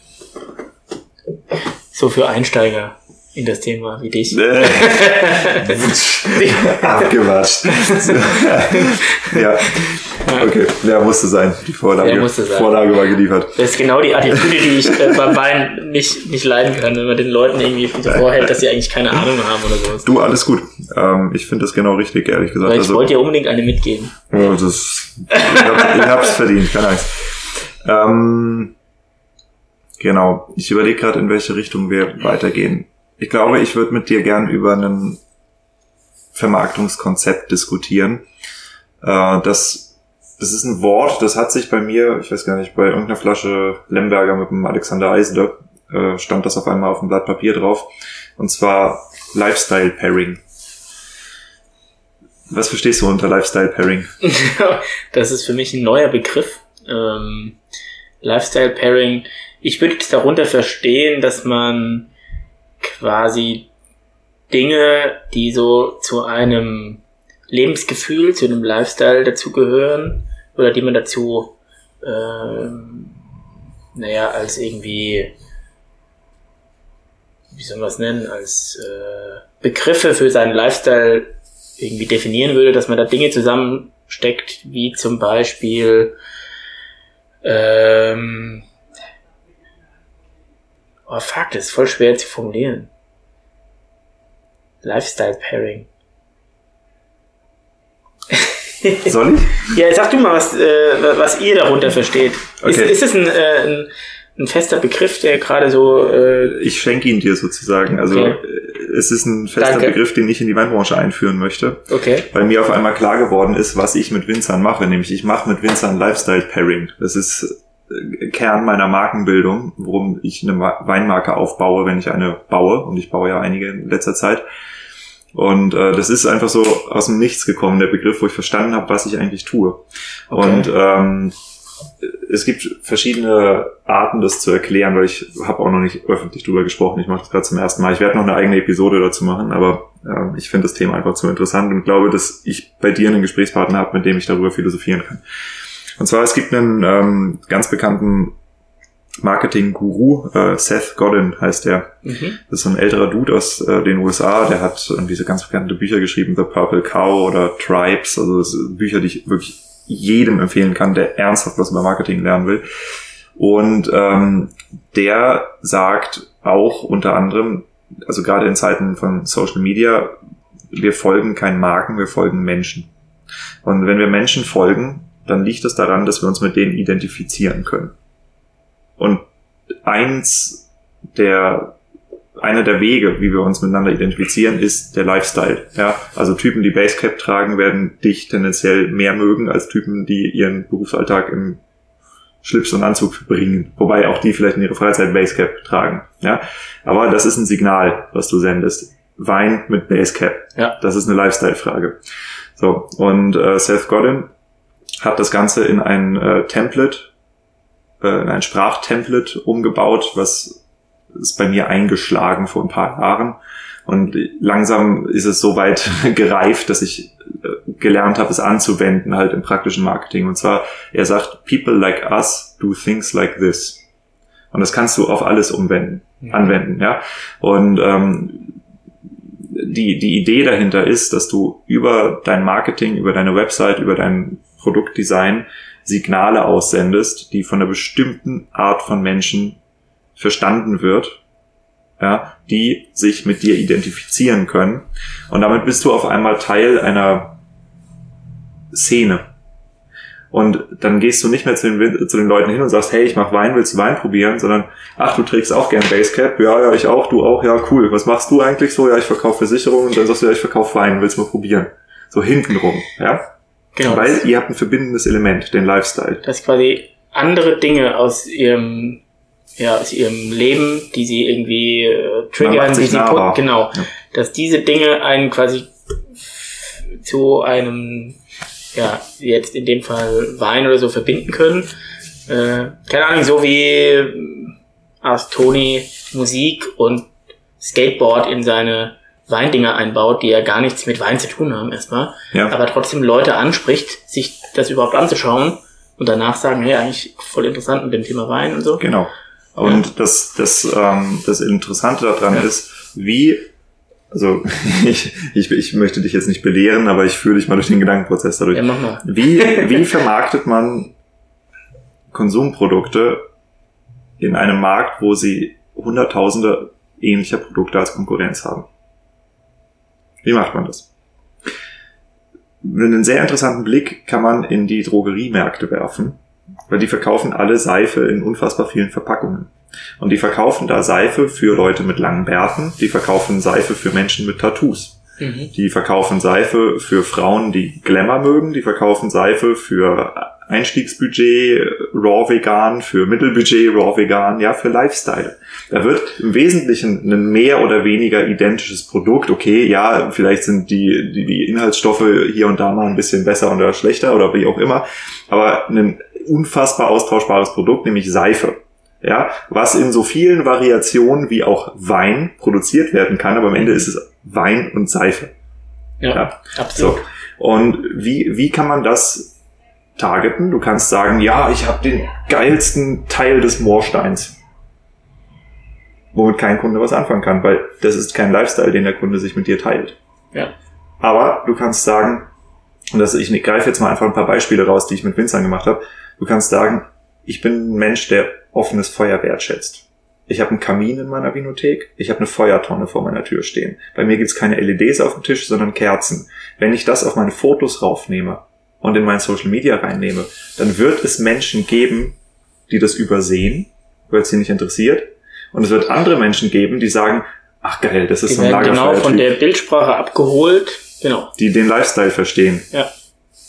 [SPEAKER 2] So für Einsteiger in das Thema wie dich.
[SPEAKER 1] Abgewatscht. ja. Okay, ja, musste sein. Die Vorlage, ja, musste sein. Vorlage war geliefert.
[SPEAKER 2] Das ist genau die Attitüde, die ich äh, beim Wein nicht, nicht leiden kann, wenn man den Leuten irgendwie so vorhält, dass sie eigentlich keine Ahnung haben oder sowas.
[SPEAKER 1] Du, alles gut. Ähm, ich finde das genau richtig, ehrlich gesagt.
[SPEAKER 2] Aber ich also, wollte dir unbedingt eine mitgeben.
[SPEAKER 1] Ja, das, ich, hab, ich hab's verdient, keine Angst. Ähm, Genau. Ich überlege gerade, in welche Richtung wir weitergehen. Ich glaube, ich würde mit dir gern über ein Vermarktungskonzept diskutieren. Äh, das, das ist ein Wort, das hat sich bei mir, ich weiß gar nicht, bei irgendeiner Flasche Lemberger mit dem Alexander Eisler, äh, stand das auf einmal auf dem Blatt Papier drauf. Und zwar Lifestyle Pairing. Was verstehst du unter Lifestyle Pairing?
[SPEAKER 2] das ist für mich ein neuer Begriff. Ähm, Lifestyle Pairing. Ich würde darunter verstehen, dass man quasi Dinge, die so zu einem Lebensgefühl, zu einem Lifestyle dazugehören oder die man dazu, ähm, naja, als irgendwie, wie soll man es nennen, als äh, Begriffe für seinen Lifestyle irgendwie definieren würde, dass man da Dinge zusammensteckt, wie zum Beispiel ähm, oh fuck, das ist voll schwer zu formulieren. Lifestyle Pairing.
[SPEAKER 1] Soll ich?
[SPEAKER 2] ja, sag du mal, was, äh, was ihr darunter versteht. Okay. Ist, ist es ein, äh, ein, ein fester Begriff, der gerade so... Äh
[SPEAKER 1] ich schenke ihn dir sozusagen. Also okay. Äh, es ist ein fester Danke. Begriff, den ich in die Weinbranche einführen möchte.
[SPEAKER 2] Okay.
[SPEAKER 1] Weil mir auf einmal klar geworden ist, was ich mit Winzern mache. Nämlich ich mache mit Winzern Lifestyle Pairing. Das ist Kern meiner Markenbildung, worum ich eine Weinmarke aufbaue, wenn ich eine baue. Und ich baue ja einige in letzter Zeit. Und äh, das ist einfach so aus dem Nichts gekommen, der Begriff, wo ich verstanden habe, was ich eigentlich tue. Okay. Und ähm, es gibt verschiedene Arten, das zu erklären, weil ich habe auch noch nicht öffentlich drüber gesprochen. Ich mache das gerade zum ersten Mal. Ich werde noch eine eigene Episode dazu machen, aber äh, ich finde das Thema einfach zu interessant und glaube, dass ich bei dir einen Gesprächspartner habe, mit dem ich darüber philosophieren kann. Und zwar, es gibt einen ähm, ganz bekannten Marketing-Guru, äh, Seth Godin heißt der. Mhm. Das ist so ein älterer Dude aus äh, den USA, der hat äh, diese ganz bekannte Bücher geschrieben, The Purple Cow oder Tribes, also Bücher, die ich wirklich jedem empfehlen kann, der ernsthaft was über Marketing lernen will. Und ähm, der sagt auch unter anderem, also gerade in Zeiten von Social Media, wir folgen keinen Marken, wir folgen Menschen. Und wenn wir Menschen folgen, dann liegt es daran, dass wir uns mit denen identifizieren können. Und eins der, einer der Wege, wie wir uns miteinander identifizieren, ist der Lifestyle. Ja, also Typen, die Basecap tragen, werden dich tendenziell mehr mögen als Typen, die ihren Berufsalltag im Schlips und Anzug verbringen. Wobei auch die vielleicht in ihrer Freizeit Basecap tragen. Ja, aber das ist ein Signal, was du sendest. Wein mit Basecap. Ja. Das ist eine Lifestyle-Frage. So. Und äh, Seth Godin hat das Ganze in ein äh, Template äh, in ein Sprachtemplate umgebaut, was ist bei mir eingeschlagen vor ein paar Jahren. Und langsam ist es so weit gereift, dass ich äh, gelernt habe, es anzuwenden, halt im praktischen Marketing. Und zwar, er sagt, people like us do things like this. Und das kannst du auf alles umwenden, mhm. anwenden, ja. Und ähm, die, die Idee dahinter ist, dass du über dein Marketing, über deine Website, über dein Produktdesign Signale aussendest, die von einer bestimmten Art von Menschen verstanden wird, ja, die sich mit dir identifizieren können. Und damit bist du auf einmal Teil einer Szene. Und dann gehst du nicht mehr zu den, zu den Leuten hin und sagst, hey, ich mach Wein, willst du Wein probieren? Sondern, ach, du trägst auch gern Basecap. Ja, ja, ich auch, du auch, ja, cool. Was machst du eigentlich so? Ja, ich verkaufe Versicherungen. Und dann sagst du, ja, ich verkaufe Wein, willst du mal probieren? So hintenrum, ja? Genau. Weil ihr habt ein verbindendes Element, den Lifestyle.
[SPEAKER 2] Dass quasi andere Dinge aus ihrem, ja, aus ihrem Leben, die sie irgendwie äh, triggern, die sie genau, ja. dass diese Dinge einen quasi zu einem, ja, jetzt in dem Fall Wein oder so verbinden können. Äh, keine Ahnung, so wie aus Tony Musik und Skateboard in seine Weindinger einbaut, die ja gar nichts mit Wein zu tun haben erstmal, ja. aber trotzdem Leute anspricht, sich das überhaupt anzuschauen und danach sagen, hey, eigentlich voll interessant mit dem Thema Wein und so.
[SPEAKER 1] Genau. Und ja. das, das, ähm, das Interessante daran ja. ist, wie, also ich, ich, ich möchte dich jetzt nicht belehren, aber ich führe dich mal durch den Gedankenprozess dadurch.
[SPEAKER 2] Ja, mach mal.
[SPEAKER 1] Wie, wie vermarktet man Konsumprodukte in einem Markt, wo sie hunderttausende ähnlicher Produkte als Konkurrenz haben? Wie macht man das? Einen sehr interessanten Blick kann man in die Drogeriemärkte werfen, weil die verkaufen alle Seife in unfassbar vielen Verpackungen. Und die verkaufen da Seife für Leute mit langen Bärten, die verkaufen Seife für Menschen mit Tattoos.
[SPEAKER 2] Mhm.
[SPEAKER 1] Die verkaufen Seife für Frauen, die Glamour mögen, die verkaufen Seife für Einstiegsbudget Raw Vegan, für Mittelbudget Raw Vegan, ja, für Lifestyle. Da wird im Wesentlichen ein mehr oder weniger identisches Produkt. Okay, ja, vielleicht sind die, die, die Inhaltsstoffe hier und da mal ein bisschen besser oder schlechter oder wie auch immer, aber ein unfassbar austauschbares Produkt, nämlich Seife. Ja, was in so vielen Variationen wie auch Wein produziert werden kann, aber am Ende ist es Wein und Seife.
[SPEAKER 2] Ja,
[SPEAKER 1] Ja.
[SPEAKER 2] absolut.
[SPEAKER 1] So. Und wie, wie kann man das targeten? Du kannst sagen, ja, ich habe den geilsten Teil des Moorsteins. Womit kein Kunde was anfangen kann, weil das ist kein Lifestyle, den der Kunde sich mit dir teilt.
[SPEAKER 2] Ja.
[SPEAKER 1] Aber du kannst sagen, und das, ich greife jetzt mal einfach ein paar Beispiele raus, die ich mit Winzern gemacht habe. Du kannst sagen, ich bin ein Mensch, der offenes Feuer wertschätzt. Ich habe einen Kamin in meiner Vinothek, ich habe eine Feuertonne vor meiner Tür stehen. Bei mir gibt's keine LEDs auf dem Tisch, sondern Kerzen. Wenn ich das auf meine Fotos raufnehme und in mein Social Media reinnehme, dann wird es Menschen geben, die das übersehen, weil es sie nicht interessiert. Und es wird andere Menschen geben, die sagen, ach geil, das ist
[SPEAKER 2] Die
[SPEAKER 1] so ein
[SPEAKER 2] werden genau von der Bildsprache abgeholt. Genau.
[SPEAKER 1] die den Lifestyle verstehen.
[SPEAKER 2] Ja.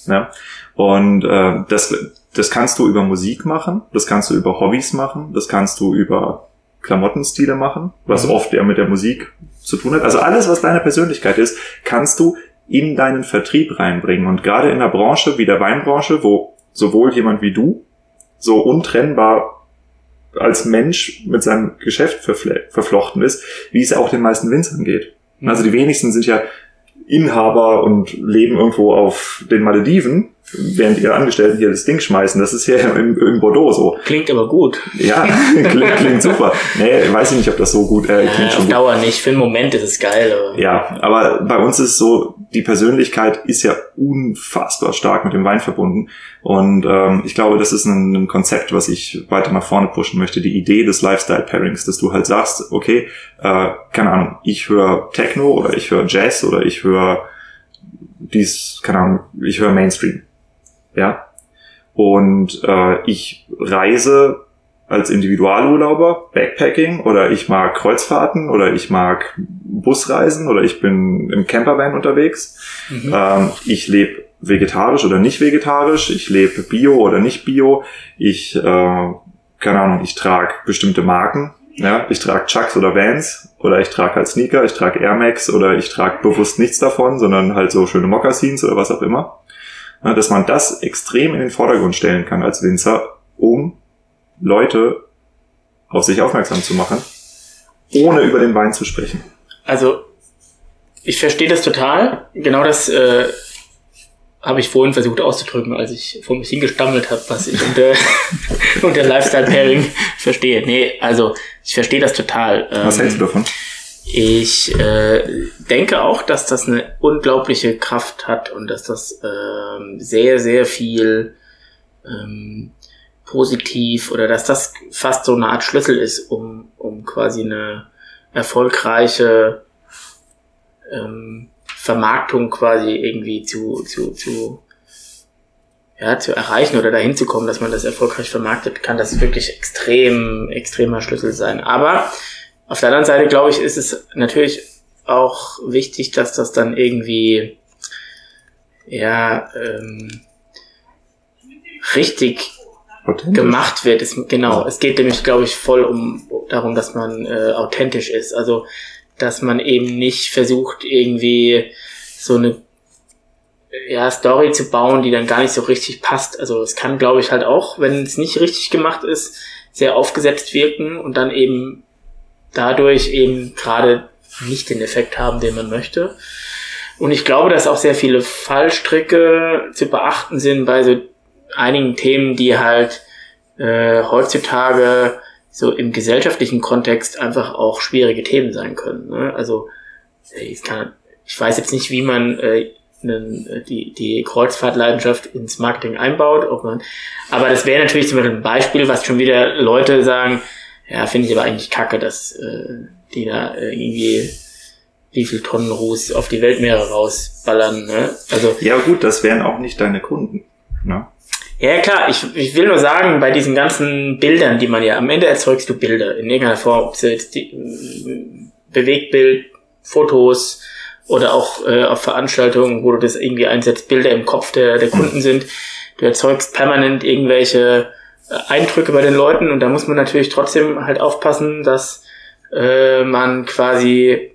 [SPEAKER 1] ja? Und äh, das, das kannst du über Musik machen, das kannst du über Hobbys machen, das kannst du über Klamottenstile machen, was
[SPEAKER 2] Mhm.
[SPEAKER 1] oft ja mit der Musik zu tun hat. Also alles, was deine Persönlichkeit ist, kannst du in deinen Vertrieb reinbringen. Und gerade in einer Branche wie der Weinbranche, wo sowohl jemand wie du so untrennbar als Mensch mit seinem Geschäft verflochten ist, wie es auch den meisten Winzern geht.
[SPEAKER 2] Mhm.
[SPEAKER 1] Also die wenigsten sind ja Inhaber und leben irgendwo auf den Malediven, während ihre Angestellten hier das Ding schmeißen. Das ist ja im, im Bordeaux so.
[SPEAKER 2] Klingt aber gut.
[SPEAKER 1] Ja, klingt, klingt super. Nee, weiß ich nicht, ob das so gut, äh, klingt
[SPEAKER 2] auf
[SPEAKER 1] schon gut.
[SPEAKER 2] Dauer nicht. Für einen Moment ist es geil. Aber
[SPEAKER 1] Ja, aber bei uns ist so, die Persönlichkeit ist ja unfassbar stark mit dem Wein verbunden. Und ähm, ich glaube, das ist ein, ein Konzept, was ich weiter nach vorne pushen möchte. Die Idee des Lifestyle-Pairings, dass du halt sagst, okay, äh, keine Ahnung, ich höre Techno oder ich höre Jazz oder ich höre dies, keine Ahnung, ich höre Mainstream. Ja. Und äh, ich reise als Individualurlauber, Backpacking oder ich mag Kreuzfahrten oder ich mag Busreisen oder ich bin im Campervan unterwegs.
[SPEAKER 2] Mhm.
[SPEAKER 1] Ähm, ich lebe vegetarisch oder nicht vegetarisch, ich lebe bio oder nicht bio, ich, äh, keine Ahnung, ich trage bestimmte Marken, ja, ich trage Chucks oder Vans oder ich trage halt Sneaker, ich trage Air Max oder ich trage bewusst nichts davon, sondern halt so schöne Mokassins oder was auch immer. Dass man das extrem in den Vordergrund stellen kann als Winzer, um Leute auf sich aufmerksam zu machen, ohne über den Wein zu sprechen.
[SPEAKER 2] Also, ich verstehe das total. Genau das äh, habe ich vorhin versucht auszudrücken, als ich vor mich hingestammelt habe, was ich unter, unter Lifestyle Pairing verstehe. Nee, also ich verstehe das total.
[SPEAKER 1] Was
[SPEAKER 2] Ähm,
[SPEAKER 1] hältst du davon?
[SPEAKER 2] Ich äh, denke auch, dass das eine unglaubliche Kraft hat und dass das ähm, sehr, sehr viel ähm, positiv oder dass das fast so eine Art Schlüssel ist, um, um quasi eine erfolgreiche ähm, Vermarktung quasi irgendwie zu, zu, zu, ja, zu erreichen oder dahin zu kommen, dass man das erfolgreich vermarktet, kann das wirklich extrem, extremer Schlüssel sein. Aber auf der anderen Seite, glaube ich, ist es natürlich auch wichtig, dass das dann irgendwie, ja, ähm, richtig gemacht wird. Es, genau, es geht nämlich, glaube ich, voll um darum, dass man äh, authentisch ist. Also, dass man eben nicht versucht, irgendwie so eine ja, Story zu bauen, die dann gar nicht so richtig passt. Also es kann, glaube ich, halt auch, wenn es nicht richtig gemacht ist, sehr aufgesetzt wirken und dann eben dadurch eben gerade nicht den Effekt haben, den man möchte. Und ich glaube, dass auch sehr viele Fallstricke zu beachten sind bei so einigen Themen, die halt äh, heutzutage so im gesellschaftlichen Kontext einfach auch schwierige Themen sein können. Ne? Also ich, kann, ich weiß jetzt nicht, wie man äh, einen, die, die Kreuzfahrtleidenschaft ins Marketing einbaut, ob man, aber das wäre natürlich zum Beispiel ein Beispiel, was schon wieder Leute sagen, ja, finde ich aber eigentlich kacke, dass äh, die da irgendwie wie viel Tonnen Ruß auf die Weltmeere rausballern. Ne? Also
[SPEAKER 1] Ja gut, das wären auch nicht deine Kunden. Ne?
[SPEAKER 2] Ja, klar, ich, ich will nur sagen, bei diesen ganzen Bildern, die man ja, am Ende erzeugst du Bilder in irgendeiner Form, ob es jetzt die, Bewegtbild, Fotos oder auch äh, auf Veranstaltungen, wo du das irgendwie einsetzt, Bilder im Kopf der, der Kunden sind. Du erzeugst permanent irgendwelche äh, Eindrücke bei den Leuten und da muss man natürlich trotzdem halt aufpassen, dass äh, man quasi,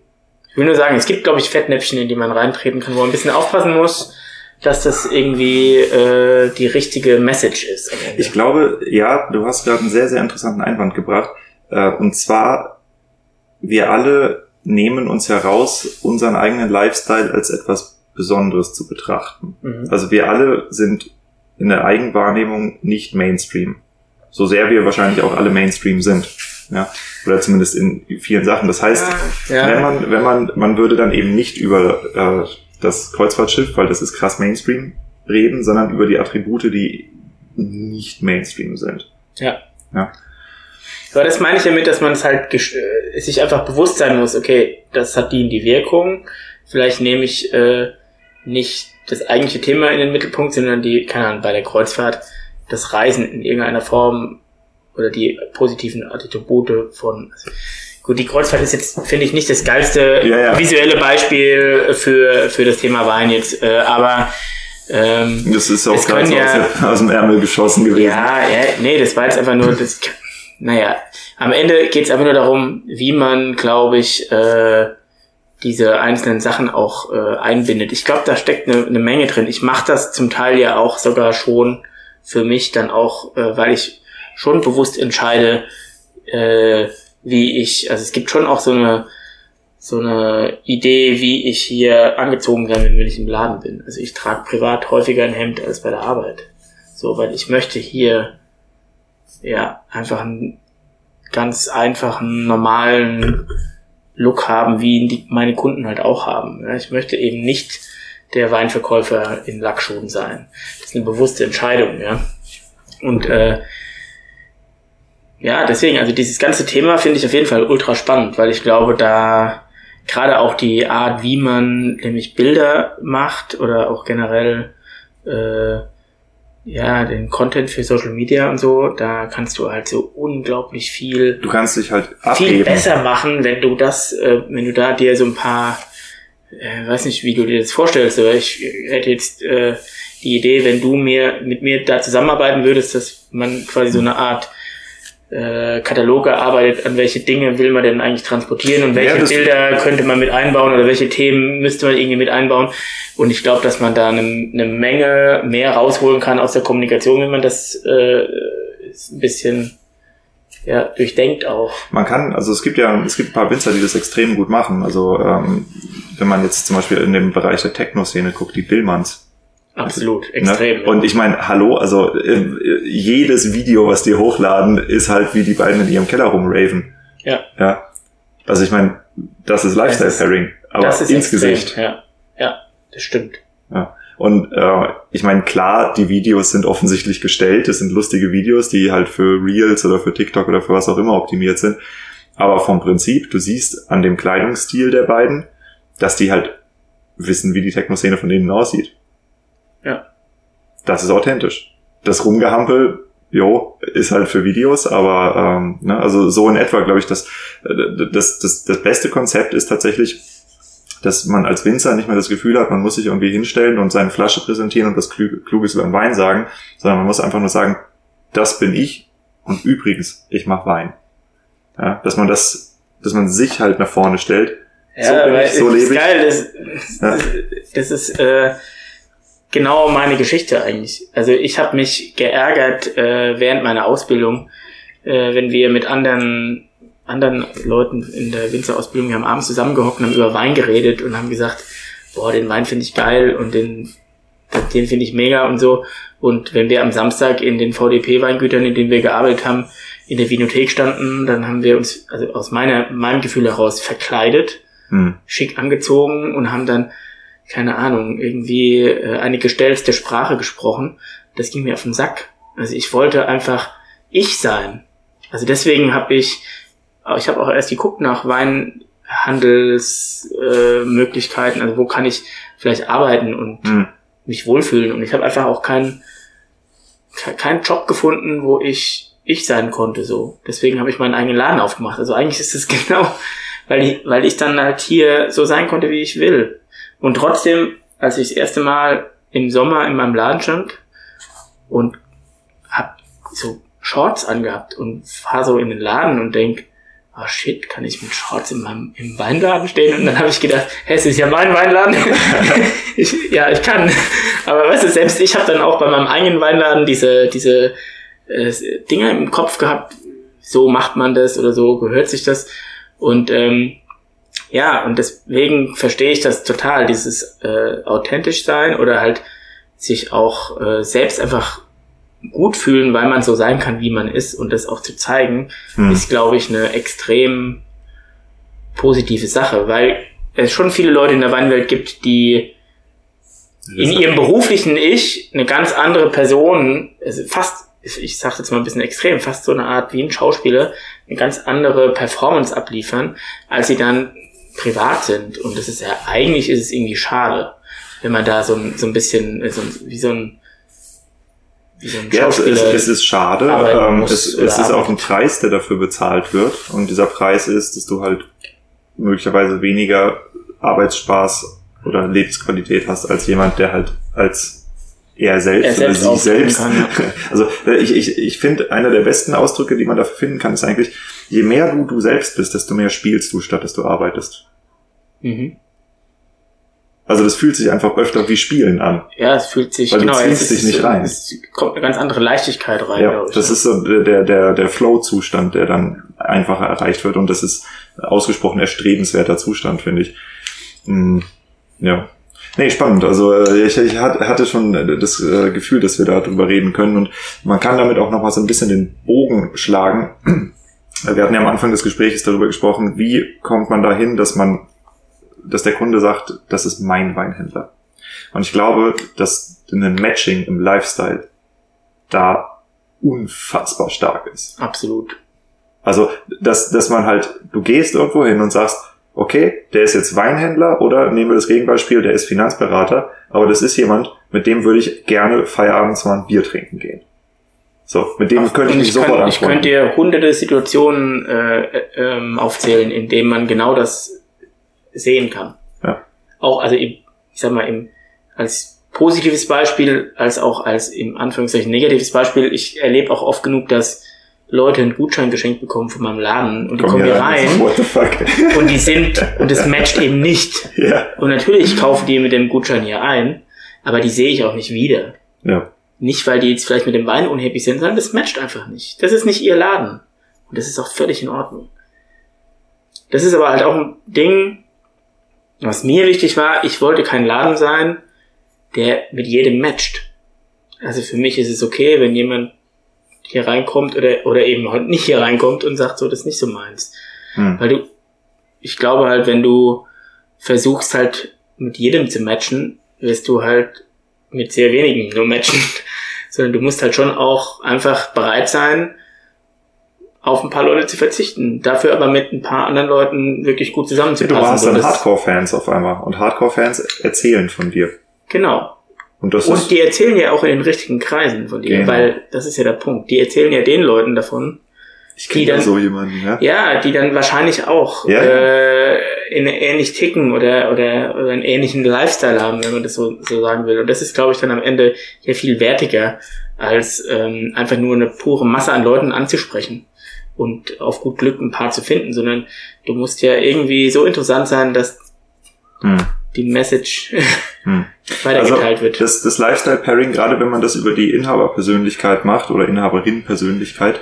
[SPEAKER 2] ich will nur sagen, es gibt, glaube ich, Fettnäpfchen, in die man reintreten kann, wo man ein bisschen aufpassen muss, dass das irgendwie äh, die richtige Message ist.
[SPEAKER 1] Ich glaube, ja, du hast gerade einen sehr, sehr interessanten Einwand gebracht. Äh, und zwar, wir alle nehmen uns heraus, unseren eigenen Lifestyle als etwas Besonderes zu betrachten. Mhm. Also wir alle sind in der Eigenwahrnehmung nicht Mainstream. So sehr wir wahrscheinlich auch alle Mainstream sind. Ja, oder zumindest in vielen Sachen. Das heißt, ja, wenn man, wenn man, man würde dann eben nicht über äh, das Kreuzfahrtschiff, weil das ist krass Mainstream, reden, sondern über die Attribute, die nicht Mainstream sind.
[SPEAKER 2] Ja. Ja. Aber das meine ich damit, dass man es halt äh, sich einfach bewusst sein muss, okay, das hat die in die Wirkung. Vielleicht nehme ich äh, nicht das eigentliche Thema in den Mittelpunkt, sondern die, keine Ahnung, bei der Kreuzfahrt das Reisen in irgendeiner Form oder die positiven Attribute von. Also, gut, die Kreuzfahrt ist jetzt, finde ich, nicht das geilste ja, ja. visuelle Beispiel für, für das Thema Wein jetzt, äh, aber
[SPEAKER 1] ähm, das ist auch gerade so ja, aus, dem Ärmel geschossen gewesen.
[SPEAKER 2] Ja, ja, nee, das war jetzt einfach nur, das, naja, am Ende geht es einfach nur darum, wie man, glaube ich, äh, diese einzelnen Sachen auch äh, einbindet. Ich glaube, da steckt eine, eine Menge drin. Ich mache das zum Teil ja auch sogar schon für mich dann auch, äh, weil ich schon bewusst entscheide, äh, wie ich, also es gibt schon auch so eine, so eine Idee, wie ich hier angezogen sein bin, wenn ich im Laden bin. Also ich trage privat häufiger ein Hemd als bei der Arbeit. So, weil ich möchte hier, ja, einfach einen ganz einfachen, normalen Look haben, wie meine Kunden halt auch haben. Ja, ich möchte eben nicht der Weinverkäufer in Lackschuhen sein. Das ist eine bewusste Entscheidung, ja. Und äh, ja, deswegen, also dieses ganze Thema finde ich auf jeden Fall ultra spannend, weil ich glaube, da gerade auch die Art, wie man nämlich Bilder macht oder auch generell äh, ja, den Content für Social Media und so, da kannst du halt so unglaublich viel.
[SPEAKER 1] Du kannst dich halt
[SPEAKER 2] abheben. viel besser machen, wenn du das, äh, wenn du da dir so ein paar, äh, weiß nicht, wie du dir das vorstellst, aber ich hätte jetzt äh, die Idee, wenn du mir mit mir da zusammenarbeiten würdest, dass man quasi so eine Art äh, Katalog erarbeitet, an welche Dinge will man denn eigentlich transportieren und welche ja, Bilder könnte man mit einbauen oder welche Themen müsste man irgendwie mit einbauen. Und ich glaube, dass man da eine, eine, Menge mehr rausholen kann aus der Kommunikation, wenn man das äh, ein bisschen ja, durchdenkt auch.
[SPEAKER 1] Man kann, also es gibt ja, es gibt ein paar Winzer, die das extrem gut machen. Also ähm, wenn man jetzt zum Beispiel in dem Bereich der Techno-Szene guckt, die Billmanns,
[SPEAKER 2] Absolut, ne? extrem.
[SPEAKER 1] Ne? Und ich meine, hallo, also äh, jedes Video, was die hochladen, ist halt wie die beiden in ihrem Keller rumraven.
[SPEAKER 2] Ja.
[SPEAKER 1] Ja. Also ich meine, das ist Lifestyle-Pairing, aber das ist ins extrem. Gesicht.
[SPEAKER 2] Ja, ja, das stimmt.
[SPEAKER 1] Ja. Und äh, ich meine, klar, die Videos sind offensichtlich gestellt, es sind lustige Videos, die halt für Reels oder für TikTok oder für was auch immer optimiert sind. Aber vom Prinzip, du siehst an dem Kleidungsstil der beiden, dass die halt wissen, wie die Techno-Szene von denen aussieht.
[SPEAKER 2] Ja.
[SPEAKER 1] Das ist authentisch. Das Rumgehampel, jo, ist halt für Videos, aber ähm, ne, also so in etwa, glaube ich, das, das, das, das beste Konzept ist tatsächlich, dass man als Winzer nicht mehr das Gefühl hat, man muss sich irgendwie hinstellen und seine Flasche präsentieren und was Kluges über den Wein sagen, sondern man muss einfach nur sagen, das bin ich und übrigens, ich mache Wein. Ja, dass man das, dass man sich halt nach vorne stellt.
[SPEAKER 2] Ja, so bin ich, so lebe ich. Geil, das, ja. das ist äh, genau meine Geschichte eigentlich. Also ich habe mich geärgert äh, während meiner Ausbildung, äh, wenn wir mit anderen anderen Leuten in der Winzerausbildung, wir haben abends zusammengehockt und haben über Wein geredet und haben gesagt, boah, den Wein finde ich geil und den den finde ich mega und so. Und wenn wir am Samstag in den VDP-Weingütern, in denen wir gearbeitet haben, in der Vinothek standen, dann haben wir uns, also aus meiner, meinem Gefühl heraus, verkleidet, hm. schick angezogen und haben dann keine Ahnung, irgendwie äh, eine gestellte Sprache gesprochen. Das ging mir auf den Sack. Also ich wollte einfach ich sein. Also deswegen habe ich, ich habe auch erst geguckt nach Weinhandelsmöglichkeiten, äh, also wo kann ich vielleicht arbeiten und mhm. mich wohlfühlen. Und ich habe einfach auch keinen keinen Job gefunden, wo ich ich sein konnte so. Deswegen habe ich meinen eigenen Laden aufgemacht. Also eigentlich ist es genau, weil ich, weil ich dann halt hier so sein konnte, wie ich will. Und trotzdem, als ich das erste Mal im Sommer in meinem Laden stand und hab so Shorts angehabt und fahr so in den Laden und denk, oh shit, kann ich mit Shorts in meinem im Weinladen stehen? Und dann habe ich gedacht, hey, es ist ja mein Weinladen. ich, ja, ich kann. Aber weißt du, selbst ich habe dann auch bei meinem eigenen Weinladen diese, diese äh, Dinger im Kopf gehabt, so macht man das oder so gehört sich das. Und ähm, ja, und deswegen verstehe ich das total, dieses äh, authentisch sein oder halt sich auch äh, selbst einfach gut fühlen, weil man so sein kann, wie man ist und das auch zu zeigen, hm. ist, glaube ich, eine extrem positive Sache, weil es schon viele Leute in der Weinwelt gibt, die in ihrem beruflichen Ich eine ganz andere Person, also fast, ich sage jetzt mal ein bisschen extrem, fast so eine Art wie ein Schauspieler, eine ganz andere Performance abliefern, als sie dann privat sind. Und das ist ja, eigentlich ist es irgendwie schade, wenn man da so, ein so ein bisschen, so, wie so ein
[SPEAKER 1] ja, es, es, ist schade. Ähm, es, es ist auch ein Preis, der dafür bezahlt wird. Und dieser Preis ist, dass du halt möglicherweise weniger Arbeitsspaß oder Lebensqualität hast als jemand, der halt als er selbst, er selbst oder sie selbst. Kann. Also äh, ich, ich, ich finde, einer der besten Ausdrücke, die man dafür finden kann, ist eigentlich, je mehr du du selbst bist, desto mehr spielst du, statt dass du arbeitest. Mhm. Also das fühlt sich einfach öfter wie Spielen an.
[SPEAKER 2] Ja, es fühlt sich,
[SPEAKER 1] Weil genau, du ziehst dich nicht rein.
[SPEAKER 2] Es kommt eine ganz andere Leichtigkeit rein,
[SPEAKER 1] ja, ich. Das ist so der, der, der Flow-Zustand, der dann einfacher erreicht wird und das ist ausgesprochen erstrebenswerter Zustand, finde ich. Hm, ja. Nee, spannend. Also äh, ich, ich hatte schon das äh, Gefühl, dass wir da drüber reden können und man kann damit auch nochmal so ein bisschen den Bogen schlagen. Wir hatten ja am Anfang des Gesprächs darüber gesprochen, wie kommt man dahin, dass man dass der Kunde sagt, das ist mein Weinhändler. Und ich glaube, dass ein Matching im Lifestyle da unfassbar stark ist.
[SPEAKER 2] Absolut.
[SPEAKER 1] Also, dass, dass man halt, du gehst irgendwo hin und sagst, okay, der ist jetzt Weinhändler oder nehmen wir das Gegenbeispiel, der ist Finanzberater, aber das ist jemand, mit dem würde ich gerne Feierabends mal ein Bier trinken gehen. So, mit dem Ach, könnte ich mich ich sofort
[SPEAKER 2] kann, Ich könnte dir hunderte Situationen äh, äh, ähm, aufzählen, in denen man genau das sehen kann. Ja. Auch, also im, ich sag mal, im, als positives Beispiel, als auch als im Anführungszeichen negatives Beispiel. Ich erlebe auch oft genug, dass Leute einen Gutschein geschenkt bekommen von meinem Laden und die Komm kommen hier rein, rein und die sind und es matcht eben nicht. Ja. Und natürlich kaufen die mit dem Gutschein hier ein, aber die sehe ich auch nicht wieder. Ja. Nicht, weil die jetzt vielleicht mit dem Wein unhappy sind, sondern das matcht einfach nicht. Das ist nicht ihr Laden. Und das ist auch völlig in Ordnung. Das ist aber halt auch ein Ding, was mir wichtig war, ich wollte kein Laden sein, der mit jedem matcht. Also für mich ist es okay, wenn jemand hier reinkommt oder, oder eben halt nicht hier reinkommt und sagt, so, das ist nicht so meins. Hm. Weil du, ich glaube halt, wenn du versuchst halt mit jedem zu matchen, wirst du halt mit sehr wenigen nur matchen. Sondern du musst halt schon auch einfach bereit sein, auf ein paar Leute zu verzichten, dafür aber mit ein paar anderen Leuten wirklich gut zusammenzupassen.
[SPEAKER 1] Du warst dann Hardcore-Fans auf einmal und Hardcore-Fans erzählen von dir.
[SPEAKER 2] Genau. Und, das und die erzählen ja auch in den richtigen Kreisen von dir, genau. weil das ist ja der Punkt. Die erzählen ja den Leuten davon.
[SPEAKER 1] Ich kenne ja so jemanden, ja.
[SPEAKER 2] Ja, die dann wahrscheinlich auch ja, äh, in ähnlich ticken oder, oder, oder einen ähnlichen Lifestyle haben, wenn man das so, so sagen will. Und das ist, glaube ich, dann am Ende ja viel wertiger, als ähm, einfach nur eine pure Masse an Leuten anzusprechen und auf gut Glück ein paar zu finden, sondern du musst ja irgendwie so interessant sein, dass hm. die Message hm. weitergeteilt also wird.
[SPEAKER 1] Das, das Lifestyle-Pairing, gerade wenn man das über die Inhaberpersönlichkeit macht oder Inhaberin-Persönlichkeit,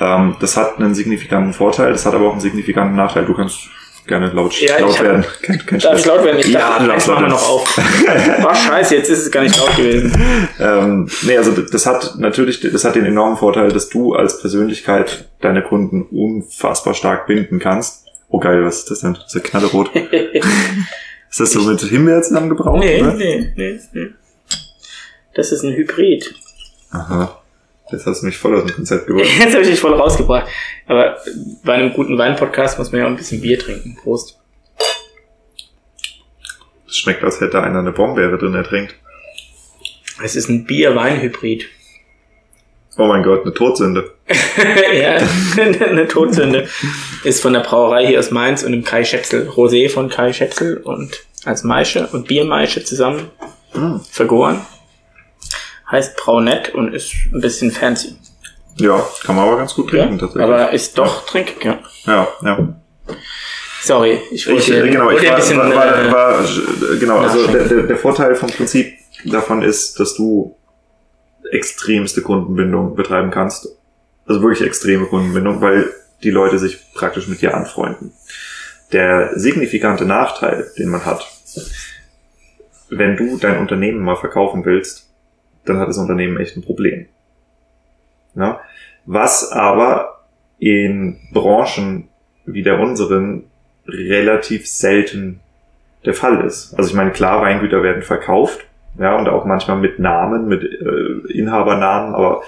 [SPEAKER 1] ähm, das hat einen signifikanten Vorteil, das hat aber auch einen signifikanten Nachteil. Du kannst gerne laut,
[SPEAKER 2] ja,
[SPEAKER 1] laut
[SPEAKER 2] hab, werden. Kein, kein darf ich laut werden? Ich ja, dachte, machen wir noch auf. Ach scheiße, jetzt ist es gar nicht laut gewesen.
[SPEAKER 1] ähm, nee, also das hat natürlich, das hat den enormen Vorteil, dass du als Persönlichkeit deine Kunden unfassbar stark binden kannst. Oh geil, was ist das denn? Das ist ja knallerot. ist das so mit Himbeer zusammengebraucht?
[SPEAKER 2] Nee, oder? nee, nee, nee. Das ist ein Hybrid.
[SPEAKER 1] Aha. Jetzt hast du mich voll aus dem Konzept gebracht.
[SPEAKER 2] Jetzt habe ich dich voll rausgebracht. Aber bei einem guten Wein-Podcast muss man ja auch ein bisschen Bier trinken. Prost.
[SPEAKER 1] Es schmeckt, als hätte einer eine Bombeere drin ertränkt.
[SPEAKER 2] Es ist ein Bier-Wein-Hybrid.
[SPEAKER 1] Oh mein Gott, eine Todsünde.
[SPEAKER 2] ja, eine Todsünde. Ist von der Brauerei hier aus Mainz und dem Kai Schätzel. Rosé von Kai Schätzel und als Maische und Biermaische zusammen mm. vergoren. Heißt Braunett und ist ein bisschen fancy.
[SPEAKER 1] Ja, kann man aber ganz gut trinken
[SPEAKER 2] ja, tatsächlich. Aber ist doch ja. trinkig, ja.
[SPEAKER 1] Ja, ja.
[SPEAKER 2] Sorry, ich wollte,
[SPEAKER 1] ich, äh, genau, ich war, ein bisschen. War, war, äh, war, genau, also der, der, der Vorteil vom Prinzip davon ist, dass du extremste Kundenbindung betreiben kannst. Also wirklich extreme Kundenbindung, weil die Leute sich praktisch mit dir anfreunden. Der signifikante Nachteil, den man hat, wenn du dein Unternehmen mal verkaufen willst, dann hat das Unternehmen echt ein Problem. Ja? Was aber in Branchen wie der unseren relativ selten der Fall ist. Also ich meine, klar, Weingüter werden verkauft, ja, und auch manchmal mit Namen, mit äh, Inhabernamen, aber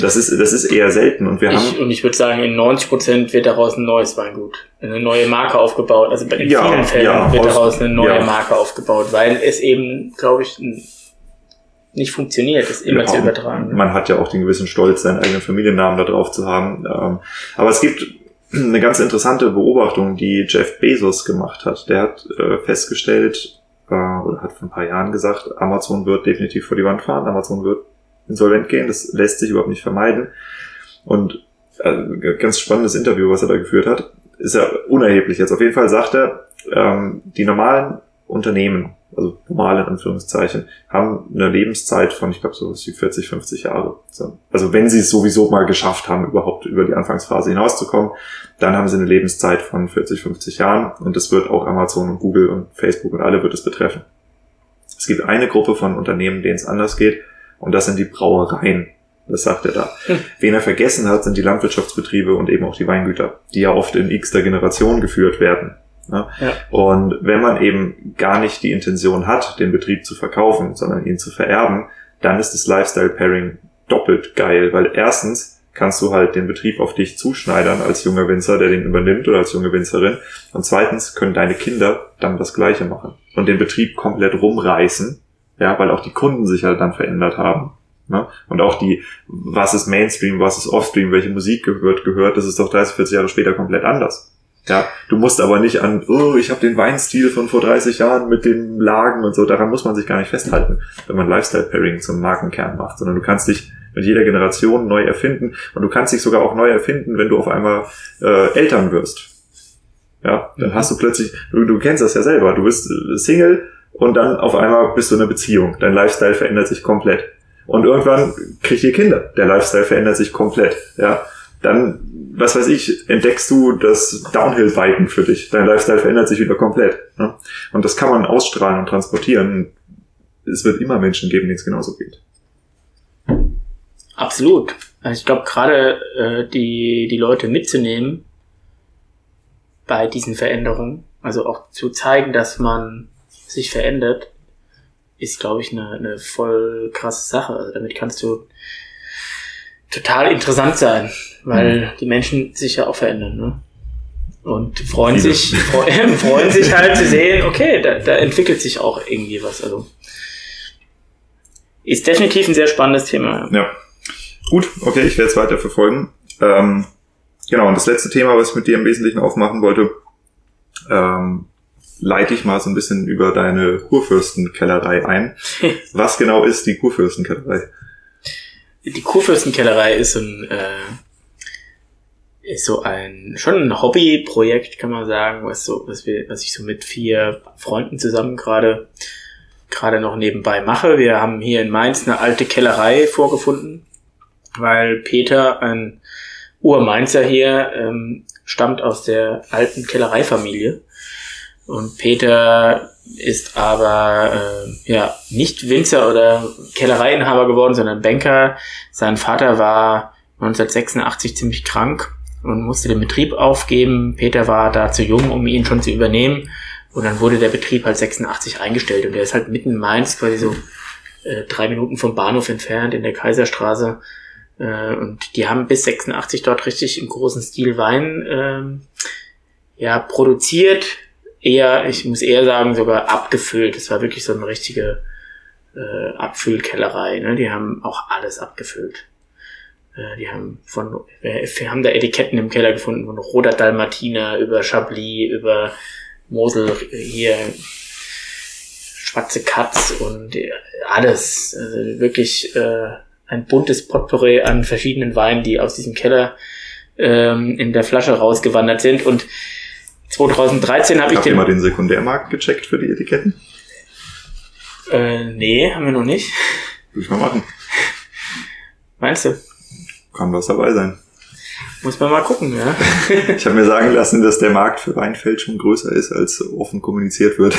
[SPEAKER 1] das ist, das ist eher selten und wir
[SPEAKER 2] ich,
[SPEAKER 1] haben.
[SPEAKER 2] Und ich würde sagen, in 90 Prozent wird daraus ein neues Weingut, eine neue Marke aufgebaut. Also in ja, vielen Fällen ja, wird daraus eine neue ja. Marke aufgebaut, weil es eben, glaube ich, nicht funktioniert, das immer zu übertragen.
[SPEAKER 1] Man hat ja auch den gewissen Stolz, seinen eigenen Familiennamen da drauf zu haben. Ähm, aber es gibt eine ganz interessante Beobachtung, die Jeff Bezos gemacht hat. Der hat äh, festgestellt, äh, oder hat vor ein paar Jahren gesagt, Amazon wird definitiv vor die Wand fahren, Amazon wird insolvent gehen, das lässt sich überhaupt nicht vermeiden. Und äh, ganz spannendes Interview, was er da geführt hat, ist ja unerheblich jetzt. Auf jeden Fall sagt er, ähm, die normalen Unternehmen, also normale in Anführungszeichen, haben eine Lebenszeit von, ich glaube, so was wie 40, 50 Jahre. Also wenn sie es sowieso mal geschafft haben, überhaupt über die Anfangsphase hinauszukommen, dann haben sie eine Lebenszeit von 40, 50 Jahren und das wird auch Amazon und Google und Facebook und alle wird es betreffen. Es gibt eine Gruppe von Unternehmen, denen es anders geht und das sind die Brauereien. Das sagt er da. Hm. Wen er vergessen hat, sind die Landwirtschaftsbetriebe und eben auch die Weingüter, die ja oft in x der Generation geführt werden. Ne? Ja. Und wenn man eben gar nicht die Intention hat, den Betrieb zu verkaufen, sondern ihn zu vererben, dann ist das Lifestyle Pairing doppelt geil, weil erstens kannst du halt den Betrieb auf dich zuschneidern als junger Winzer, der den übernimmt oder als junge Winzerin. Und zweitens können deine Kinder dann das Gleiche machen und den Betrieb komplett rumreißen, ja, weil auch die Kunden sich halt dann verändert haben. Ne? Und auch die, was ist Mainstream, was ist Offstream, welche Musik gehört, gehört, das ist doch 30, 40 Jahre später komplett anders. Ja, du musst aber nicht an, oh, ich habe den Weinstil von vor 30 Jahren mit den Lagen und so, daran muss man sich gar nicht festhalten, wenn man Lifestyle-Pairing zum Markenkern macht, sondern du kannst dich mit jeder Generation neu erfinden und du kannst dich sogar auch neu erfinden, wenn du auf einmal äh, Eltern wirst. Ja, dann hast du plötzlich, du, du kennst das ja selber, du bist äh, Single und dann auf einmal bist du in einer Beziehung, dein Lifestyle verändert sich komplett. Und irgendwann kriegt ihr Kinder, der Lifestyle verändert sich komplett, ja. Dann was weiß ich, entdeckst du das Downhill-Biken für dich. Dein Lifestyle verändert sich wieder komplett. Ne? Und das kann man ausstrahlen und transportieren. Es wird immer Menschen geben, denen es genauso geht.
[SPEAKER 2] Absolut. Also ich glaube, gerade äh, die, die Leute mitzunehmen bei diesen Veränderungen, also auch zu zeigen, dass man sich verändert, ist, glaube ich, eine, eine voll krasse Sache. Also damit kannst du total interessant sein, weil mhm. die Menschen sich ja auch verändern. Ne? Und freuen sich, freuen, freuen sich halt zu sehen, okay, da, da entwickelt sich auch irgendwie was. Also ist definitiv ein sehr spannendes Thema.
[SPEAKER 1] Ja. Gut, okay, ich werde es weiter verfolgen. Ähm, genau, und das letzte Thema, was ich mit dir im Wesentlichen aufmachen wollte, ähm, leite ich mal so ein bisschen über deine Kurfürstenkellerei ein. was genau ist die Kurfürstenkellerei?
[SPEAKER 2] Die Kurfürstenkellerei ist so ein, äh, ist so ein, schon ein Hobbyprojekt, kann man sagen, was so, was wir, was ich so mit vier Freunden zusammen gerade, gerade noch nebenbei mache. Wir haben hier in Mainz eine alte Kellerei vorgefunden, weil Peter, ein Urmainzer hier, ähm, stammt aus der alten Kellereifamilie. Und Peter ist aber äh, ja nicht Winzer oder Kellereiinhaber geworden, sondern Banker. Sein Vater war 1986 ziemlich krank und musste den Betrieb aufgeben. Peter war da zu jung, um ihn schon zu übernehmen. Und dann wurde der Betrieb halt 86 eingestellt. Und der ist halt mitten in Mainz, quasi so äh, drei Minuten vom Bahnhof entfernt, in der Kaiserstraße. Äh, und die haben bis 86 dort richtig im großen Stil Wein äh, ja, produziert eher, ich muss eher sagen, sogar abgefüllt. Das war wirklich so eine richtige äh, Abfüllkellerei. Ne? Die haben auch alles abgefüllt. Äh, die haben von, wir haben da Etiketten im Keller gefunden, von Roter Dalmatiner über Chablis, über Mosel, hier Schwarze Katz und alles. Also wirklich äh, ein buntes Potpourri an verschiedenen Weinen, die aus diesem Keller ähm, in der Flasche rausgewandert sind. Und 2013 habe ich
[SPEAKER 1] Habt
[SPEAKER 2] den.
[SPEAKER 1] ihr mal den Sekundärmarkt gecheckt für die Etiketten?
[SPEAKER 2] Äh, nee, haben wir noch nicht.
[SPEAKER 1] Will ich mal machen.
[SPEAKER 2] Meinst du?
[SPEAKER 1] Kann was dabei sein.
[SPEAKER 2] Muss man mal gucken, ja.
[SPEAKER 1] Ich habe mir sagen lassen, dass der Markt für Weinfälschung größer ist, als offen kommuniziert wird.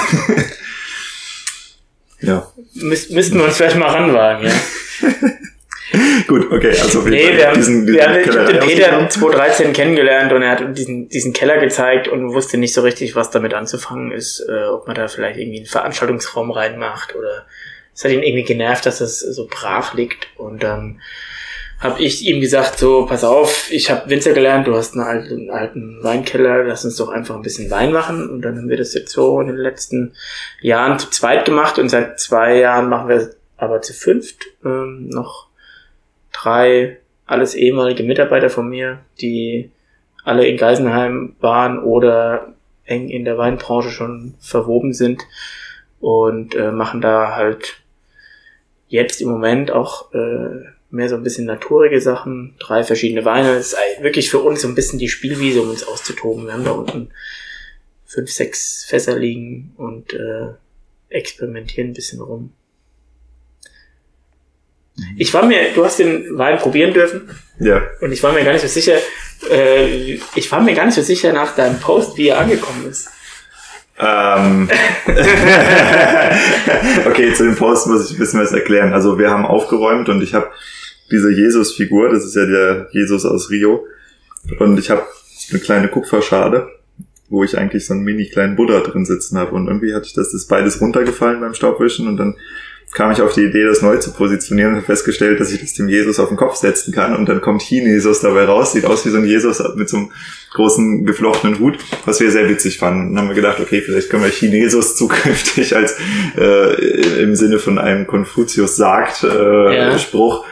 [SPEAKER 1] ja.
[SPEAKER 2] Müs müssten wir uns vielleicht mal ranwagen, ja.
[SPEAKER 1] Gut, okay, also jeden
[SPEAKER 2] Nee, wir haben,
[SPEAKER 1] diesen,
[SPEAKER 2] wir haben
[SPEAKER 1] Kellerei
[SPEAKER 2] den Peter
[SPEAKER 1] ausgegraben.
[SPEAKER 2] 2013 kennengelernt und er hat diesen, diesen Keller gezeigt und wusste nicht so richtig, was damit anzufangen ist, äh, ob man da vielleicht irgendwie einen Veranstaltungsraum reinmacht oder es hat ihn irgendwie genervt, dass das so brach liegt und dann habe ich ihm gesagt, so, pass auf, ich habe Winzer gelernt, du hast einen alten, alten Weinkeller, lass uns doch einfach ein bisschen Wein machen und dann haben wir das jetzt so in den letzten Jahren zu zweit gemacht und seit zwei Jahren machen wir aber zu fünft ähm, noch drei, alles ehemalige Mitarbeiter von mir, die alle in Geisenheim waren oder eng in der Weinbranche schon verwoben sind und äh, machen da halt jetzt im Moment auch äh, mehr so ein bisschen naturige Sachen, drei verschiedene Weine. Das ist wirklich für uns so ein bisschen die Spielwiese, um uns auszutoben. Wir haben da unten fünf, sechs Fässer liegen und äh, experimentieren ein bisschen rum. Ich war mir, du hast den Wein probieren dürfen
[SPEAKER 1] Ja.
[SPEAKER 2] und ich war mir gar nicht so sicher, äh, ich war mir gar nicht so sicher nach deinem Post, wie er angekommen ist.
[SPEAKER 1] Ähm. okay, zu dem Post muss ich ein bisschen was erklären. Also wir haben aufgeräumt und ich habe diese Jesus-Figur, das ist ja der Jesus aus Rio, und ich habe eine kleine Kupferschale, wo ich eigentlich so einen mini kleinen Buddha drin sitzen habe. Und irgendwie hatte ich das, das ist beides runtergefallen beim Staubwischen und dann kam ich auf die Idee, das neu zu positionieren und habe festgestellt, dass ich das dem Jesus auf den Kopf setzen kann und dann kommt Chinesus dabei raus, sieht aus wie so ein Jesus mit so einem großen geflochtenen Hut, was wir sehr witzig fanden. Dann haben wir gedacht, okay, vielleicht können wir Chinesus zukünftig als äh, im Sinne von einem Konfuzius sagt äh,
[SPEAKER 2] Ja.
[SPEAKER 1] Spruch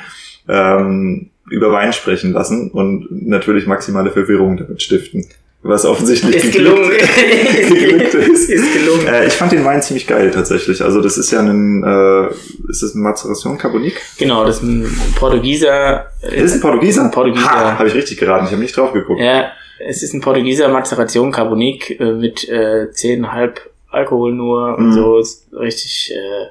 [SPEAKER 1] ähm, über Wein sprechen lassen und natürlich maximale Verwirrung damit stiften. Was offensichtlich
[SPEAKER 2] Ist gelungen.
[SPEAKER 1] geglückt ist.
[SPEAKER 2] ist gelungen.
[SPEAKER 1] Äh, ich fand den Wein ziemlich geil tatsächlich. Also das ist ja ein, äh, ist das ein Maceration Carbonique?
[SPEAKER 2] Genau, das ist ein Portugieser.
[SPEAKER 1] Das ist ein Portugieser?
[SPEAKER 2] Ein Portugieser.
[SPEAKER 1] Ha, habe ich richtig geraten. Ich habe nicht drauf geguckt.
[SPEAKER 2] Ja, es ist ein Portugieser Mazeration Carbonique äh, mit äh, 10,5 Alkohol nur und
[SPEAKER 1] Mhm.
[SPEAKER 2] so. Ist richtig äh,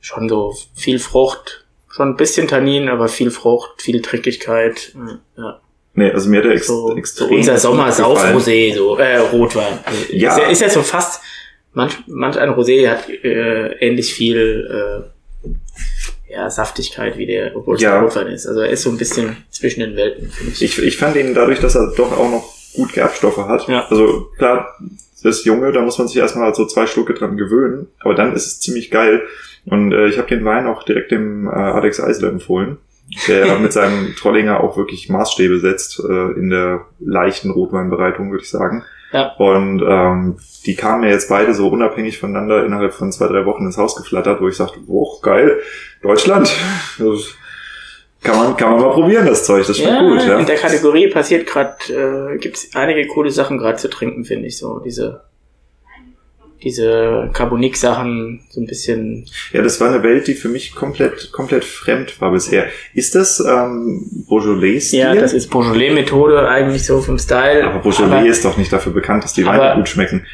[SPEAKER 2] schon so viel Frucht. Schon ein bisschen Tannin, aber viel Frucht, viel Trinkigkeit. Ja.
[SPEAKER 1] Nee, also mir hat der ex
[SPEAKER 2] So, so
[SPEAKER 1] extrem
[SPEAKER 2] unser Sommer ist auch. Rosé, so äh, Rotwein.
[SPEAKER 1] Ja.
[SPEAKER 2] Ist ja, ist ja so fast, manch, manch ein Rosé hat äh, ähnlich viel äh, ja, Saftigkeit wie der, obwohl es
[SPEAKER 1] Ja.
[SPEAKER 2] ein Rotwein ist. Also er ist so ein bisschen zwischen den Welten, finde ich.
[SPEAKER 1] Ich, ich fand ihn dadurch, dass er doch auch noch gut Gerbstoffe hat.
[SPEAKER 2] Ja.
[SPEAKER 1] Also klar, das Junge, da muss man sich erstmal so zwei Schlucke dran gewöhnen, aber dann ist es ziemlich geil. Und äh, ich habe den Wein auch direkt dem äh, Alex Eisler empfohlen, der mit seinem Trollinger auch wirklich Maßstäbe setzt äh, in der leichten Rotweinbereitung, würde ich sagen.
[SPEAKER 2] Ja.
[SPEAKER 1] Und ähm, die kamen mir jetzt beide so unabhängig voneinander innerhalb von zwei, drei Wochen ins Haus geflattert, wo ich sagte, oh, geil, Deutschland. Kann man, kann man mal probieren, das Zeug. Das schmeckt
[SPEAKER 2] ja,
[SPEAKER 1] gut, ja.
[SPEAKER 2] in der Kategorie passiert gerade, äh, gibt's einige coole Sachen gerade zu trinken, finde ich so. Diese, diese Carbonik-Sachen, so ein bisschen.
[SPEAKER 1] Ja, das war eine Welt, die für mich komplett, komplett fremd war bisher. Ist das ähm, Beaujolais-Stil?
[SPEAKER 2] Ja, das ist Beaujolais-Methode eigentlich so vom Style.
[SPEAKER 1] aber Beaujolais ist doch nicht dafür bekannt, dass die Weine
[SPEAKER 2] Aber-
[SPEAKER 1] gut schmecken.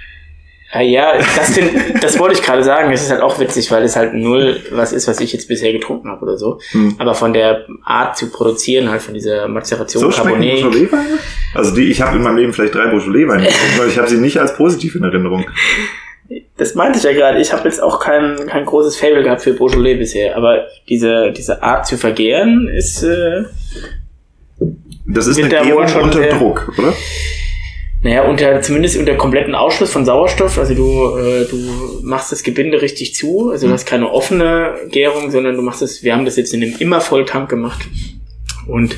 [SPEAKER 2] Ja, ja, das, find, das wollte ich gerade sagen. Das ist halt auch witzig, weil es halt null was ist, was ich jetzt bisher getrunken habe oder so.
[SPEAKER 1] Hm.
[SPEAKER 2] Aber von der Art zu produzieren, halt von dieser Mazeration
[SPEAKER 1] So
[SPEAKER 2] Carbonik.
[SPEAKER 1] Beaujolais-Weine? Also die, ich habe in meinem Leben vielleicht drei Beaujolais-Weine getrunken, weil ich habe sie nicht als positiv in Erinnerung.
[SPEAKER 2] Das meinte ich ja gerade. Ich habe jetzt auch kein, kein großes Fable gehabt für Beaujolais bisher. Aber diese, diese Art zu vergären ist, äh,
[SPEAKER 1] Das ist eine
[SPEAKER 2] der wohl
[SPEAKER 1] Gärung
[SPEAKER 2] schon
[SPEAKER 1] unter
[SPEAKER 2] sehr-
[SPEAKER 1] Druck, oder?
[SPEAKER 2] naja, unter, zumindest unter kompletten Ausschluss von Sauerstoff. Also du, äh, du machst das Gebinde richtig zu. Also du hast keine offene Gärung, sondern du machst es, wir haben das jetzt in einem Immervolltank gemacht. Und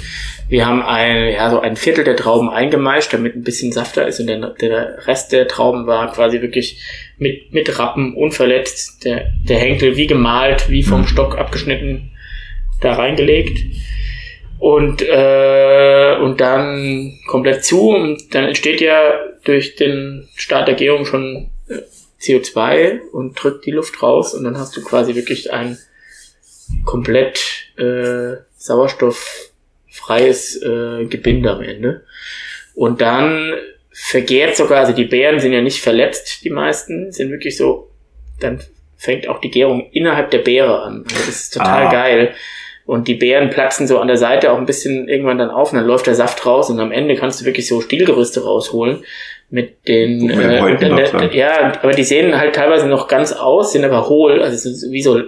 [SPEAKER 2] wir haben ein, ja, so ein Viertel der Trauben eingemeischt, damit ein bisschen safter ist. Und der, der Rest der Trauben war quasi wirklich mit, mit Rappen unverletzt. Der, der Henkel wie gemalt, wie vom
[SPEAKER 1] Mhm.
[SPEAKER 2] Stock abgeschnitten, da reingelegt. Und, äh, und dann komplett zu und dann entsteht ja durch den Start der Gärung schon äh, CO2 und drückt die Luft raus und dann hast du quasi wirklich ein komplett äh, sauerstofffreies äh, Gebinde am Ende. Und dann vergärt sogar, also die Beeren sind ja nicht verletzt, die meisten, sind wirklich so, dann fängt auch die Gärung innerhalb der Beere an. Also das ist total ah. geil. Und die Beeren platzen so an der Seite auch ein bisschen irgendwann dann auf und dann läuft der Saft raus und am Ende kannst du wirklich so Stielgerüste rausholen mit den, äh, der, ja, aber die sehen halt teilweise noch ganz aus, sind aber hohl, also wie so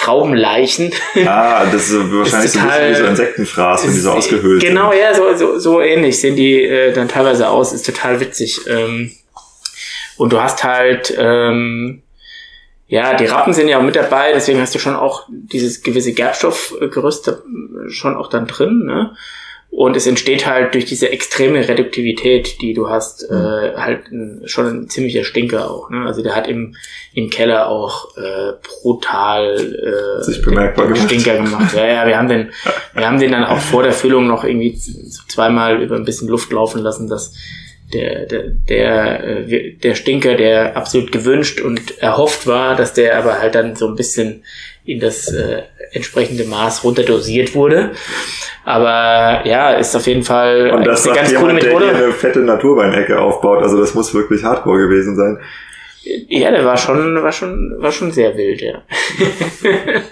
[SPEAKER 2] Traubenleichen.
[SPEAKER 1] Ah, das ist wahrscheinlich ist total, so ein bisschen wie so Insektenfraß, wenn die so ausgehöhlt
[SPEAKER 2] Genau, sind. ja, so, so, so ähnlich sehen die äh, dann teilweise aus, ist total witzig. Ähm, und du hast halt, ähm, ja, die Rappen sind ja auch mit dabei, deswegen hast du schon auch dieses gewisse Gerbstoffgerüst schon auch dann drin, ne? Und es entsteht halt durch diese extreme Reduktivität, die du hast, mhm. äh, halt ein, schon ein ziemlicher Stinker auch. Ne? Also der hat im, im Keller auch äh, brutal äh,
[SPEAKER 1] Sich bemerkbar
[SPEAKER 2] den, den Stinker gemacht. Ja, ja, wir haben den, wir haben den dann auch vor der Füllung noch irgendwie zweimal über ein bisschen Luft laufen lassen, dass der, der, der, äh, der Stinker, der absolut gewünscht und erhofft war, dass der aber halt dann so ein bisschen in das äh, entsprechende Maß runterdosiert wurde. Aber ja, ist auf jeden Fall
[SPEAKER 1] und das eine ganz jemand, coole Methode. Der eine fette Naturweinecke aufbaut, also das muss wirklich hardcore gewesen sein.
[SPEAKER 2] Ja, der war schon, war schon, war schon sehr wild, ja.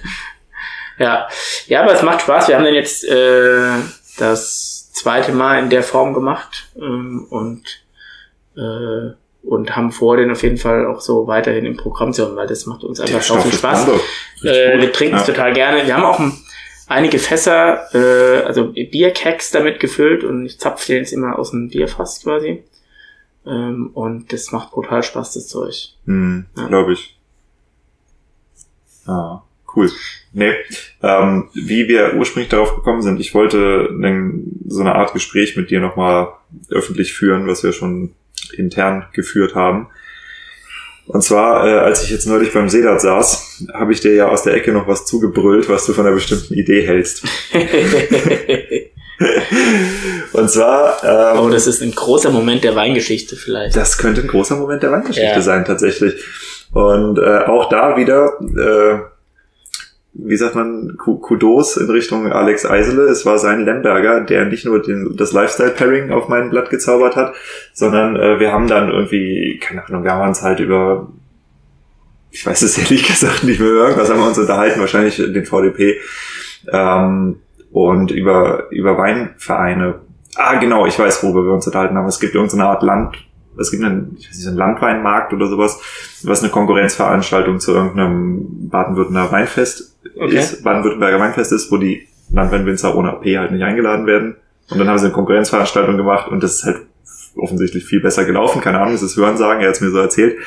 [SPEAKER 2] ja. Ja, aber es macht Spaß. Wir haben den jetzt äh, das zweite Mal in der Form gemacht ähm, und äh, und haben vor, den auf jeden Fall auch so weiterhin im Programm zu haben, weil das macht uns einfach so viel Spaß. Äh, wir trinken es ja. total gerne. Wir haben auch ein, einige Fässer, äh, also Bierkeks damit gefüllt und ich zapfe den jetzt immer aus dem Bierfass quasi. Ähm, und das macht brutal Spaß, das Zeug.
[SPEAKER 1] Hm, ja. Glaube ich. Ah, cool. Nee, ähm, wie wir ursprünglich darauf gekommen sind, ich wollte so eine Art Gespräch mit dir nochmal öffentlich führen, was wir schon intern geführt haben. Und zwar, äh, als ich jetzt neulich beim Sedat saß, habe ich dir ja aus der Ecke noch was zugebrüllt, was du von einer bestimmten Idee hältst. Und zwar.
[SPEAKER 2] Ähm, oh, das ist ein großer Moment der Weingeschichte vielleicht.
[SPEAKER 1] Das könnte ein großer Moment der Weingeschichte ja. sein, tatsächlich. Und äh, auch da wieder äh, wie sagt man, Kudos in Richtung Alex Eisele. Es war sein Lemberger, der nicht nur den, das Lifestyle-Pairing auf mein Blatt gezaubert hat, sondern äh, wir haben dann irgendwie, keine Ahnung, wir haben uns halt über, ich weiß es ehrlich gesagt nicht mehr, irgendwas haben wir uns unterhalten, wahrscheinlich den VDP, ähm, und über, über Weinvereine. Ah, genau, ich weiß, worüber wir uns unterhalten haben. Es gibt irgendeine Art Land, es gibt einen, ich weiß nicht, einen Landweinmarkt oder sowas, was eine Konkurrenzveranstaltung zu irgendeinem Baden-Württemberger Weinfest okay. ist, Baden-Württemberger Weinfest ist, wo die Landweinwinzer ohne AP halt nicht eingeladen werden. Und dann haben sie eine Konkurrenzveranstaltung gemacht und das ist halt offensichtlich viel besser gelaufen. Keine Ahnung, das ist Hörensagen, er hat es mir so erzählt.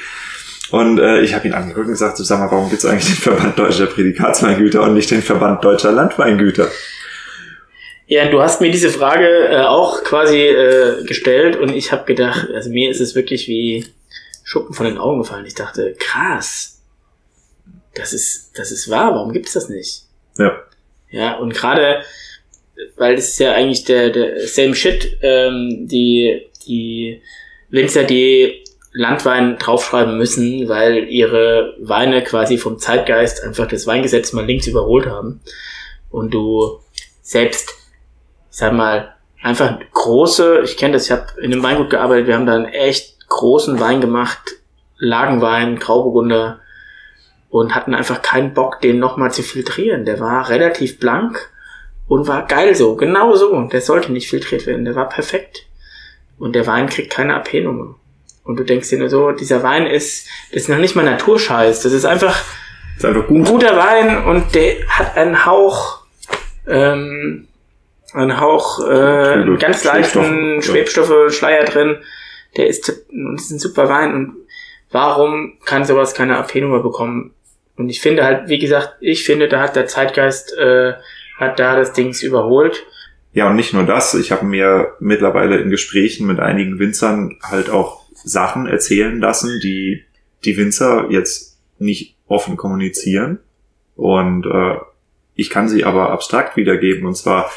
[SPEAKER 1] Und äh, ich habe ihn angeguckt und gesagt, sag mal, warum gibt's eigentlich den Verband Deutscher Prädikatsweingüter und nicht den Verband Deutscher Landweingüter?
[SPEAKER 2] Ja, du hast mir diese Frage äh, auch quasi äh, gestellt und ich habe gedacht, also mir ist es wirklich wie Schuppen von den Augen gefallen. Ich dachte, krass, das ist, das ist wahr, warum gibt's das nicht?
[SPEAKER 1] Ja.
[SPEAKER 2] Ja, und gerade, weil es ist ja eigentlich der, der same shit, ähm, die, die Winzer, die Landwein draufschreiben müssen, weil ihre Weine quasi vom Zeitgeist einfach das Weingesetz mal links überholt haben. Und du selbst ich sag mal, einfach große, ich kenne das, ich habe in einem Weingut gearbeitet, wir haben da einen echt großen Wein gemacht, Lagenwein, Grauburgunder und hatten einfach keinen Bock, den nochmal zu filtrieren. Der war relativ blank und war geil so, genau so. Der sollte nicht filtriert werden, der war perfekt. Und der Wein kriegt keine AP-Nummer. Und du denkst dir nur so, dieser Wein ist, das ist noch nicht mal Naturscheiß, das ist einfach,
[SPEAKER 1] ist einfach gut.
[SPEAKER 2] ein guter Wein und der hat einen Hauch, ähm, ein Hauch äh, ganz leichten Schwebstoffe, Schleier drin. Der ist, das ist ein super Wein und warum kann sowas keine AP-Nummer bekommen? Und ich finde halt, wie gesagt, ich finde, da hat der Zeitgeist, äh, hat da das Dings überholt.
[SPEAKER 1] Ja, und nicht nur das, ich habe mir mittlerweile in Gesprächen mit einigen Winzern halt auch Sachen erzählen lassen, die die Winzer jetzt nicht offen kommunizieren. Und äh, Ich kann sie aber abstrakt wiedergeben und zwar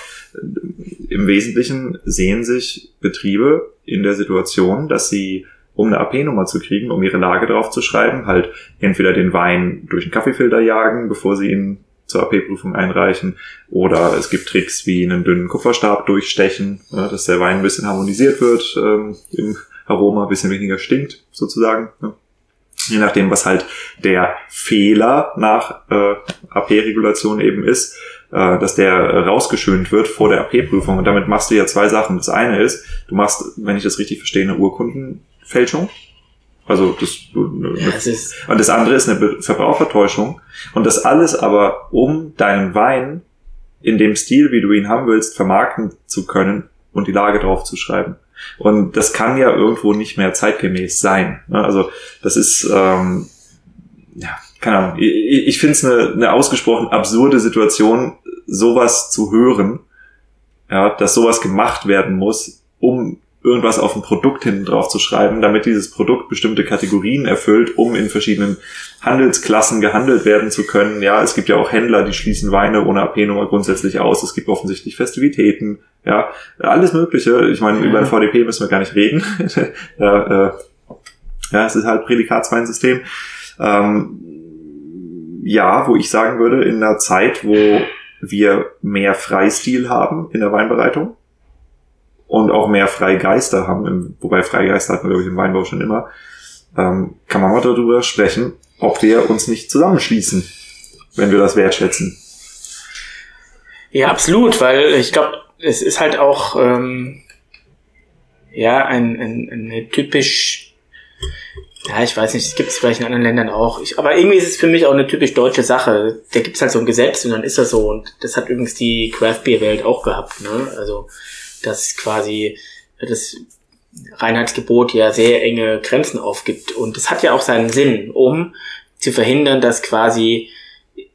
[SPEAKER 1] im Wesentlichen sehen sich Betriebe in der Situation, dass sie, um eine AP-Nummer zu kriegen, um ihre Lage drauf zu schreiben, halt entweder den Wein durch einen Kaffeefilter jagen, bevor sie ihn zur AP-Prüfung einreichen, oder es gibt Tricks wie einen dünnen Kupferstab durchstechen, dass der Wein ein bisschen harmonisiert wird ähm, im Aroma, ein bisschen weniger stinkt, sozusagen. Ja. Je nachdem, was halt der Fehler nach äh, AP-Regulation eben ist, äh, dass der rausgeschönt wird vor der AP-Prüfung. Und damit machst du ja zwei Sachen. Das eine ist, du machst, wenn ich das richtig verstehe, eine Urkundenfälschung. Also das, ja, das ist und das andere ist eine Verbrauchertäuschung. Und das alles aber, um deinen Wein in dem Stil, wie du ihn haben willst, vermarkten zu können und die Lage drauf zu schreiben. Und das kann ja irgendwo nicht mehr zeitgemäß sein. Ne? Also das ist, ähm, ja, keine Ahnung, ich, ich finde es eine, eine ausgesprochen absurde Situation, sowas zu hören, ja, dass sowas gemacht werden muss, um irgendwas auf ein Produkt hinten drauf zu schreiben, damit dieses Produkt bestimmte Kategorien erfüllt, um in verschiedenen Handelsklassen gehandelt werden zu können. Ja, es gibt ja auch Händler, die schließen Weine ohne AP-Nummer grundsätzlich aus. Es gibt offensichtlich Festivitäten. Ja, alles Mögliche. Ich meine, ja. über ein VDP müssen wir gar nicht reden. ja, äh, ja, es ist halt Prädikatsweinsystem. Ähm, ja, wo ich sagen würde, in einer Zeit, wo wir mehr Freistil haben in der Weinbereitung und auch mehr Freigeister haben, wobei Freigeister hatten wir, glaube ich, im Weinbau schon immer, ähm, kann man mal darüber sprechen, ob wir uns nicht zusammenschließen, wenn wir das wertschätzen.
[SPEAKER 2] Ja, absolut, weil ich glaube, es ist halt auch ähm, ja ein, ein, eine typisch ja, ich weiß nicht, es gibt es vielleicht in anderen Ländern auch. Ich, aber irgendwie ist es für mich auch eine typisch deutsche Sache. Da gibt es halt so ein Gesetz und dann ist das so. Und das hat übrigens die Craft Beer Welt auch gehabt. Ne? Also dass quasi das Reinheitsgebot ja sehr enge Grenzen aufgibt. Und das hat ja auch seinen Sinn, um zu verhindern, dass quasi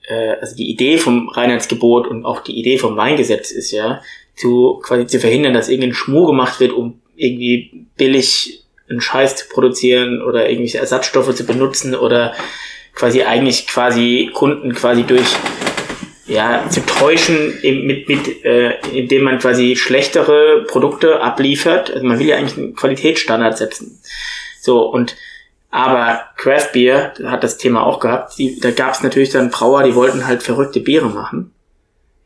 [SPEAKER 2] äh, also die Idee vom Reinheitsgebot und auch die Idee vom Weingesetz ist ja, zu quasi zu verhindern, dass irgendein Schmur gemacht wird, um irgendwie billig einen Scheiß zu produzieren oder irgendwelche Ersatzstoffe zu benutzen oder quasi eigentlich quasi Kunden quasi durch ja zu täuschen mit mit äh, indem man quasi schlechtere Produkte abliefert also man will ja eigentlich einen Qualitätsstandard setzen so und aber Craft Beer hat das Thema auch gehabt die, da gab es natürlich dann Brauer die wollten halt verrückte Biere machen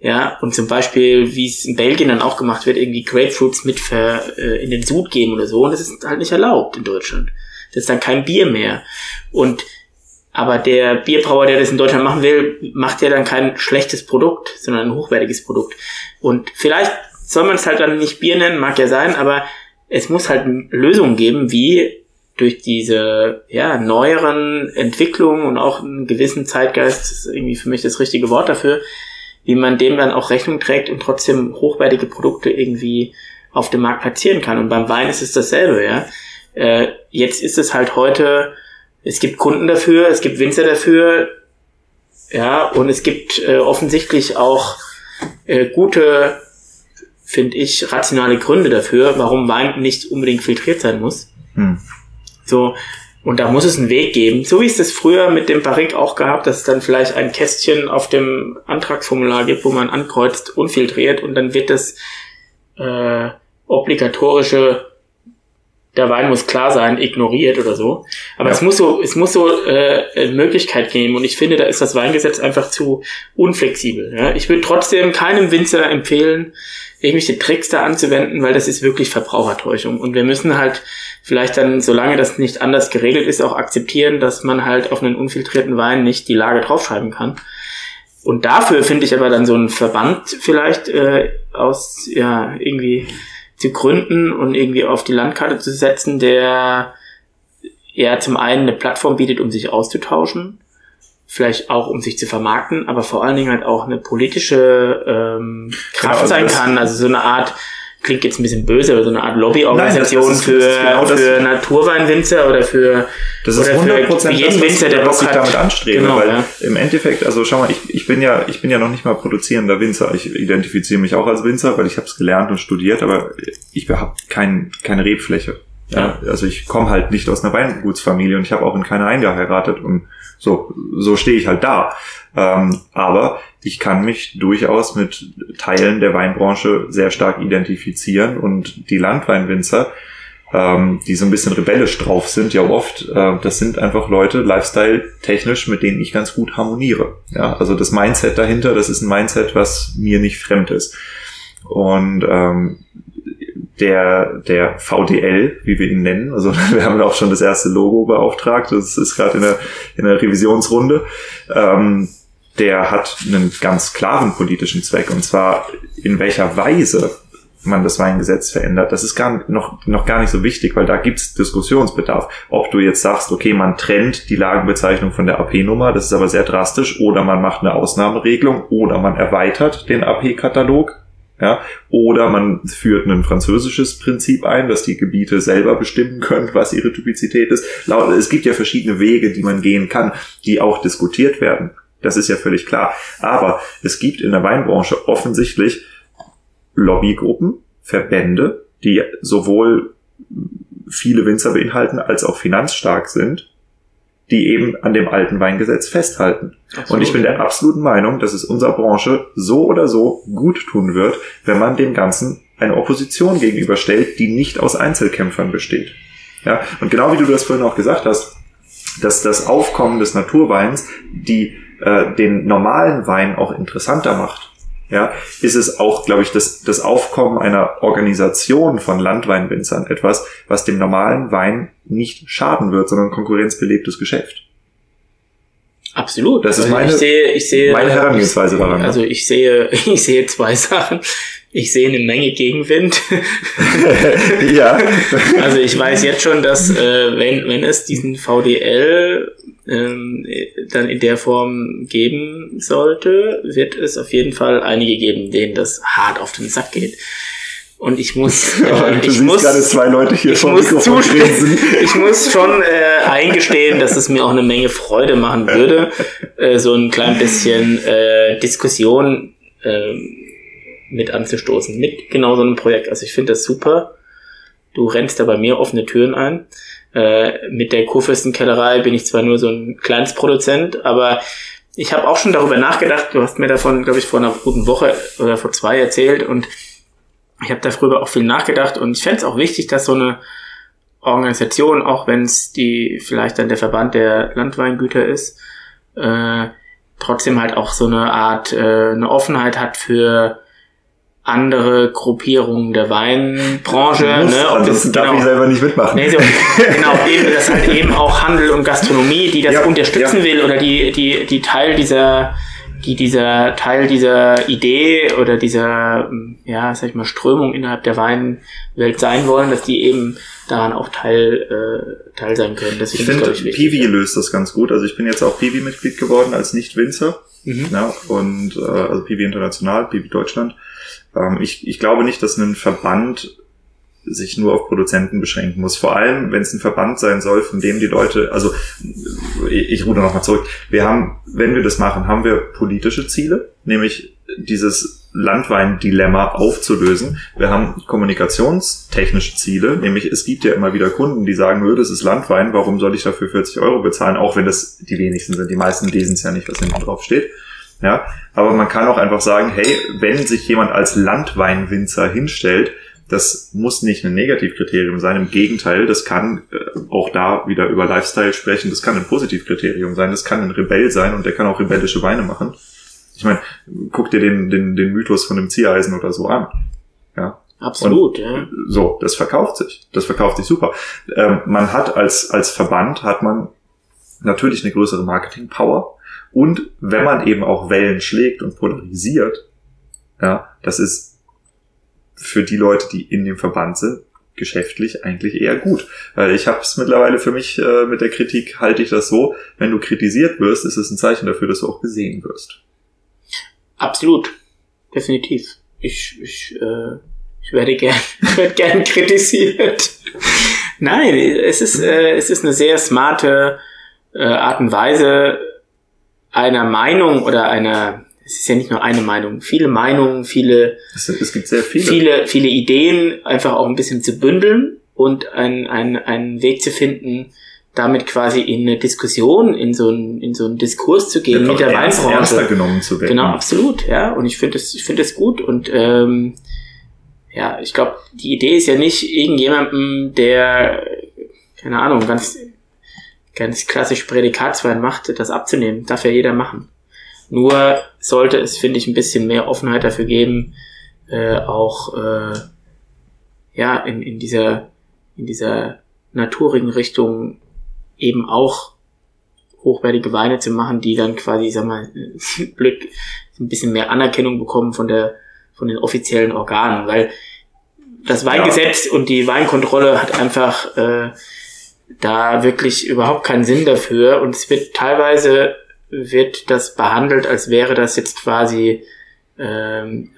[SPEAKER 2] ja, und zum Beispiel, wie es in Belgien dann auch gemacht wird, irgendwie Grapefruits mit ver, äh, in den Sud geben oder so. Und das ist halt nicht erlaubt in Deutschland. Das ist dann kein Bier mehr. Und aber der Bierbrauer, der das in Deutschland machen will, macht ja dann kein schlechtes Produkt, sondern ein hochwertiges Produkt. Und vielleicht soll man es halt dann nicht Bier nennen, mag ja sein, aber es muss halt Lösungen geben, wie durch diese ja, neueren Entwicklungen und auch einen gewissen Zeitgeist, ist irgendwie für mich das richtige Wort dafür, wie man dem dann auch Rechnung trägt und trotzdem hochwertige Produkte irgendwie auf dem Markt platzieren kann. Und beim Wein ist es dasselbe, ja. Äh, jetzt ist es halt heute, es gibt Kunden dafür, es gibt Winzer dafür, ja, und es gibt äh, offensichtlich auch äh, gute, finde ich, rationale Gründe dafür, warum Wein nicht unbedingt filtriert sein muss. Hm. So, und da muss es einen Weg geben, so wie es das früher mit dem Barrique auch gab, dass es dann vielleicht ein Kästchen auf dem Antragsformular gibt, wo man ankreuzt, unfiltriert und dann wird das äh, obligatorische der Wein muss klar sein, ignoriert oder so. Aber ja. es muss so, es muss so äh, eine Möglichkeit geben. Und ich finde, da ist das Weingesetz einfach zu unflexibel. Ja? Ich würde trotzdem keinem Winzer empfehlen, irgendwelche Tricks da anzuwenden, weil das ist wirklich Verbrauchertäuschung. Und wir müssen halt vielleicht dann, solange das nicht anders geregelt ist, auch akzeptieren, dass man halt auf einen unfiltrierten Wein nicht die Lage draufschreiben kann. Und dafür finde ich aber dann so einen Verband vielleicht äh, aus, ja, irgendwie zu gründen und irgendwie auf die Landkarte zu setzen, der ja zum einen eine Plattform bietet, um sich auszutauschen, vielleicht auch um sich zu vermarkten, aber vor allen Dingen halt auch eine politische ähm, Kraft genau, sein kann, also so eine Art klingt jetzt ein bisschen böse, aber so eine Art Lobbyorganisation Nein, für, genau für Naturweinwinzer oder für,
[SPEAKER 1] das ist oder für, jeden Winzer, der Bock hat. damit anstrebe, genau, weil ja. im Endeffekt, also schau mal, ich, ich bin ja, ich bin ja noch nicht mal produzierender Winzer. Ich identifiziere mich auch als Winzer, weil ich habe es gelernt und studiert, aber ich habe kein, keine Rebfläche. Ja. ja. Also ich komme halt nicht aus einer Weingutsfamilie und ich habe auch in keine eingeheiratet und So, so stehe ich halt da. Ähm, aber ich kann mich durchaus mit Teilen der Weinbranche sehr stark identifizieren und die Landweinwinzer, ähm, die so ein bisschen rebellisch drauf sind, ja oft, äh, das sind einfach Leute, Lifestyle-technisch, mit denen ich ganz gut harmoniere. Ja, also das Mindset dahinter, das ist ein Mindset, was mir nicht fremd ist. Und ähm, der, der VDL, wie wir ihn nennen. Also wir haben auch schon das erste Logo beauftragt. Das ist gerade in der, in der Revisionsrunde. Ähm, der hat einen ganz klaren politischen Zweck. Und zwar in welcher Weise man das Weingesetz verändert, das ist gar noch, noch gar nicht so wichtig, weil da gibt's Diskussionsbedarf. Ob du jetzt sagst, okay, man trennt die Lagenbezeichnung von der AP-Nummer, das ist aber sehr drastisch, oder man macht eine Ausnahmeregelung, oder man erweitert den AP-Katalog, ja, oder man führt ein französisches Prinzip ein, dass die Gebiete selber bestimmen können, was ihre Typizität ist. Es gibt ja verschiedene Wege, die man gehen kann, die auch diskutiert werden. Das ist ja völlig klar. Aber es gibt in der Weinbranche offensichtlich Lobbygruppen, Verbände, die sowohl viele Winzer beinhalten als auch finanzstark sind, die eben an dem alten Weingesetz festhalten. Absolut. Und ich bin der absoluten Meinung, dass es unserer Branche so oder so gut tun wird, wenn man dem Ganzen eine Opposition gegenüberstellt, die nicht aus Einzelkämpfern besteht. Ja, und genau wie du das vorhin auch gesagt hast, dass das Aufkommen des Naturweins die äh, den normalen Wein auch interessanter macht ja, ist es auch, glaube ich, das, das Aufkommen einer Organisation von Landweinwinzern etwas, was dem normalen Wein nicht schaden wird, sondern konkurrenzbelebtes Geschäft.
[SPEAKER 2] Absolut.
[SPEAKER 1] Das ist also meine,
[SPEAKER 2] ich sehe, ich sehe,
[SPEAKER 1] meine Herangehensweise daran.
[SPEAKER 2] Also ich sehe, ich sehe zwei Sachen. Ich sehe eine Menge Gegenwind.
[SPEAKER 1] ja.
[SPEAKER 2] Also ich weiß jetzt schon, dass äh, wenn, wenn es diesen VDL ähm, dann in der Form geben sollte, wird es auf jeden Fall einige geben, denen das hart auf den Sack geht. Und ich muss,
[SPEAKER 1] äh, ich muss, gerade zwei Leute hier
[SPEAKER 2] ich muss zustimmen. Ich muss schon äh, eingestehen, dass es mir auch eine Menge Freude machen würde, äh, so ein klein bisschen äh, Diskussion äh, mit anzustoßen, mit genau so einem Projekt. Also ich finde das super. Du rennst da bei mir offene Türen ein. Äh, mit der Kurfürstenkellerei bin ich zwar nur so ein Kleinstproduzent, aber ich habe auch schon darüber nachgedacht. Du hast mir davon, glaube ich, vor einer guten Woche oder vor zwei erzählt und ich habe darüber auch viel nachgedacht und ich fände es auch wichtig, dass so eine Organisation, auch wenn es die vielleicht dann der Verband der Landweingüter ist, äh, trotzdem halt auch so eine Art äh, eine Offenheit hat für andere Gruppierungen der Weinbranche.
[SPEAKER 1] Muss, ne? Ob das, darf genau, ich selber nicht mitmachen. Nee, so,
[SPEAKER 2] genau, eben, das halt eben auch Handel und Gastronomie, die das ja, unterstützen ja. will oder die, die, die Teil dieser, die dieser Teil dieser Idee oder dieser, ja, sag ich mal, Strömung innerhalb der Weinwelt sein wollen, dass die eben daran auch Teil, äh, Teil sein können.
[SPEAKER 1] Das ich finde, Piwi löst das ganz gut. Also ich bin jetzt auch Piwi-Mitglied geworden als Nicht-Winzer. Mhm. Ja, und äh, also Piwi International, Piwi Deutschland. Ähm, ich, ich glaube nicht, dass ein Verband sich nur auf Produzenten beschränken muss. Vor allem, wenn es ein Verband sein soll, von dem die Leute, also ich, ich ruder nochmal zurück. Wir haben, wenn wir das machen, haben wir politische Ziele, nämlich dieses Landwein-Dilemma aufzulösen. Wir haben kommunikationstechnische Ziele, nämlich es gibt ja immer wieder Kunden, die sagen, das ist Landwein, warum soll ich dafür 40 Euro bezahlen, auch wenn das die wenigsten sind. Die meisten lesen es ja nicht, was hinten drauf steht. Ja, aber man kann auch einfach sagen, hey, wenn sich jemand als Landweinwinzer hinstellt, das muss nicht ein Negativkriterium sein. Im Gegenteil, das kann äh, auch da wieder über Lifestyle sprechen. Das kann ein Positivkriterium sein. Das kann ein Rebell sein und der kann auch rebellische Weine machen. Ich meine, guck dir den, den, den Mythos von dem Ziereisen oder so an. Ja.
[SPEAKER 2] Absolut, und ja.
[SPEAKER 1] So, das verkauft sich. Das verkauft sich super. Ähm, man hat als, als Verband hat man natürlich eine größere Marketing-Power und wenn man eben auch Wellen schlägt und polarisiert, ja, das ist für die Leute, die in dem Verband sind, geschäftlich eigentlich eher gut. Weil ich habe es mittlerweile für mich äh, mit der Kritik, halte ich das so, wenn du kritisiert wirst, ist es ein Zeichen dafür, dass du auch gesehen wirst.
[SPEAKER 2] Absolut. Definitiv. Ich, ich, äh, ich werde gern, ich werde gern kritisiert. Nein, es ist, äh, es ist eine sehr smarte äh, Art und Weise, einer Meinung oder einer, es ist ja nicht nur eine Meinung, viele Meinungen, viele,
[SPEAKER 1] es, es gibt sehr viele.
[SPEAKER 2] viele, viele Ideen einfach auch ein bisschen zu bündeln und einen, einen, einen Weg zu finden, damit quasi in eine Diskussion, in so einen, in so einen Diskurs zu gehen
[SPEAKER 1] Wird
[SPEAKER 2] mit der
[SPEAKER 1] ernst-
[SPEAKER 2] Weinbranche.
[SPEAKER 1] ernster genommen zu werden.
[SPEAKER 2] Genau, absolut, ja. Und ich finde das, ich finde das gut. Und ähm, ja, ich glaube, die Idee ist ja nicht irgendjemandem, der, keine Ahnung, ganz, ganz klassisch Prädikatswein macht, das abzunehmen. Darf ja jeder machen. Nur sollte es, finde ich, ein bisschen mehr Offenheit dafür geben, äh, auch äh, ja, in, in dieser, in dieser naturigen Richtung eben auch hochwertige Weine zu machen, die dann quasi, sag mal, blöd, ein bisschen mehr Anerkennung bekommen von der, von den offiziellen Organen, weil das Weingesetz und die Weinkontrolle hat einfach äh, da wirklich überhaupt keinen Sinn dafür und es wird teilweise wird das behandelt, als wäre das jetzt quasi ähm,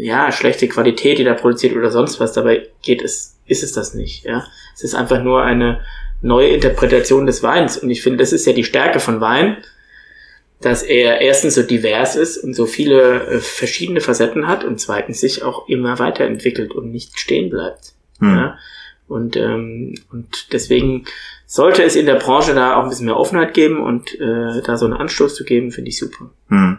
[SPEAKER 2] ja schlechte Qualität, die da produziert oder sonst was. Dabei geht es, ist es das nicht. Ja, es ist einfach nur eine neue Interpretation des Weins und ich finde, das ist ja die Stärke von Wein, dass er erstens so divers ist und so viele äh, verschiedene Facetten hat und zweitens sich auch immer weiterentwickelt und nicht stehen bleibt.
[SPEAKER 1] Hm.
[SPEAKER 2] Ja? Und, ähm, und deswegen sollte es in der Branche da auch ein bisschen mehr Offenheit geben und äh, da so einen Anstoß zu geben, finde ich super.
[SPEAKER 1] Hm.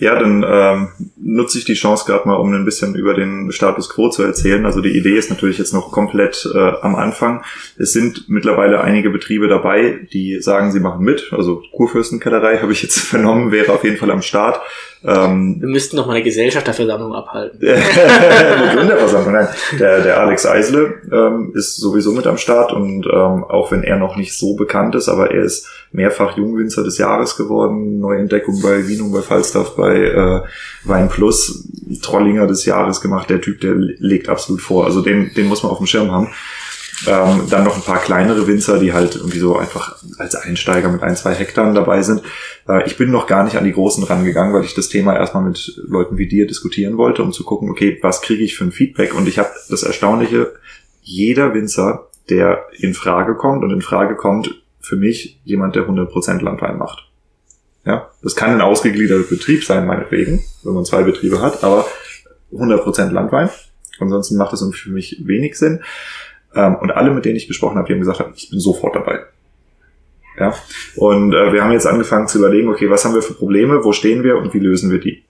[SPEAKER 1] Ja, dann ähm, nutze ich die Chance gerade mal, um ein bisschen über den Status quo zu erzählen. Also die Idee ist natürlich jetzt noch komplett äh, am Anfang. Es sind mittlerweile einige Betriebe dabei, die sagen, sie machen mit. Also Kurfürstenkellerei habe ich jetzt vernommen, wäre auf jeden Fall am Start. Ähm,
[SPEAKER 2] Wir müssten noch mal eine Gesellschafterversammlung abhalten.
[SPEAKER 1] eine Gründerversammlung. Nein, der, der Alex Eisele ähm, ist sowieso mit am Start und ähm, auch wenn er noch nicht so bekannt ist, aber er ist mehrfach Jungwinzer des Jahres geworden, Neuentdeckung bei Wienung, bei Falstaff, bei äh, Wein Plus, Trollinger des Jahres gemacht. Der Typ, der legt absolut vor. Also den, den muss man auf dem Schirm haben. Ähm, dann noch ein paar kleinere Winzer, die halt irgendwie so einfach als Einsteiger mit ein, zwei Hektar dabei sind. Äh, ich bin noch gar nicht an die Großen rangegangen, weil ich das Thema erstmal mit Leuten wie dir diskutieren wollte, um zu gucken, okay, was kriege ich für ein Feedback? Und ich habe das Erstaunliche, jeder Winzer, der in Frage kommt und in Frage kommt, für mich jemand, der 100% Landwein macht. Ja, das kann ein ausgegliederter Betrieb sein, meinetwegen, wenn man zwei Betriebe hat, aber 100% Landwein. Ansonsten macht das für mich wenig Sinn. Ähm, und alle, mit denen ich gesprochen habe, die haben gesagt, ich bin sofort dabei. Ja, und äh, wir haben jetzt angefangen zu überlegen, okay, was haben wir für Probleme, wo stehen wir und wie lösen wir die?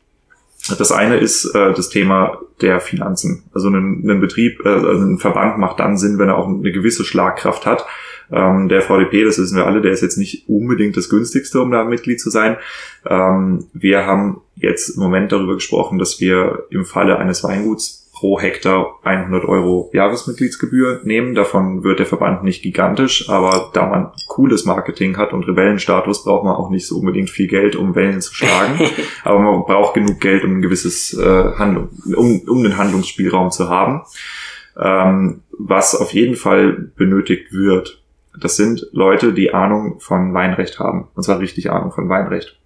[SPEAKER 1] Das eine ist äh, das Thema der Finanzen. Also ein, ein Betrieb, äh, also ein Verband macht dann Sinn, wenn er auch eine gewisse Schlagkraft hat. Ähm, der VDP, das wissen wir alle, der ist jetzt nicht unbedingt das günstigste, um da Mitglied zu sein. Ähm, wir haben jetzt im Moment darüber gesprochen, dass wir im Falle eines Weinguts pro Hektar 100 Euro Jahresmitgliedsgebühr nehmen. Davon wird der Verband nicht gigantisch, aber da man cooles Marketing hat und Rebellenstatus, braucht man auch nicht so unbedingt viel Geld, um Wellen zu schlagen. aber man braucht genug Geld, um ein gewisses äh, Handlung, um, um den Handlungsspielraum zu haben. Ähm, was auf jeden Fall benötigt wird, das sind Leute, die Ahnung von Weinrecht haben. Und zwar richtig Ahnung von Weinrecht.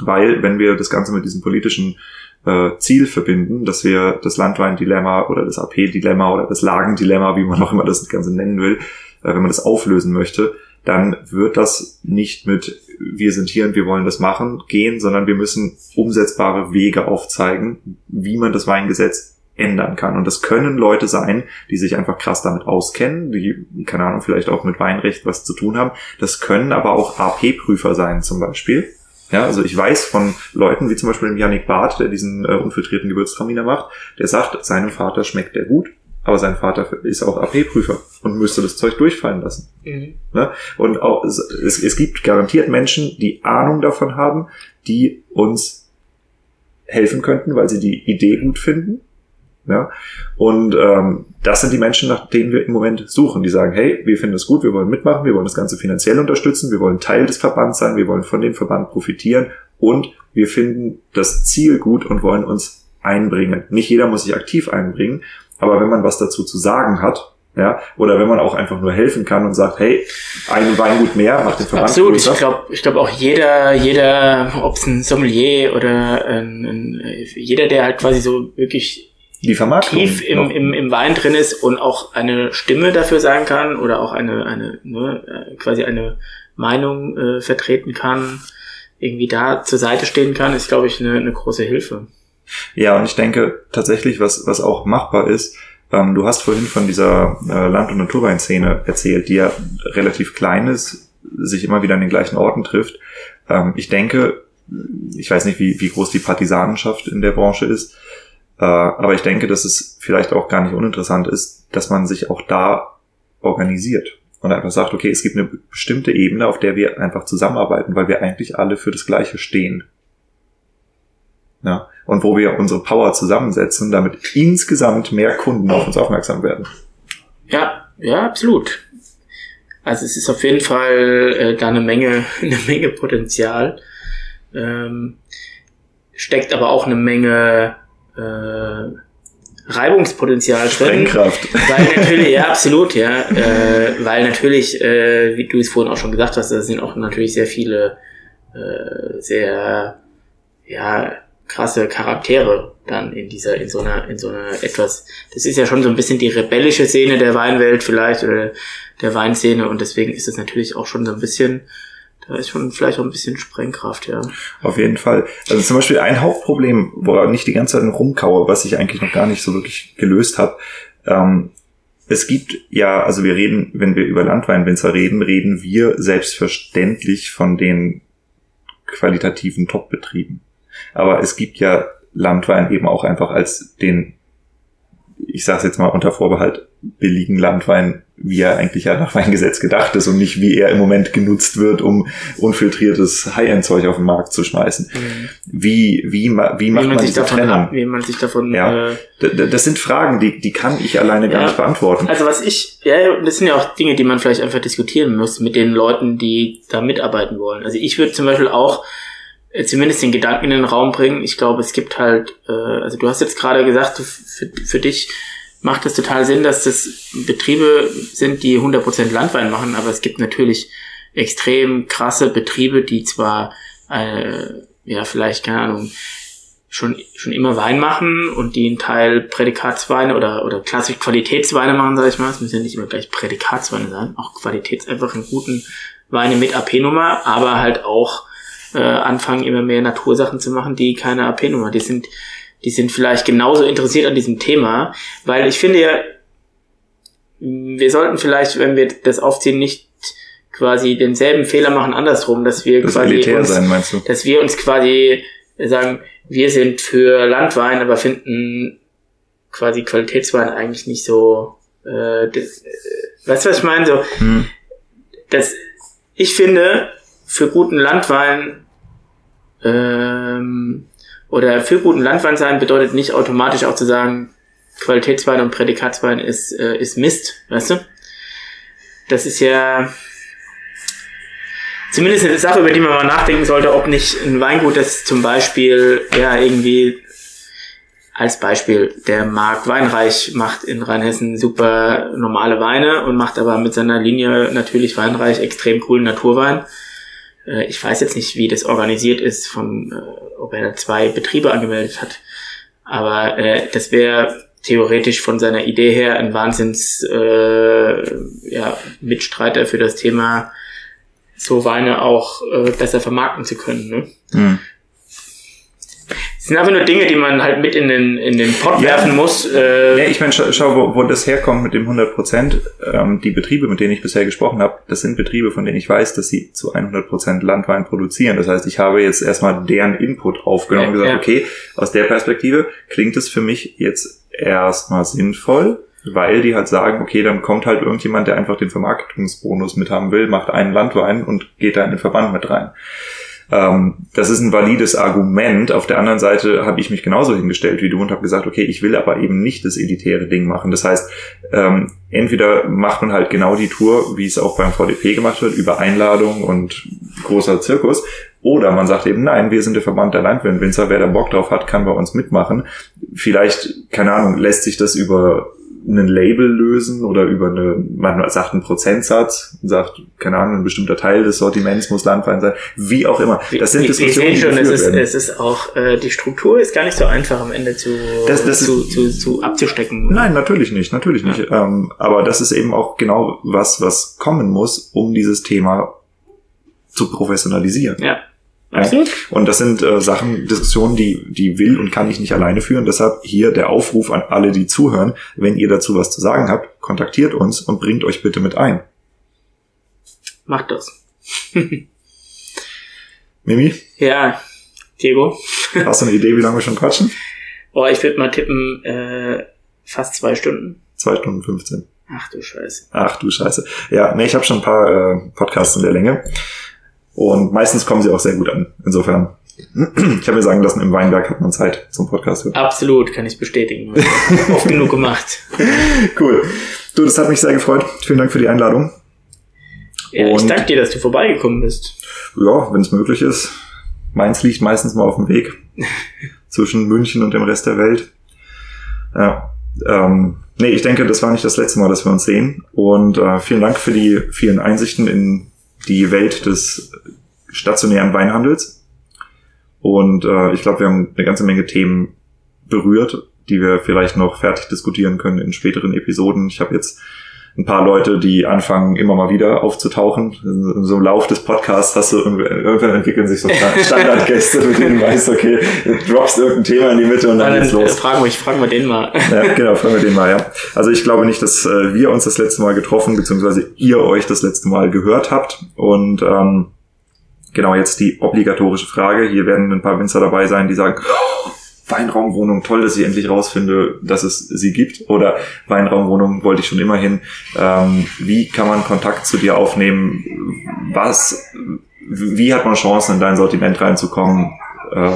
[SPEAKER 1] Weil, wenn wir das Ganze mit diesem politischen äh, Ziel verbinden, dass wir das Landwein-Dilemma oder das AP-Dilemma oder das Lagendilemma, wie man auch immer das Ganze nennen will, äh, wenn man das auflösen möchte, dann wird das nicht mit wir sind hier und wir wollen das machen gehen, sondern wir müssen umsetzbare Wege aufzeigen, wie man das Weingesetz ändern kann. Und das können Leute sein, die sich einfach krass damit auskennen, die, keine Ahnung, vielleicht auch mit Weinrecht was zu tun haben. Das können aber auch AP-Prüfer sein zum Beispiel. Ja, also ich weiß von Leuten wie zum Beispiel dem Yannick Barth, der diesen äh, unfiltrierten Gewürztraminer macht, der sagt, seinem Vater schmeckt der gut, aber sein Vater ist auch AP-Prüfer und müsste das Zeug durchfallen lassen.
[SPEAKER 2] Mhm.
[SPEAKER 1] Ne? Und auch, es, es gibt garantiert Menschen, die Ahnung davon haben, die uns helfen könnten, weil sie die Idee gut finden. Ja? Und ähm, das sind die Menschen, nach denen wir im Moment suchen, die sagen, hey, wir finden es gut, wir wollen mitmachen, wir wollen das Ganze finanziell unterstützen, wir wollen Teil des Verbands sein, wir wollen von dem Verband profitieren und wir finden das Ziel gut und wollen uns einbringen. Nicht jeder muss sich aktiv einbringen, aber wenn man was dazu zu sagen hat, ja, oder wenn man auch einfach nur helfen kann und sagt, hey, ein Weingut mehr macht den Verband
[SPEAKER 2] Absolut,
[SPEAKER 1] größer.
[SPEAKER 2] ich glaube ich glaub auch jeder, jeder, ob es ein Sommelier oder ein, ein, jeder, der halt quasi so wirklich
[SPEAKER 1] die Vermarktung
[SPEAKER 2] tief im,
[SPEAKER 1] noch.
[SPEAKER 2] im, im Wein drin ist und auch eine Stimme dafür sagen kann oder auch eine, eine ne, äh, quasi eine Meinung äh, vertreten kann, irgendwie da zur Seite stehen kann, ist, glaube ich, eine, eine große Hilfe.
[SPEAKER 1] Ja, und ich denke tatsächlich, was, was auch machbar ist, ähm, du hast vorhin von dieser äh, Land- und Naturweinszene erzählt, die ja relativ klein ist, sich immer wieder an den gleichen Orten trifft. Ähm, ich denke, ich weiß nicht, wie, wie groß die Partisanenschaft in der Branche ist, aber ich denke, dass es vielleicht auch gar nicht uninteressant ist, dass man sich auch da organisiert und einfach sagt, okay, es gibt eine bestimmte Ebene, auf der wir einfach zusammenarbeiten, weil wir eigentlich alle für das Gleiche stehen. Ja, und wo wir unsere Power zusammensetzen, damit insgesamt mehr Kunden auf uns aufmerksam werden.
[SPEAKER 2] Ja, ja, absolut. Also es ist auf jeden Fall äh, da eine Menge, eine Menge Potenzial. Ähm, steckt aber auch eine Menge äh, Reibungspotenzial drin.
[SPEAKER 1] Sprengkraft.
[SPEAKER 2] Weil natürlich, ja, absolut, ja. Äh, weil natürlich, äh, wie du es vorhin auch schon gesagt hast, da sind auch natürlich sehr viele äh, sehr ja, krasse Charaktere dann in dieser, in so einer, in so einer etwas, das ist ja schon so ein bisschen die rebellische Szene der Weinwelt vielleicht oder der Weinszene und deswegen ist es natürlich auch schon so ein bisschen da ist schon vielleicht auch ein bisschen Sprengkraft, ja.
[SPEAKER 1] Auf jeden Fall. Also zum Beispiel ein Hauptproblem, wo ich die ganze Zeit rumkaue, was ich eigentlich noch gar nicht so wirklich gelöst habe. Ähm, es gibt ja, also wir reden, wenn wir über Landweinwinzer reden, reden wir selbstverständlich von den qualitativen Top-Betrieben. Aber es gibt ja Landwein eben auch einfach als den, ich sage jetzt mal unter Vorbehalt, billigen Landwein, wie er eigentlich ja nach Weingesetz gedacht ist und nicht wie er im Moment genutzt wird, um unfiltriertes High-End-Zeug auf den Markt zu schmeißen. Mhm. Wie, wie, wie macht wie man, man
[SPEAKER 2] sich davon Trennung? Ab, wie man sich davon,
[SPEAKER 1] ja. Äh, das sind Fragen, die, die kann ich alleine gar ja. nicht beantworten.
[SPEAKER 2] Also was ich, ja, das sind ja auch Dinge, die man vielleicht einfach diskutieren muss mit den Leuten, die da mitarbeiten wollen. Also ich würde zum Beispiel auch äh, zumindest den Gedanken in den Raum bringen. Ich glaube, es gibt halt, äh, also du hast jetzt gerade gesagt, für, für dich macht es total Sinn, dass das Betriebe sind, die 100% Landwein machen, aber es gibt natürlich extrem krasse Betriebe, die zwar, äh, ja, vielleicht, keine Ahnung, schon, schon immer Wein machen und die einen Teil Prädikatsweine oder, oder klassisch Qualitätsweine machen, sag ich mal. Es müssen ja nicht immer gleich Prädikatsweine sein, auch Qualitäts einfach einen guten Weine mit AP-Nummer, aber halt auch äh, anfangen, immer mehr Natursachen zu machen, die keine AP-Nummer, die sind die sind vielleicht genauso interessiert an diesem Thema, weil ich finde ja, wir sollten vielleicht, wenn wir das aufziehen, nicht quasi denselben Fehler machen andersrum, dass wir
[SPEAKER 1] das
[SPEAKER 2] quasi
[SPEAKER 1] uns, sein,
[SPEAKER 2] dass wir uns quasi sagen, wir sind für Landwein, aber finden quasi Qualitätswein eigentlich nicht so. Äh, das, äh, weißt du, was ich meine? So, hm. das, ich finde, für guten Landwein ähm, oder für guten Landwein sein bedeutet nicht automatisch auch zu sagen, Qualitätswein und Prädikatswein ist, äh, ist Mist, weißt du? Das ist ja zumindest eine Sache, über die man mal nachdenken sollte, ob nicht ein Weingut, das zum Beispiel, ja, irgendwie als Beispiel, der Marc Weinreich macht in Rheinhessen super normale Weine und macht aber mit seiner Linie natürlich Weinreich extrem coolen Naturwein. Äh, ich weiß jetzt nicht, wie das organisiert ist, von, äh, ob er zwei Betriebe angemeldet hat. Aber äh, das wäre theoretisch von seiner Idee her ein Wahnsinns äh, ja, Mitstreiter für das Thema, so Weine auch äh, besser vermarkten zu können. Ne? Mhm sind einfach nur Dinge, die man halt mit in den, in den Pot ja. werfen muss.
[SPEAKER 1] Äh ja, ich meine, schau, schau wo, wo das herkommt mit dem 100 Prozent. Ähm, die Betriebe, mit denen ich bisher gesprochen habe, das sind Betriebe, von denen ich weiß, dass sie zu 100 Prozent Landwein produzieren. Das heißt, ich habe jetzt erstmal deren Input aufgenommen und gesagt, ja. okay, aus der Perspektive klingt es für mich jetzt erstmal sinnvoll, weil die halt sagen, okay, dann kommt halt irgendjemand, der einfach den Vermarktungsbonus mit haben will, macht einen Landwein und geht da in den Verband mit rein. Ähm, das ist ein valides Argument. Auf der anderen Seite habe ich mich genauso hingestellt wie du und habe gesagt, okay, ich will aber eben nicht das elitäre Ding machen. Das heißt, ähm, entweder macht man halt genau die Tour, wie es auch beim VDP gemacht wird, über Einladung und großer Zirkus, oder man sagt eben, nein, wir sind der Verband der Landwirtwinzer, wer da Bock drauf hat, kann bei uns mitmachen. Vielleicht, keine Ahnung, lässt sich das über einen Label lösen oder über eine, man sagt einen Prozentsatz, sagt, keine Ahnung, ein bestimmter Teil des Sortiments muss Landwein sein, wie auch immer.
[SPEAKER 2] Das sind Diskussionen, die schon, es ist, es ist auch, äh, die Struktur ist gar nicht so einfach am Ende zu, das, das zu, ist, zu, zu abzustecken.
[SPEAKER 1] Nein, natürlich nicht, natürlich nicht. Ja. Ähm, aber das ist eben auch genau was, was kommen muss, um dieses Thema zu professionalisieren.
[SPEAKER 2] Ja.
[SPEAKER 1] Absolut. Ja. Und das sind äh, Sachen, Diskussionen, die, die will und kann ich nicht alleine führen. Deshalb hier der Aufruf an alle, die zuhören. Wenn ihr dazu was zu sagen habt, kontaktiert uns und bringt euch bitte mit ein.
[SPEAKER 2] Macht das.
[SPEAKER 1] Mimi,
[SPEAKER 2] Ja, Diego.
[SPEAKER 1] hast du eine Idee, wie lange wir schon quatschen?
[SPEAKER 2] Oh, ich würde mal tippen, äh, fast zwei Stunden.
[SPEAKER 1] Zwei Stunden 15.
[SPEAKER 2] Ach du Scheiße.
[SPEAKER 1] Ach du Scheiße. Ja, nee, ich habe schon ein paar äh, Podcasts in der Länge. Und meistens kommen sie auch sehr gut an. Insofern, ich habe mir sagen lassen, im Weinberg hat man Zeit zum Podcast hören.
[SPEAKER 2] Absolut, kann ich bestätigen. Oft genug gemacht.
[SPEAKER 1] Cool. Du, das hat mich sehr gefreut. Vielen Dank für die Einladung.
[SPEAKER 2] Ja, ich danke dir, dass du vorbeigekommen bist.
[SPEAKER 1] Ja, wenn es möglich ist. Mainz liegt meistens mal auf dem Weg zwischen München und dem Rest der Welt. Ja, ähm, nee, ich denke, das war nicht das letzte Mal, dass wir uns sehen. Und äh, vielen Dank für die vielen Einsichten in die Welt des stationären Weinhandels. Und äh, ich glaube, wir haben eine ganze Menge Themen berührt, die wir vielleicht noch fertig diskutieren können in späteren Episoden. Ich habe jetzt ein paar Leute, die anfangen, immer mal wieder aufzutauchen. In so im Lauf des Podcasts hast du irgendwann entwickeln sich so Sta- Standardgäste, mit denen du weißt, okay, du droppst irgendein Thema in die Mitte und dann
[SPEAKER 2] Dann
[SPEAKER 1] geht's
[SPEAKER 2] äh,
[SPEAKER 1] los.
[SPEAKER 2] fragen wir, ich fragen wir den mal.
[SPEAKER 1] Ja, genau, fragen wir den mal, ja. Also ich glaube nicht, dass äh, wir uns das letzte Mal getroffen, beziehungsweise ihr euch das letzte Mal gehört habt. Und ähm, genau jetzt die obligatorische Frage. Hier werden ein paar Winzer dabei sein, die sagen, oh, Weinraumwohnung, toll, dass ich endlich rausfinde, dass es sie gibt. Oder Weinraumwohnung wollte ich schon immer hin. Ähm, wie kann man Kontakt zu dir aufnehmen? Was, wie hat man Chancen, in dein Sortiment reinzukommen? Äh,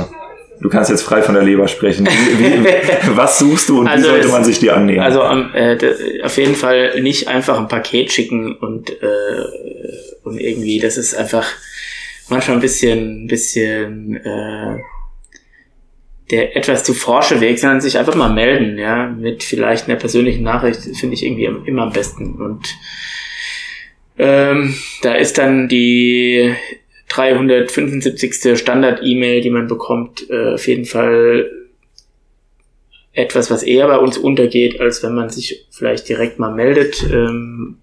[SPEAKER 1] du kannst jetzt frei von der Leber sprechen. Wie, wie, was suchst du und
[SPEAKER 2] Also
[SPEAKER 1] wie sollte
[SPEAKER 2] es-
[SPEAKER 1] man sich dir annähern?
[SPEAKER 2] Also am, äh, auf jeden Fall nicht einfach ein Paket schicken und, äh, und irgendwie, das ist einfach manchmal ein bisschen, bisschen äh, der etwas zu forsche Weg, sondern sich einfach mal melden, ja, mit vielleicht einer persönlichen Nachricht, finde ich irgendwie immer am besten. Und ähm, da ist dann die 375. Standard-E-Mail, die man bekommt, äh, auf jeden Fall etwas, was eher bei uns untergeht, als wenn man sich vielleicht direkt mal meldet, ähm,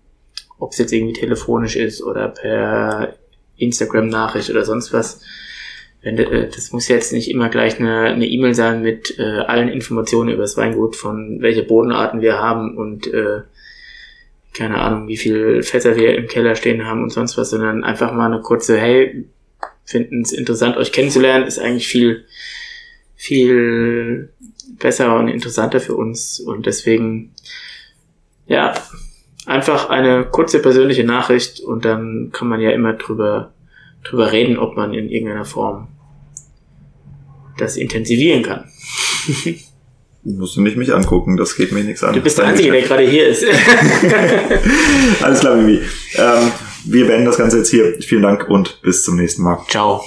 [SPEAKER 2] ob es jetzt irgendwie telefonisch ist oder per Instagram-Nachricht oder sonst was. Wenn, äh, das muss jetzt nicht immer gleich eine E-Mail sein mit äh, allen Informationen über das Weingut, von welche Bodenarten wir haben und äh, keine Ahnung, wie viel Fässer wir im Keller stehen haben und sonst was, sondern einfach mal eine kurze, hey, finden es interessant, euch kennenzulernen, ist eigentlich viel, viel besser und interessanter für uns und deswegen, ja, einfach eine kurze persönliche Nachricht und dann kann man ja immer drüber, drüber reden, ob man in irgendeiner Form das intensivieren kann.
[SPEAKER 1] Musst du nicht mich angucken, das geht mir nichts an.
[SPEAKER 2] Du bist der Einzige, der gerade hier ist.
[SPEAKER 1] Alles klar, Mimi. Ähm, wir beenden das Ganze jetzt hier. Vielen Dank und bis zum nächsten Mal.
[SPEAKER 2] Ciao.